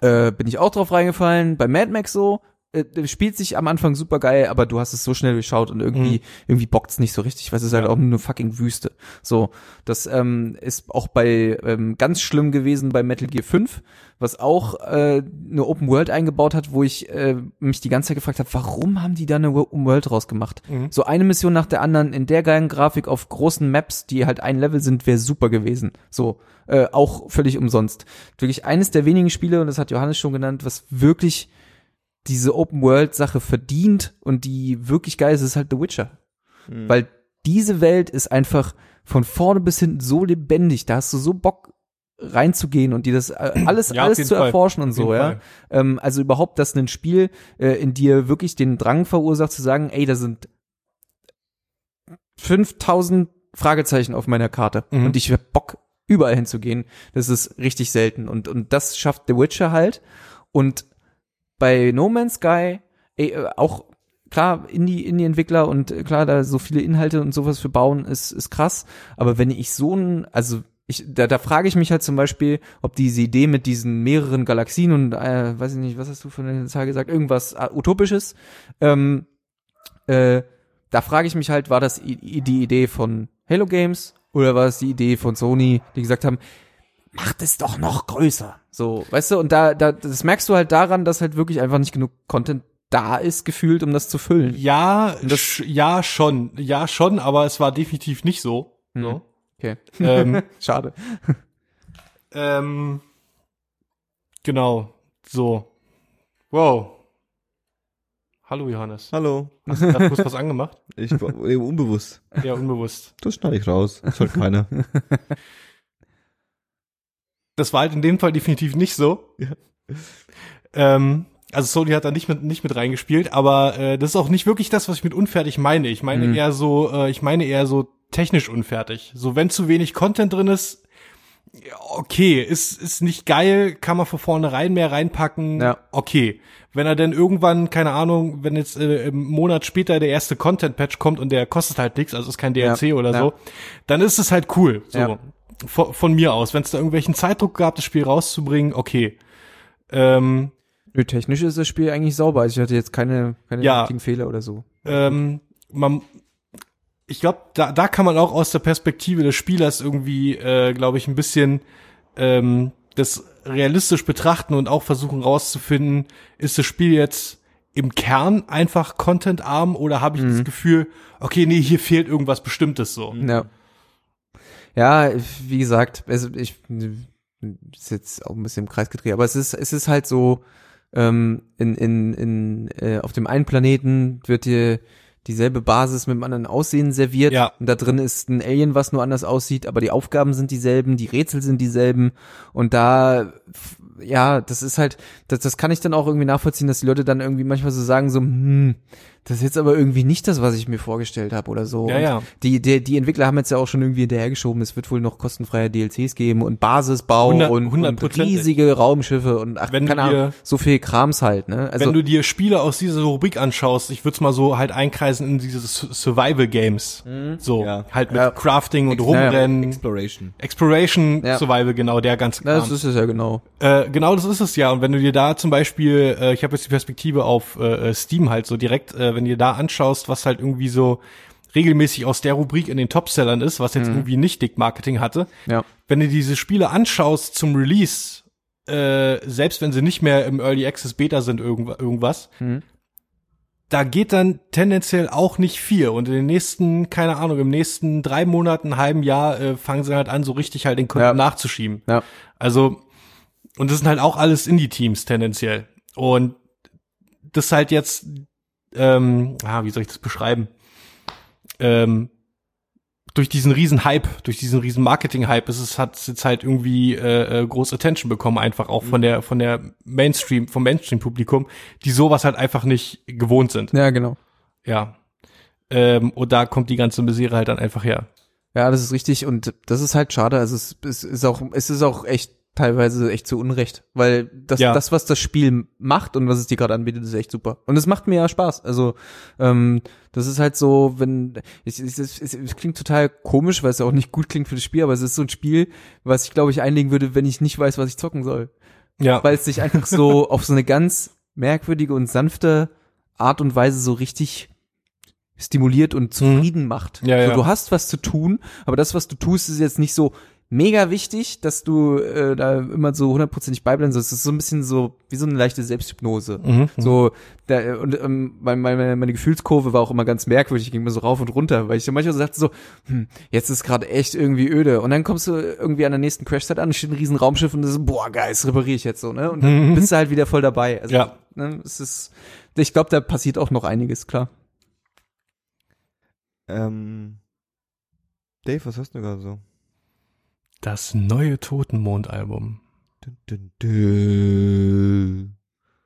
äh, bin ich auch drauf reingefallen, bei Mad Max so, äh, spielt sich am Anfang super geil, aber du hast es so schnell durchschaut und irgendwie, irgendwie bockt's nicht so richtig, weil es ist halt auch nur eine fucking Wüste. So, das ähm, ist auch bei ähm, ganz schlimm gewesen bei Metal Gear 5, was auch äh, eine Open World eingebaut hat, wo ich äh, mich die ganze Zeit gefragt habe, warum haben die da eine Open World draus gemacht? Mhm. So eine Mission nach der anderen in der geilen Grafik auf großen Maps, die halt ein Level sind, wäre super gewesen. So, äh, auch völlig umsonst. Wirklich eines der wenigen Spiele, und das hat Johannes schon genannt, was wirklich diese Open World Sache verdient und die wirklich geil ist, ist halt The Witcher. Mhm. Weil diese Welt ist einfach von vorne bis hinten so lebendig, da hast du so Bock reinzugehen und dir das äh, alles Ja, alles zu Fall. erforschen und Auf so, ja. Fall. Ähm, also überhaupt, dass ein Spiel äh, in dir wirklich den Drang verursacht zu sagen, ey, da sind 5000 Fragezeichen auf meiner Karte Mhm. und ich hab Bock überall hinzugehen. Das ist richtig selten und und das schafft The Witcher halt und bei No Man's Sky ey, äh, auch klar Indie Indie Entwickler und äh, klar da so viele Inhalte und sowas für bauen ist ist krass, aber wenn ich so ein also ich, da, da frage ich mich halt zum Beispiel, ob diese Idee mit diesen mehreren Galaxien und äh, weiß ich nicht, was hast du für eine Zahl gesagt, irgendwas äh, utopisches, ähm, äh, da frage ich mich halt, war das i- die Idee von Halo Games oder war es die Idee von Sony, die gesagt haben, macht es doch noch größer. So, weißt du, und da, da, das merkst du halt daran, dass halt wirklich einfach nicht genug Content da ist, gefühlt, um das zu füllen. Ja, das- sch- ja schon, ja schon, aber es war definitiv nicht so. Mhm. so. Okay. Ähm, Schade. ähm, genau, so. Wow. Hallo Johannes. Hallo. Hast du gerade kurz was angemacht? Ich war eben unbewusst. Ja, unbewusst. Das schneide ich raus. Das hört keiner. Das war halt in dem Fall definitiv nicht so. Ja. Ähm, also Sony hat da nicht mit nicht mit reingespielt, aber äh, das ist auch nicht wirklich das, was ich mit unfertig meine. Ich meine Mhm. eher so, äh, ich meine eher so technisch unfertig. So wenn zu wenig Content drin ist, okay, ist ist nicht geil, kann man von vornherein mehr reinpacken. Ja. Okay, wenn er denn irgendwann, keine Ahnung, wenn jetzt äh, im Monat später der erste Content Patch kommt und der kostet halt nichts, also ist kein DLC Ja. oder Ja. so, dann ist es halt cool. So. Von, von mir aus, wenn es da irgendwelchen Zeitdruck gab, das Spiel rauszubringen, okay. Ähm, Nö, technisch ist das Spiel eigentlich sauber. Also ich hatte jetzt keine, keine Ja. richtigen Fehler oder so. ähm, man, ich glaube, da, da kann man auch aus der Perspektive des Spielers irgendwie, äh, glaube ich, ein bisschen ähm, das realistisch betrachten und auch versuchen rauszufinden, ist das Spiel jetzt im Kern einfach contentarm oder habe ich Mhm. das Gefühl, okay, nee, hier fehlt irgendwas Bestimmtes so. Ja. Ja, wie gesagt, also ich ist jetzt auch ein bisschen im Kreis gedreht, aber es ist es ist halt so ähm, in in in äh, auf dem einen Planeten wird dir dieselbe Basis mit einem anderen Aussehen serviert Ja. und da drin ist ein Alien, was nur anders aussieht, aber die Aufgaben sind dieselben, die Rätsel sind dieselben und da ja, das ist halt, das, das kann ich dann auch irgendwie nachvollziehen, dass die Leute dann irgendwie manchmal so sagen, so, hm, das ist jetzt aber irgendwie nicht das, was ich mir vorgestellt habe oder so. Ja, und ja. Die, die, die Entwickler haben jetzt ja auch schon irgendwie hinterhergeschoben, es wird wohl noch kostenfreie DLCs geben und Basisbau 100 und, und 100%. riesige Raumschiffe und ach, Wenn du keine Ahnung, dir- so viel Krams halt, ne? Also, Wenn du dir Spiele aus dieser Rubrik anschaust, ich würde es mal so halt einkreisen in diese Su- Survival Games. So, Ja. halt mit Ja. Crafting und Ex- ja, ja. Rumrennen. Exploration. Exploration, Ja. Survival, genau, der ganze Kram. das ist es ja genau. Äh, genau das ist es ja. Und wenn du dir da zum Beispiel, äh, ich habe jetzt die Perspektive auf äh, Steam halt so direkt, äh, wenn dir da anschaust, was halt irgendwie so regelmäßig aus der Rubrik in den Topsellern ist, was jetzt irgendwie nicht Dick Marketing hatte, Ja. wenn du diese Spiele anschaust zum Release, äh, selbst wenn sie nicht mehr im Early Access Beta sind, irgendwa- irgendwas, Mhm. da geht dann tendenziell auch nicht viel. Und in den nächsten, keine Ahnung, im nächsten drei Monaten, halben Jahr äh, fangen sie halt an, so richtig halt den Kunden Ja. nachzuschieben. Ja. Also, und das sind halt auch alles Indie-Teams tendenziell. Und das halt jetzt, ähm, ah, wie soll ich das beschreiben? Ähm, durch diesen riesen Hype, durch diesen riesen Marketing-Hype ist es, hat es jetzt halt irgendwie äh, äh, groß Attention bekommen, einfach auch von der, von der Mainstream, vom Mainstream-Publikum, die sowas halt einfach nicht gewohnt sind. Ja, genau. Ja. Ähm, und da kommt die ganze Misere halt dann einfach her. Ja, das ist richtig und das ist halt schade. Also es, es ist auch, es ist auch echt teilweise echt zu Unrecht, weil das, Ja. das, was das Spiel macht und was es dir gerade anbietet, ist echt super. Und es macht mir ja Spaß. Also ähm, das ist halt so, wenn es, es, es, es, es klingt total komisch, weil es ja auch nicht gut klingt für das Spiel, aber es ist so ein Spiel, was ich glaube ich einlegen würde, wenn ich nicht weiß, was ich zocken soll, Ja. weil es sich einfach so auf so eine ganz merkwürdige und sanfte Art und Weise so richtig stimuliert und zufrieden macht. Ja, so, ja. Du hast was zu tun, aber das, was du tust, ist jetzt nicht so mega wichtig, dass du äh, da immer so hundertprozentig beibleiben sollst. Es ist so ein bisschen so wie so eine leichte Selbsthypnose. Mhm. So, da, und ähm, meine, meine, meine Gefühlskurve war auch immer ganz merkwürdig, ging mir so rauf und runter, weil ich so manchmal so dachte so, hm, jetzt ist gerade echt irgendwie öde. Und dann kommst du irgendwie an der nächsten Crash-Site an, steht ein riesen Raumschiff und du so, boah, geil, das repariere ich jetzt so, ne? Und dann Mhm. bist du halt wieder voll dabei. Also, Ja. ne, es ist, ich glaube, da passiert auch noch einiges, klar. Ähm, Dave, was hörst du gerade so? Das neue Totenmond-Album.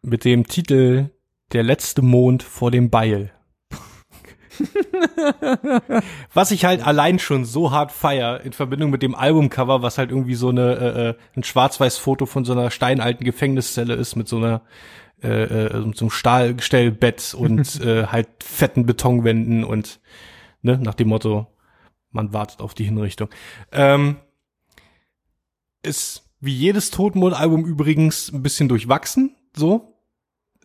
Mit dem Titel Der letzte Mond vor dem Beil. was ich halt allein schon so hart feier in Verbindung mit dem Albumcover, was halt irgendwie so eine äh, äh, ein Schwarz-Weiß-Foto von so einer steinalten Gefängniszelle ist mit so einer äh, äh, so einem Stahlgestellbett und äh, halt fetten Betonwänden und ne, nach dem Motto, man wartet auf die Hinrichtung. Ähm, ist wie jedes Totenmond-Album übrigens ein bisschen durchwachsen, so.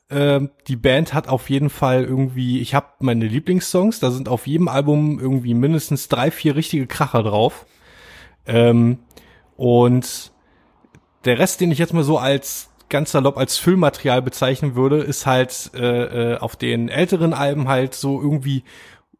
Ähm, die Band hat auf jeden Fall irgendwie, ich habe meine Lieblingssongs, da sind auf jedem Album irgendwie mindestens drei, vier richtige Kracher drauf. Ähm, und der Rest, den ich jetzt mal so als ganz salopp als Füllmaterial bezeichnen würde, ist halt äh, äh, auf den älteren Alben halt so irgendwie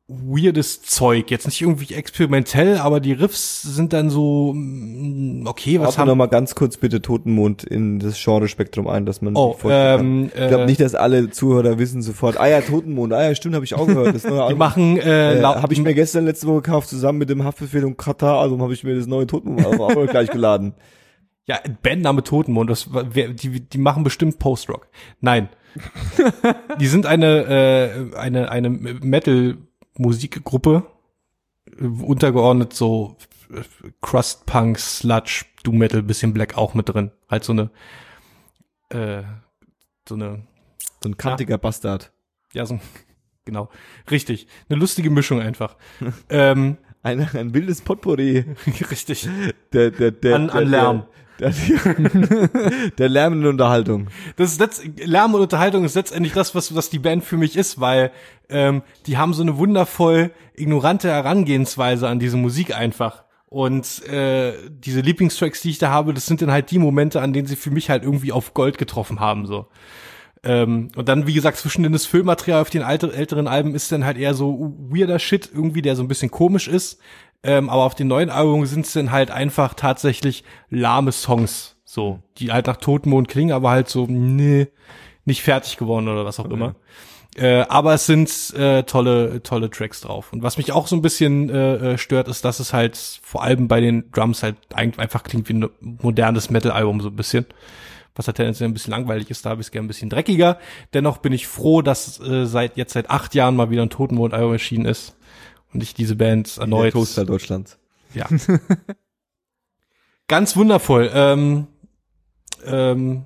weirdes Zeug. Jetzt nicht irgendwie experimentell, aber die Riffs sind dann so, mm, okay, was Ordne haben noch mal ganz kurz bitte Totenmond in das Genre-Spektrum ein, dass man Oh, die vorstellen kann. ähm, Ich glaube äh, nicht, dass alle Zuhörer wissen sofort, ah ja, Totenmond, ah ja, stimmt, habe ich auch gehört. Das neue Die Album. machen äh, äh, habe ich mir gestern letzte Woche gekauft, zusammen mit dem Haftbefehl und Katar-Album habe ich mir das neue Totenmond auch gleich geladen. ja Bandname Totenmond, das die die machen bestimmt Post-Rock. Nein. die sind eine äh, eine eine Metal Musikgruppe äh, untergeordnet so äh, Crust Punk, Sludge, Doom Metal, bisschen Black auch mit drin. Halt so eine äh, so eine So ein kantiger Bastard. ja so ein, genau, richtig, eine lustige Mischung einfach. ähm, Ein, ein wildes Potpourri richtig. der, der, der, An- der, an Lärm. Der, der, der lärmenden Unterhaltung. Das ist letzt, Lärm und Unterhaltung ist letztendlich das, was, was die Band für mich ist, weil ähm, die haben so eine wundervoll ignorante Herangehensweise an diese Musik einfach. Und äh, diese Lieblingstracks, die ich da habe, das sind dann halt die Momente, an denen sie für mich halt irgendwie auf Gold getroffen haben. so. Ähm, und dann, wie gesagt, zwischen das Füllmaterial auf den alter, älteren Alben ist dann halt eher so weirder Shit irgendwie, der so ein bisschen komisch ist. Ähm, aber auf den neuen Alben sind es dann halt einfach tatsächlich lahme Songs, so, die halt nach Totenmond klingen, aber halt so, nee, nicht fertig geworden oder was auch immer. Äh, aber es sind äh, tolle, tolle Tracks drauf. Und was mich auch so ein bisschen äh, äh, stört, ist, dass es halt vor allem bei den Drums halt eigentlich einfach klingt wie ein modernes Metal-Album so ein bisschen. Was halt tendenziell ein bisschen langweilig ist, da habe ich es gerne ein bisschen dreckiger. Dennoch bin ich froh, dass äh, seit jetzt seit acht Jahren mal wieder ein Totenmond-Album erschienen ist und ich diese Band Der erneut Toaster Deutschlands. ja. Ganz wundervoll. Ähm, ähm,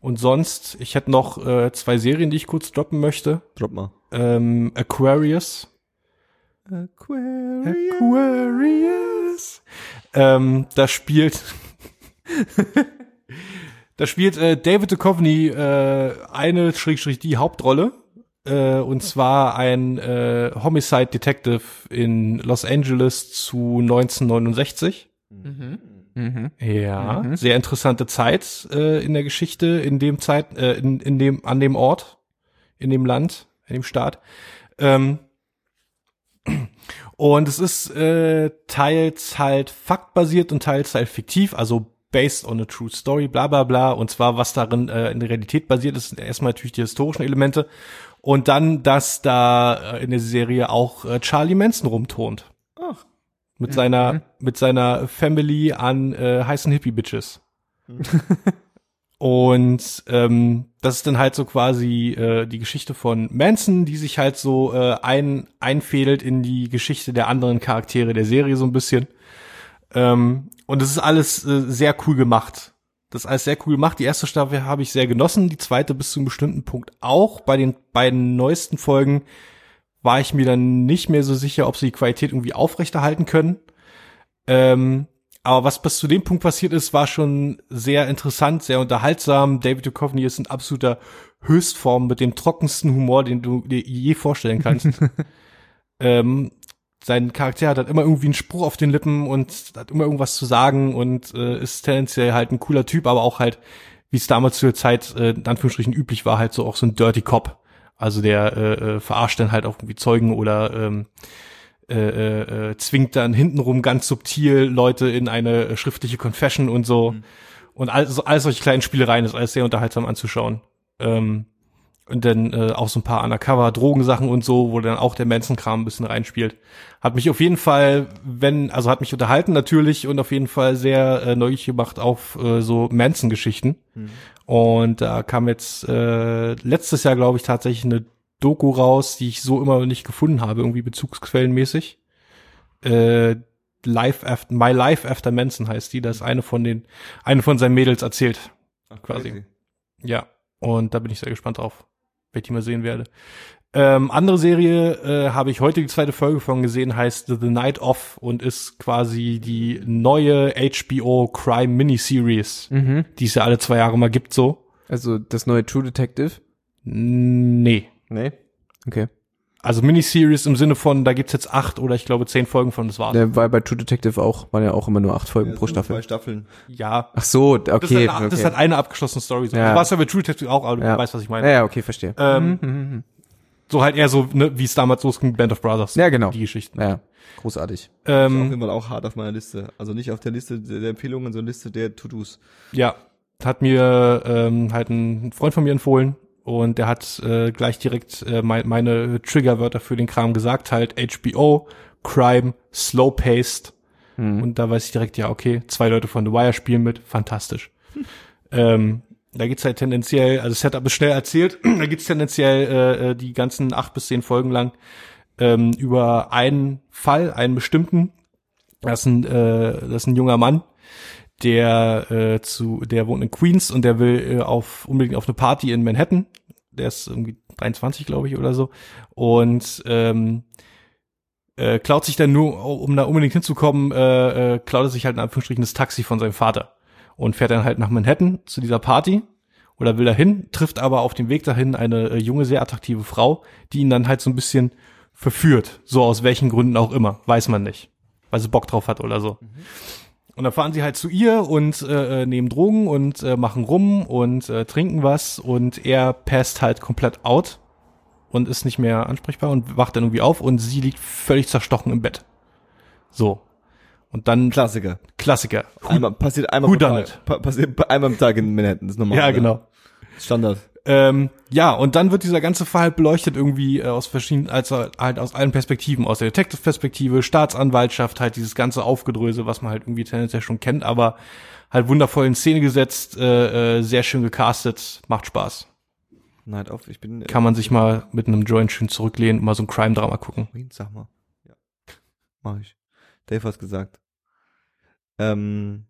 und sonst, ich hätte noch äh, zwei Serien, die ich kurz droppen möchte. Drop mal. Ähm, Aquarius. Aquarius. Aquarius. Ähm, da spielt da spielt äh, David Duchovny äh, eine Schrägstrich die Hauptrolle äh, und zwar ein äh, Homicide Detective in Los Angeles zu 1969. Mhm. Mhm. Ja, Mhm. sehr interessante Zeit äh, in der Geschichte, in dem Zeit, äh, in, in dem, an dem Ort, in dem Land, in dem Staat. Ähm, und es ist äh, teils halt faktbasiert und teils halt fiktiv, also based on a true story, bla bla bla. Und zwar, was darin äh, in der Realität basiert ist, sind erstmal natürlich die historischen Elemente. Und dann, dass da äh, in der Serie auch äh, Charlie Manson rumtont. Ach. Mit seiner, Mhm. mit seiner Family an äh, heißen Hippie-Bitches. Und ähm, das ist dann halt so quasi äh, die Geschichte von Manson, die sich halt so äh, ein, einfädelt in die Geschichte der anderen Charaktere der Serie so ein bisschen. Ähm, und das ist alles äh, sehr cool gemacht. Das alles sehr cool gemacht. Die erste Staffel habe ich sehr genossen, die zweite bis zu einem bestimmten Punkt auch. Bei den beiden neuesten Folgen war ich mir dann nicht mehr so sicher, ob sie die Qualität irgendwie aufrechterhalten können. Ähm, aber was bis zu dem Punkt passiert ist, war schon sehr interessant, sehr unterhaltsam. David Duchovny ist in absoluter Höchstform mit dem trockensten Humor, den du dir je vorstellen kannst. ähm, sein Charakter hat halt immer irgendwie einen Spruch auf den Lippen und hat immer irgendwas zu sagen und äh, ist tendenziell halt ein cooler Typ, aber auch halt, wie es damals zur Zeit äh, in Anführungsstrichen üblich war, halt so auch so ein Dirty Cop. Also der äh, äh, verarscht dann halt auch irgendwie Zeugen oder ähm, äh, äh, äh, zwingt dann hintenrum ganz subtil Leute in eine äh, schriftliche Confession und so. Mhm. Und all, so, all solche kleinen Spielereien ist alles sehr unterhaltsam anzuschauen. Ähm, und dann äh, auch so ein paar Undercover-Drogensachen und so, wo dann auch der Manson-Kram ein bisschen reinspielt. Hat mich auf jeden Fall, wenn, also hat mich unterhalten natürlich und auf jeden Fall sehr äh, neugierig gemacht auf äh, so Manson-Geschichten. Mhm. Und da kam jetzt äh, letztes Jahr, glaube ich, tatsächlich eine Doku raus, die ich so immer nicht gefunden habe, irgendwie bezugsquellenmäßig. Äh, Life after, My Life After Manson heißt die, das ist eine von den, eine von seinen Mädels erzählt. Ach, Quasi. crazy. Ja, und da bin ich sehr gespannt drauf, wenn ich die mal sehen werde. Ähm, andere Serie äh, habe ich heute die zweite Folge von gesehen, heißt The Night Off und ist quasi die neue HBO Crime Miniseries, Mhm. die es ja alle zwei Jahre mal gibt, so. Also das neue True Detective? Nee. Nee. Okay. Also Miniseries im Sinne von, da gibt's jetzt acht oder ich glaube zehn Folgen von, das war's. Der war bei True Detective auch, waren ja auch immer nur acht Folgen Ja, pro Staffel. Zwei Staffeln. Ja. Ach so, okay. Das, ist halt, okay. das halt eine abgeschlossene Story. So. Ja. Du warst ja bei True Detective auch, aber Ja. du weißt, was ich meine. ja, ja, okay, verstehe. Ähm, Mhm. So halt eher so, ne, wie es damals losging, Band of Brothers. Ja, genau. Die Geschichten. Ja, großartig. Ist auf Ähm, jeden Fall auch hart auf meiner Liste. Also nicht auf der Liste der der Empfehlungen, sondern Liste der To-Dos. Ja, hat mir ähm, halt ein Freund von mir empfohlen und der hat äh, gleich direkt äh, mein, meine Triggerwörter für den Kram gesagt, halt HBO, Crime, Slow-Paced Mhm. und da weiß ich direkt, ja okay, zwei Leute von The Wire spielen mit, fantastisch. ähm, da geht's halt tendenziell, also Setup ist schnell erzählt, da geht's tendenziell äh, äh, die ganzen acht bis zehn Folgen lang ähm, über einen Fall, einen bestimmten. Das ist ein, äh, das ist ein junger Mann, der äh, zu, der wohnt in Queens und der will äh, auf unbedingt auf eine Party in Manhattan. Der ist irgendwie 23, glaube ich, oder so. Und ähm, äh, klaut sich dann nur, um da unbedingt hinzukommen, äh, äh, klaut er sich halt in Anführungsstrichen das Taxi von seinem Vater und fährt dann halt nach Manhattan zu dieser Party oder will dahin, trifft aber auf dem Weg dahin eine äh, junge, sehr attraktive Frau, die ihn dann halt so ein bisschen verführt. So aus welchen Gründen auch immer, weiß man nicht. Weil sie Bock drauf hat oder so. Und dann fahren sie halt zu ihr und äh, äh, nehmen Drogen und äh, machen rum und äh, trinken was und er passt halt komplett out und ist nicht mehr ansprechbar und wacht dann irgendwie auf und sie liegt völlig zerstochen im Bett. So. Und dann Klassiker. Klassiker. Einmal, passiert einmal Who done Tag. it? Pa passiert einmal am Tag in Manhattan, das ist normal. Ja, ne? genau. Standard. Ähm, ja, und dann wird dieser ganze Fall halt beleuchtet irgendwie äh, aus verschiedenen, also halt aus allen Perspektiven, aus der Detective-Perspektive, Staatsanwaltschaft, halt dieses ganze Aufgedröse, was man halt irgendwie tendenziell schon kennt, aber halt wundervoll in Szene gesetzt, äh, äh, sehr schön gecastet, macht Spaß. Night off, ich bin. äh, Kann man sich mal mit einem Joint schön zurücklehnen und mal so ein Crime-Drama gucken. Sag mal. Ja. Mach ich. Dave hat's gesagt. Ähm,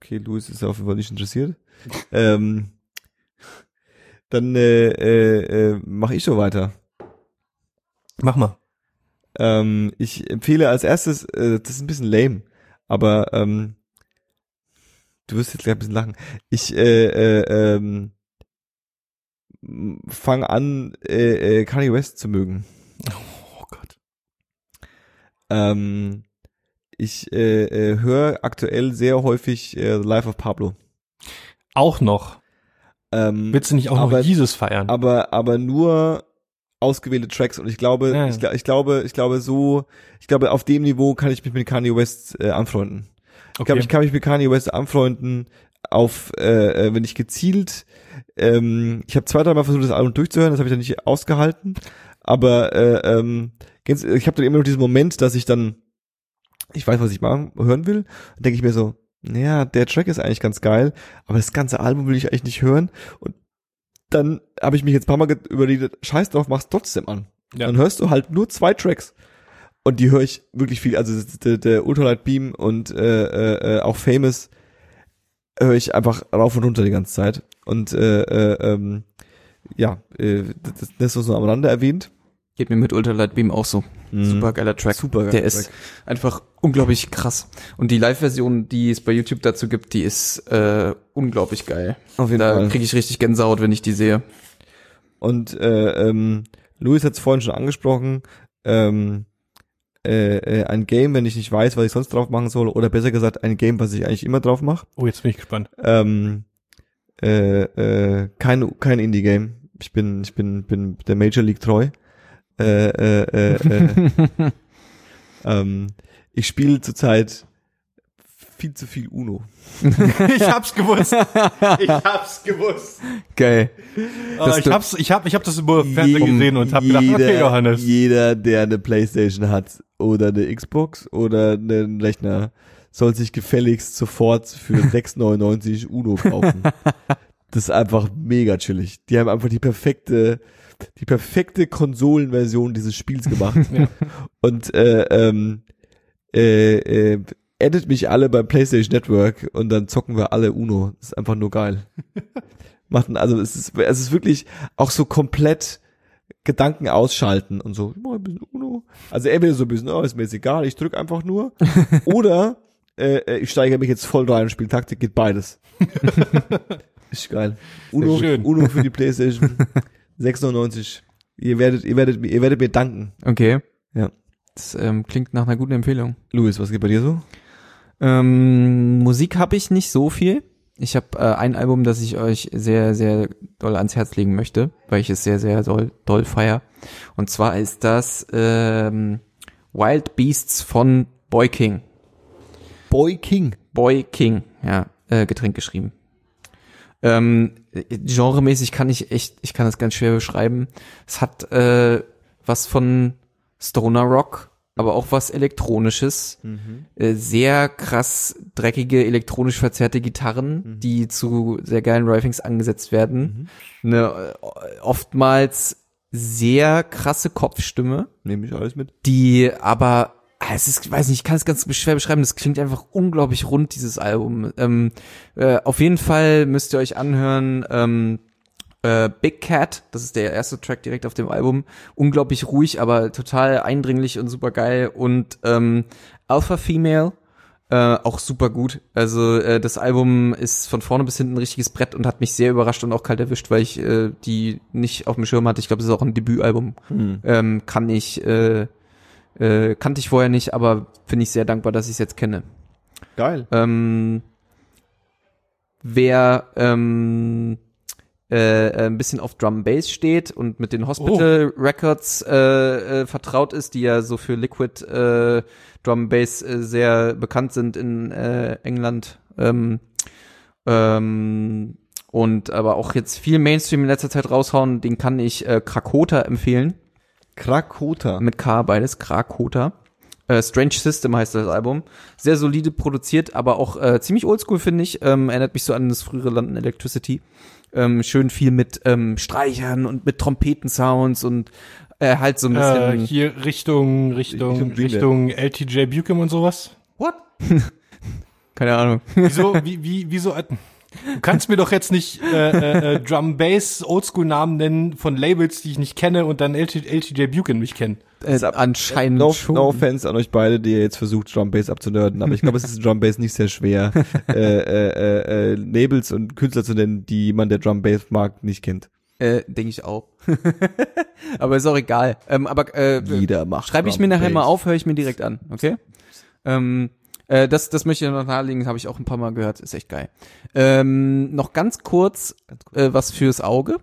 okay, Louis ist auf jeden Fall nicht interessiert. ähm, dann äh, äh, äh, mache ich schon weiter. Mach mal. Ähm, ich empfehle als erstes, äh, das ist ein bisschen lame, aber ähm, du wirst jetzt gleich ein bisschen lachen. Ich äh, äh, ähm, fange an, äh, äh, Kanye West zu mögen. Oh Gott. Ähm, ich äh, äh, höre aktuell sehr häufig äh, The Life of Pablo. Auch noch. Ähm, Willst du nicht auch aber- noch Jesus feiern? aber aber nur ausgewählte Tracks. Und ich glaube Ja. ich, ich glaube ich glaube so ich glaube auf dem Niveau kann ich mich mit Kanye West äh, anfreunden. Ich glaube ich kann mich mit Kanye West anfreunden auf äh, äh, wenn ich gezielt ähm, ich habe zwei dreimal versucht das Album durchzuhören das habe ich dann nicht ausgehalten. Aber äh, ähm, ich habe dann immer noch diesen Moment dass ich dann ich weiß was ich machen hören will. Und denke ich mir so naja, der Track ist eigentlich ganz geil, aber das ganze Album will ich eigentlich nicht hören. Und dann habe ich mich jetzt ein paar Mal überlegt, scheiß drauf, mach's trotzdem an. Ja. Dann hörst du halt nur zwei Tracks. Und die höre ich wirklich viel. Also der, der Ultralight Beam und äh, äh, äh, auch Famous höre ich einfach rauf und runter die ganze Zeit. Und äh, äh, ähm, ja, äh, das, das ist so am Rande erwähnt. Geht mir mit Ultralight Beam auch so. Super geiler Track. Super geiler Der ist Track. einfach unglaublich krass. Und die Live-Version, die es bei YouTube dazu gibt, die ist äh, unglaublich geil. Auf jeden Da Fall. kriege ich richtig Gänsehaut, wenn ich die sehe. Und äh, ähm, Louis hat es vorhin schon angesprochen. Ähm, äh, äh, ein Game, wenn ich nicht weiß, was ich sonst drauf machen soll, oder besser gesagt ein Game, was ich eigentlich immer drauf mache. Oh, jetzt bin ich gespannt. Ähm, äh, äh, kein kein Indie-Game. Ich bin ich bin bin der Major League treu. Äh, äh, äh, äh, ähm, ich spiele zurzeit viel zu viel Uno. ich hab's gewusst. Ich hab's gewusst. Geil. Das ich hab's, ich hab, ich hab das über Fernsehen gesehen und hab gedacht, okay, Johannes. Jeder, der eine Playstation hat oder eine Xbox oder einen Rechner, soll sich gefälligst sofort für 6,99 Uno kaufen. Das ist einfach mega chillig. Die haben einfach die perfekte, die perfekte Konsolenversion dieses Spiels gemacht. Ja. Und äh, ähm, äh, äh, addet mich alle beim PlayStation Network und dann zocken wir alle Uno. Das ist einfach nur geil. Macht ein- also es ist es ist wirklich auch so komplett Gedanken ausschalten und so mal ein bisschen Uno. Also entweder so ein bisschen, oh, ist mir jetzt egal, ich drück einfach nur, oder äh, äh, ich steigere mich jetzt voll rein und spiele Taktik, geht beides. ist geil. Uno. Uno für die PlayStation 6,99. Ihr werdet, ihr werdet, mir- ihr werdet mir danken. Okay. Ja. Das ähm, klingt nach einer guten Empfehlung. Louis, was geht bei dir so? Ähm, Musik habe ich nicht so viel. Ich habe äh, ein Album, das ich euch sehr, sehr doll ans Herz legen möchte, weil ich es sehr, sehr doll, doll feier. Und zwar ist das ähm, Wild Beasts von Boy King. Boy King. Boy King, ja, äh, Getränk geschrieben. Ähm, äh, genremäßig kann ich echt, ich kann das ganz schwer beschreiben. Es hat äh, was von Stoner Rock, aber auch was Elektronisches. Äh, sehr krass dreckige, elektronisch verzerrte Gitarren, die zu sehr geilen Riffings angesetzt werden. Eine äh, oftmals sehr krasse Kopfstimme Nehme ich alles mit. die aber es ist, ich weiß nicht, ich kann es ganz schwer beschreiben, das klingt einfach unglaublich rund, dieses Album. Ähm, äh, auf jeden Fall müsst ihr euch anhören, ähm, äh, Big Cat, das ist der erste Track direkt auf dem Album, unglaublich ruhig, aber total eindringlich und super geil und ähm, Alpha Female, äh, auch super gut. Also äh, das Album ist von vorne bis hinten ein richtiges Brett und hat mich sehr überrascht und auch kalt erwischt, weil ich äh, die nicht auf dem Schirm hatte. Ich glaube, das ist auch ein Debütalbum. Ähm, kann ich, äh, äh, kannte ich vorher nicht, aber finde ich sehr dankbar, dass ich es jetzt kenne. Geil. Ähm, wer ähm, äh, äh, ein bisschen auf Drum Bass steht und mit den Hospital Records äh, äh, vertraut ist, die ja so für Liquid äh, Drum Bass äh, sehr bekannt sind in äh, England. Ähm, ähm, und aber auch jetzt viel Mainstream in letzter Zeit raushauen, den kann ich äh, Krakota empfehlen. Krakota. Mit K beides, Krakota. Äh, Strange System heißt das Album. Sehr solide produziert, aber auch äh, ziemlich oldschool, finde ich. Ähm, erinnert mich so an das frühere London Electricity. Ähm, schön viel mit ähm, Streichern und mit Trompetensounds und äh, halt so ein Äh, bisschen. hier Richtung, Richtung, Richtung Richtung LTJ Buchem und sowas. What? Keine Ahnung. Wieso, wie, wie, wieso, äh, du kannst mir doch jetzt nicht äh, äh, äh, Drum Bass Oldschool-Namen nennen von Labels, die ich nicht kenne und dann LT, LTJ Buchem nicht kennen. Äh, anscheinend No, schon. no offense an euch beide, die ihr jetzt versucht, Drum Bass abzunörden, aber ich glaube, es ist in Drum Bass nicht sehr schwer, äh, äh, äh, äh, Labels und Künstler zu nennen, die jemand, der Drum Bass mag, nicht kennt. Äh, Denke ich auch. aber ist auch egal. Ähm, aber äh, Jeder macht Schreibe ich mir nachher mal auf, höre ich mir direkt an, okay? Ähm, äh, das, das möchte ich noch nahelegen, habe ich auch ein paar Mal gehört, ist echt geil. Ähm, noch ganz kurz, Äh, was fürs Auge.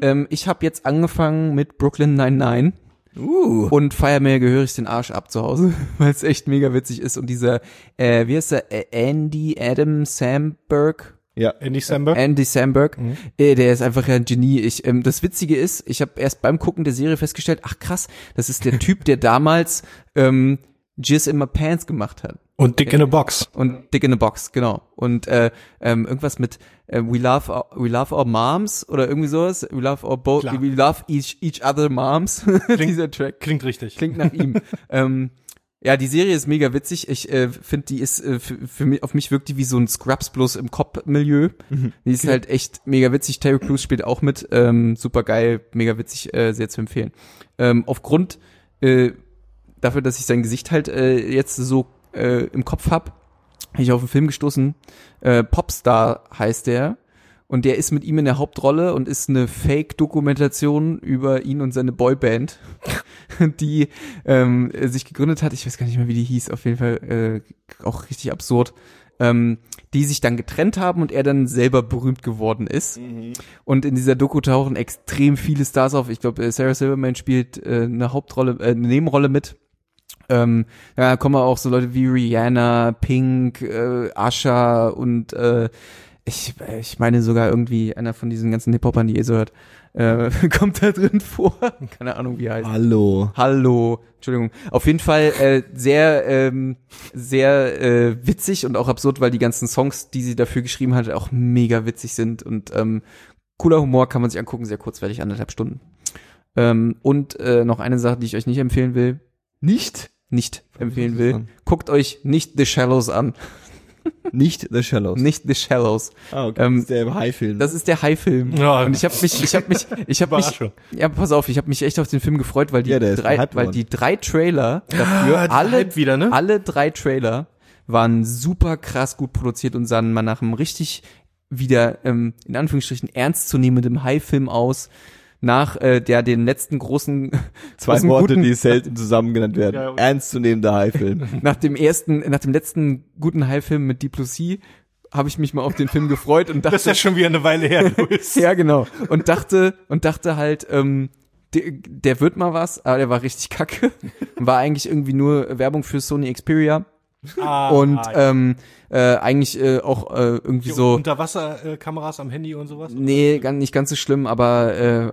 Ähm, ich habe jetzt angefangen mit Brooklyn 99 Uh. und feier mir gehörig den Arsch ab zu Hause, weil es echt mega witzig ist und dieser, äh, wie heißt der, Äh, Andy Adam Samberg, Ja. Andy Samberg. Andy Samberg, äh, der ist einfach ein Genie. Ich, ähm, das Witzige ist, ich habe erst beim Gucken der Serie festgestellt, ach krass, das ist der Typ, der damals ähm, Jizz in my Pants gemacht hat. Und Dick in a Box. Und Dick in a Box, genau. Und äh, ähm, irgendwas mit äh, We love our, We love our moms oder irgendwie sowas. We love our both. Klar. We love each each other moms. Dieser Track Klingt richtig. klingt nach ihm. ähm, Ja, die Serie ist mega witzig. Ich äh, finde, die ist äh, für, für mich, auf mich wirkt die wie so ein Scrubs bloß im Cop-Milieu. Die ist halt echt mega witzig. Terry Crews spielt auch mit. Ähm, super geil, mega witzig, äh, sehr zu empfehlen. Ähm, aufgrund äh, dafür, dass ich sein Gesicht halt äh, jetzt so äh, im Kopf hab, bin ich auf einen Film gestoßen. Äh, Popstar heißt der. Und der ist mit ihm in der Hauptrolle und ist eine Fake-Dokumentation über ihn und seine Boyband, die ähm, sich gegründet hat. Ich weiß gar nicht mehr, wie die hieß. Auf jeden Fall äh, auch richtig absurd. Ähm, die sich dann getrennt haben und er dann selber berühmt geworden ist. Und in dieser Doku tauchen extrem viele Stars auf. Ich glaube, Sarah Silverman spielt äh, eine Hauptrolle, äh, eine Nebenrolle mit. Ähm, ja, kommen auch so Leute wie Rihanna, Pink, äh, Asha und äh, ich, ich meine sogar irgendwie einer von diesen ganzen Hip-Hopern, die ihr so hört, äh, kommt da drin vor. Keine Ahnung, wie er heißt. Hallo. Hallo, Entschuldigung. Auf jeden Fall äh, sehr, ähm, sehr äh, witzig und auch absurd, weil die ganzen Songs, die sie dafür geschrieben hat, auch mega witzig sind und ähm, cooler Humor kann man sich angucken, sehr kurzweilig, anderthalb Stunden. Ähm, und äh, noch eine Sache, die ich euch nicht empfehlen will, Nicht? Nicht empfehlen will, guckt euch nicht The Shallows an. Nicht The Shallows. Nicht The Shallows. Ah, okay. Ähm, das ist der High-Film. Das ist der High-Film. Ja, Und ich habe mich, ich habe mich, ich habe mich, ja, pass auf, ich habe mich echt auf den Film gefreut, weil die Ja, drei, weil die drei Trailer dafür Ah, die alle, wieder, ne? alle drei Trailer waren super krass gut produziert und sahen mal nach einem richtig wieder ähm, in Anführungsstrichen ernstzunehmendem High-Film aus. Nach äh, der den letzten großen Zwei großen Worte, guten, die selten zusammen genannt werden. Ja. Ernstzunehmender High-Film. nach dem ersten, nach dem letzten guten High-Film mit Sea habe ich mich mal auf den Film gefreut und dachte, Das ist ja schon wieder eine Weile her, Louis. Ja, genau. Und dachte, und dachte halt, ähm, der, der wird mal was, aber der war richtig kacke. War eigentlich irgendwie nur Werbung für Sony Xperia. Ah, und ja. ähm, äh, eigentlich äh, auch äh, irgendwie Die so. Unterwasserkameras am Handy und sowas? Nee, gar nicht ganz so schlimm, aber äh,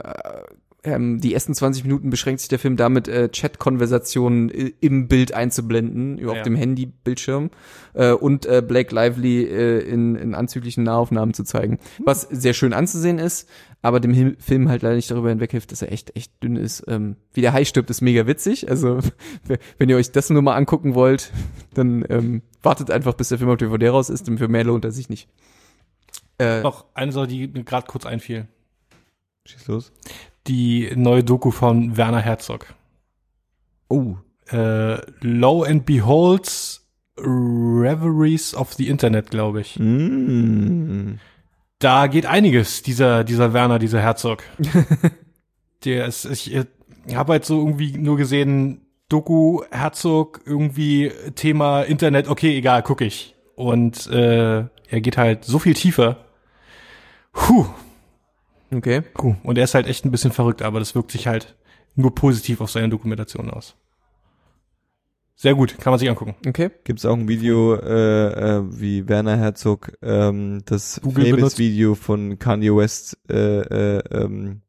ähm, die ersten 20 Minuten beschränkt sich der Film damit, äh, Chat-Konversationen i- im Bild einzublenden, über Ja. auf dem Handy-Bildschirm äh, und äh, Blake Lively äh, in, in anzüglichen Nahaufnahmen zu zeigen. Was sehr schön anzusehen ist, aber dem Hil- Film halt leider nicht darüber hinweghilft, dass er echt, echt dünn ist. Ähm, wie der Hai stirbt, ist mega witzig. Also, wenn ihr euch das nur mal angucken wollt, dann ähm, wartet einfach, bis der Film auf DVD raus ist, denn für mehr lohnt er sich nicht. Äh, Noch eine Sache, die mir gerade kurz einfiel. Schieß los. Die neue Doku von Werner Herzog. Oh. Äh, Low and Beholds Reveries of the Internet, glaube ich. Mm. Da geht einiges, dieser, dieser Werner, dieser Herzog. Der ist, ich, ich habe halt so irgendwie nur gesehen, Doku, Herzog, irgendwie Thema Internet, okay, egal, guck ich. Und äh, er geht halt so viel tiefer. Puh, okay. Puh. Und er ist halt echt ein bisschen verrückt, aber das wirkt sich halt nur positiv auf seine Dokumentation aus. Sehr gut, kann man sich angucken. Okay. Gibt's auch ein Video, äh, äh, wie Werner Herzog ähm, das Google Famous benutzt. Video von Kanye West äh, äh, ähm,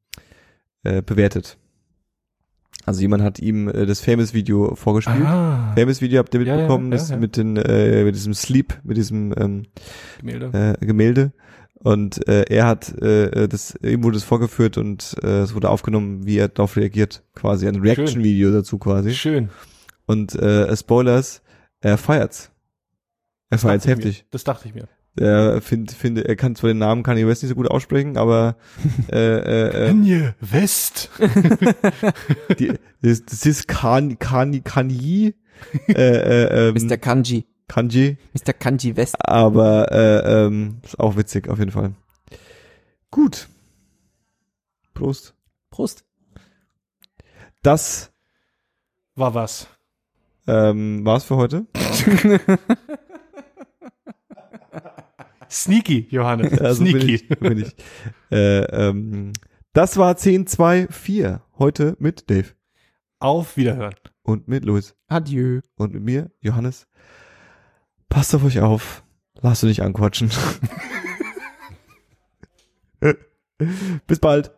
äh, bewertet. Also jemand hat ihm äh, das Famous Video vorgespielt. Ah, Famous Video habt ihr Ja, ja, mitbekommen, ja, das ja. mit den äh, mit diesem Sleep, mit diesem ähm, Gemälde. äh, Gemälde. Und äh, er hat äh, das, ihm wurde das vorgeführt und äh, es wurde aufgenommen, wie er darauf reagiert, quasi ein Reaction-Video dazu quasi. Schön. Und äh, Spoilers, er feiert's. Er feiert's heftig. Mir. Das dachte ich mir. Er find, finde, er kann zwar den Namen Kanye West nicht so gut aussprechen, aber äh, äh, äh, Kanye West. die, das, das ist Kan, Kanye, Kanye, äh, äh, ähm, Mr. Kanji. Kanji, Mr. Kanji West. aber äh, ähm, ist auch witzig auf jeden Fall. Gut. Prost. Prost. Das War was. ähm, war's für heute. Sneaky, Johannes. Ja, so bin Sneaky. ich, so bin ich. Äh, ähm, das war 10, 2, 4. Heute mit Dave Auf Wiederhören. und mit Louis Adieu. und mit mir, Johannes. Passt auf euch auf. Lasst euch nicht anquatschen. Bis bald.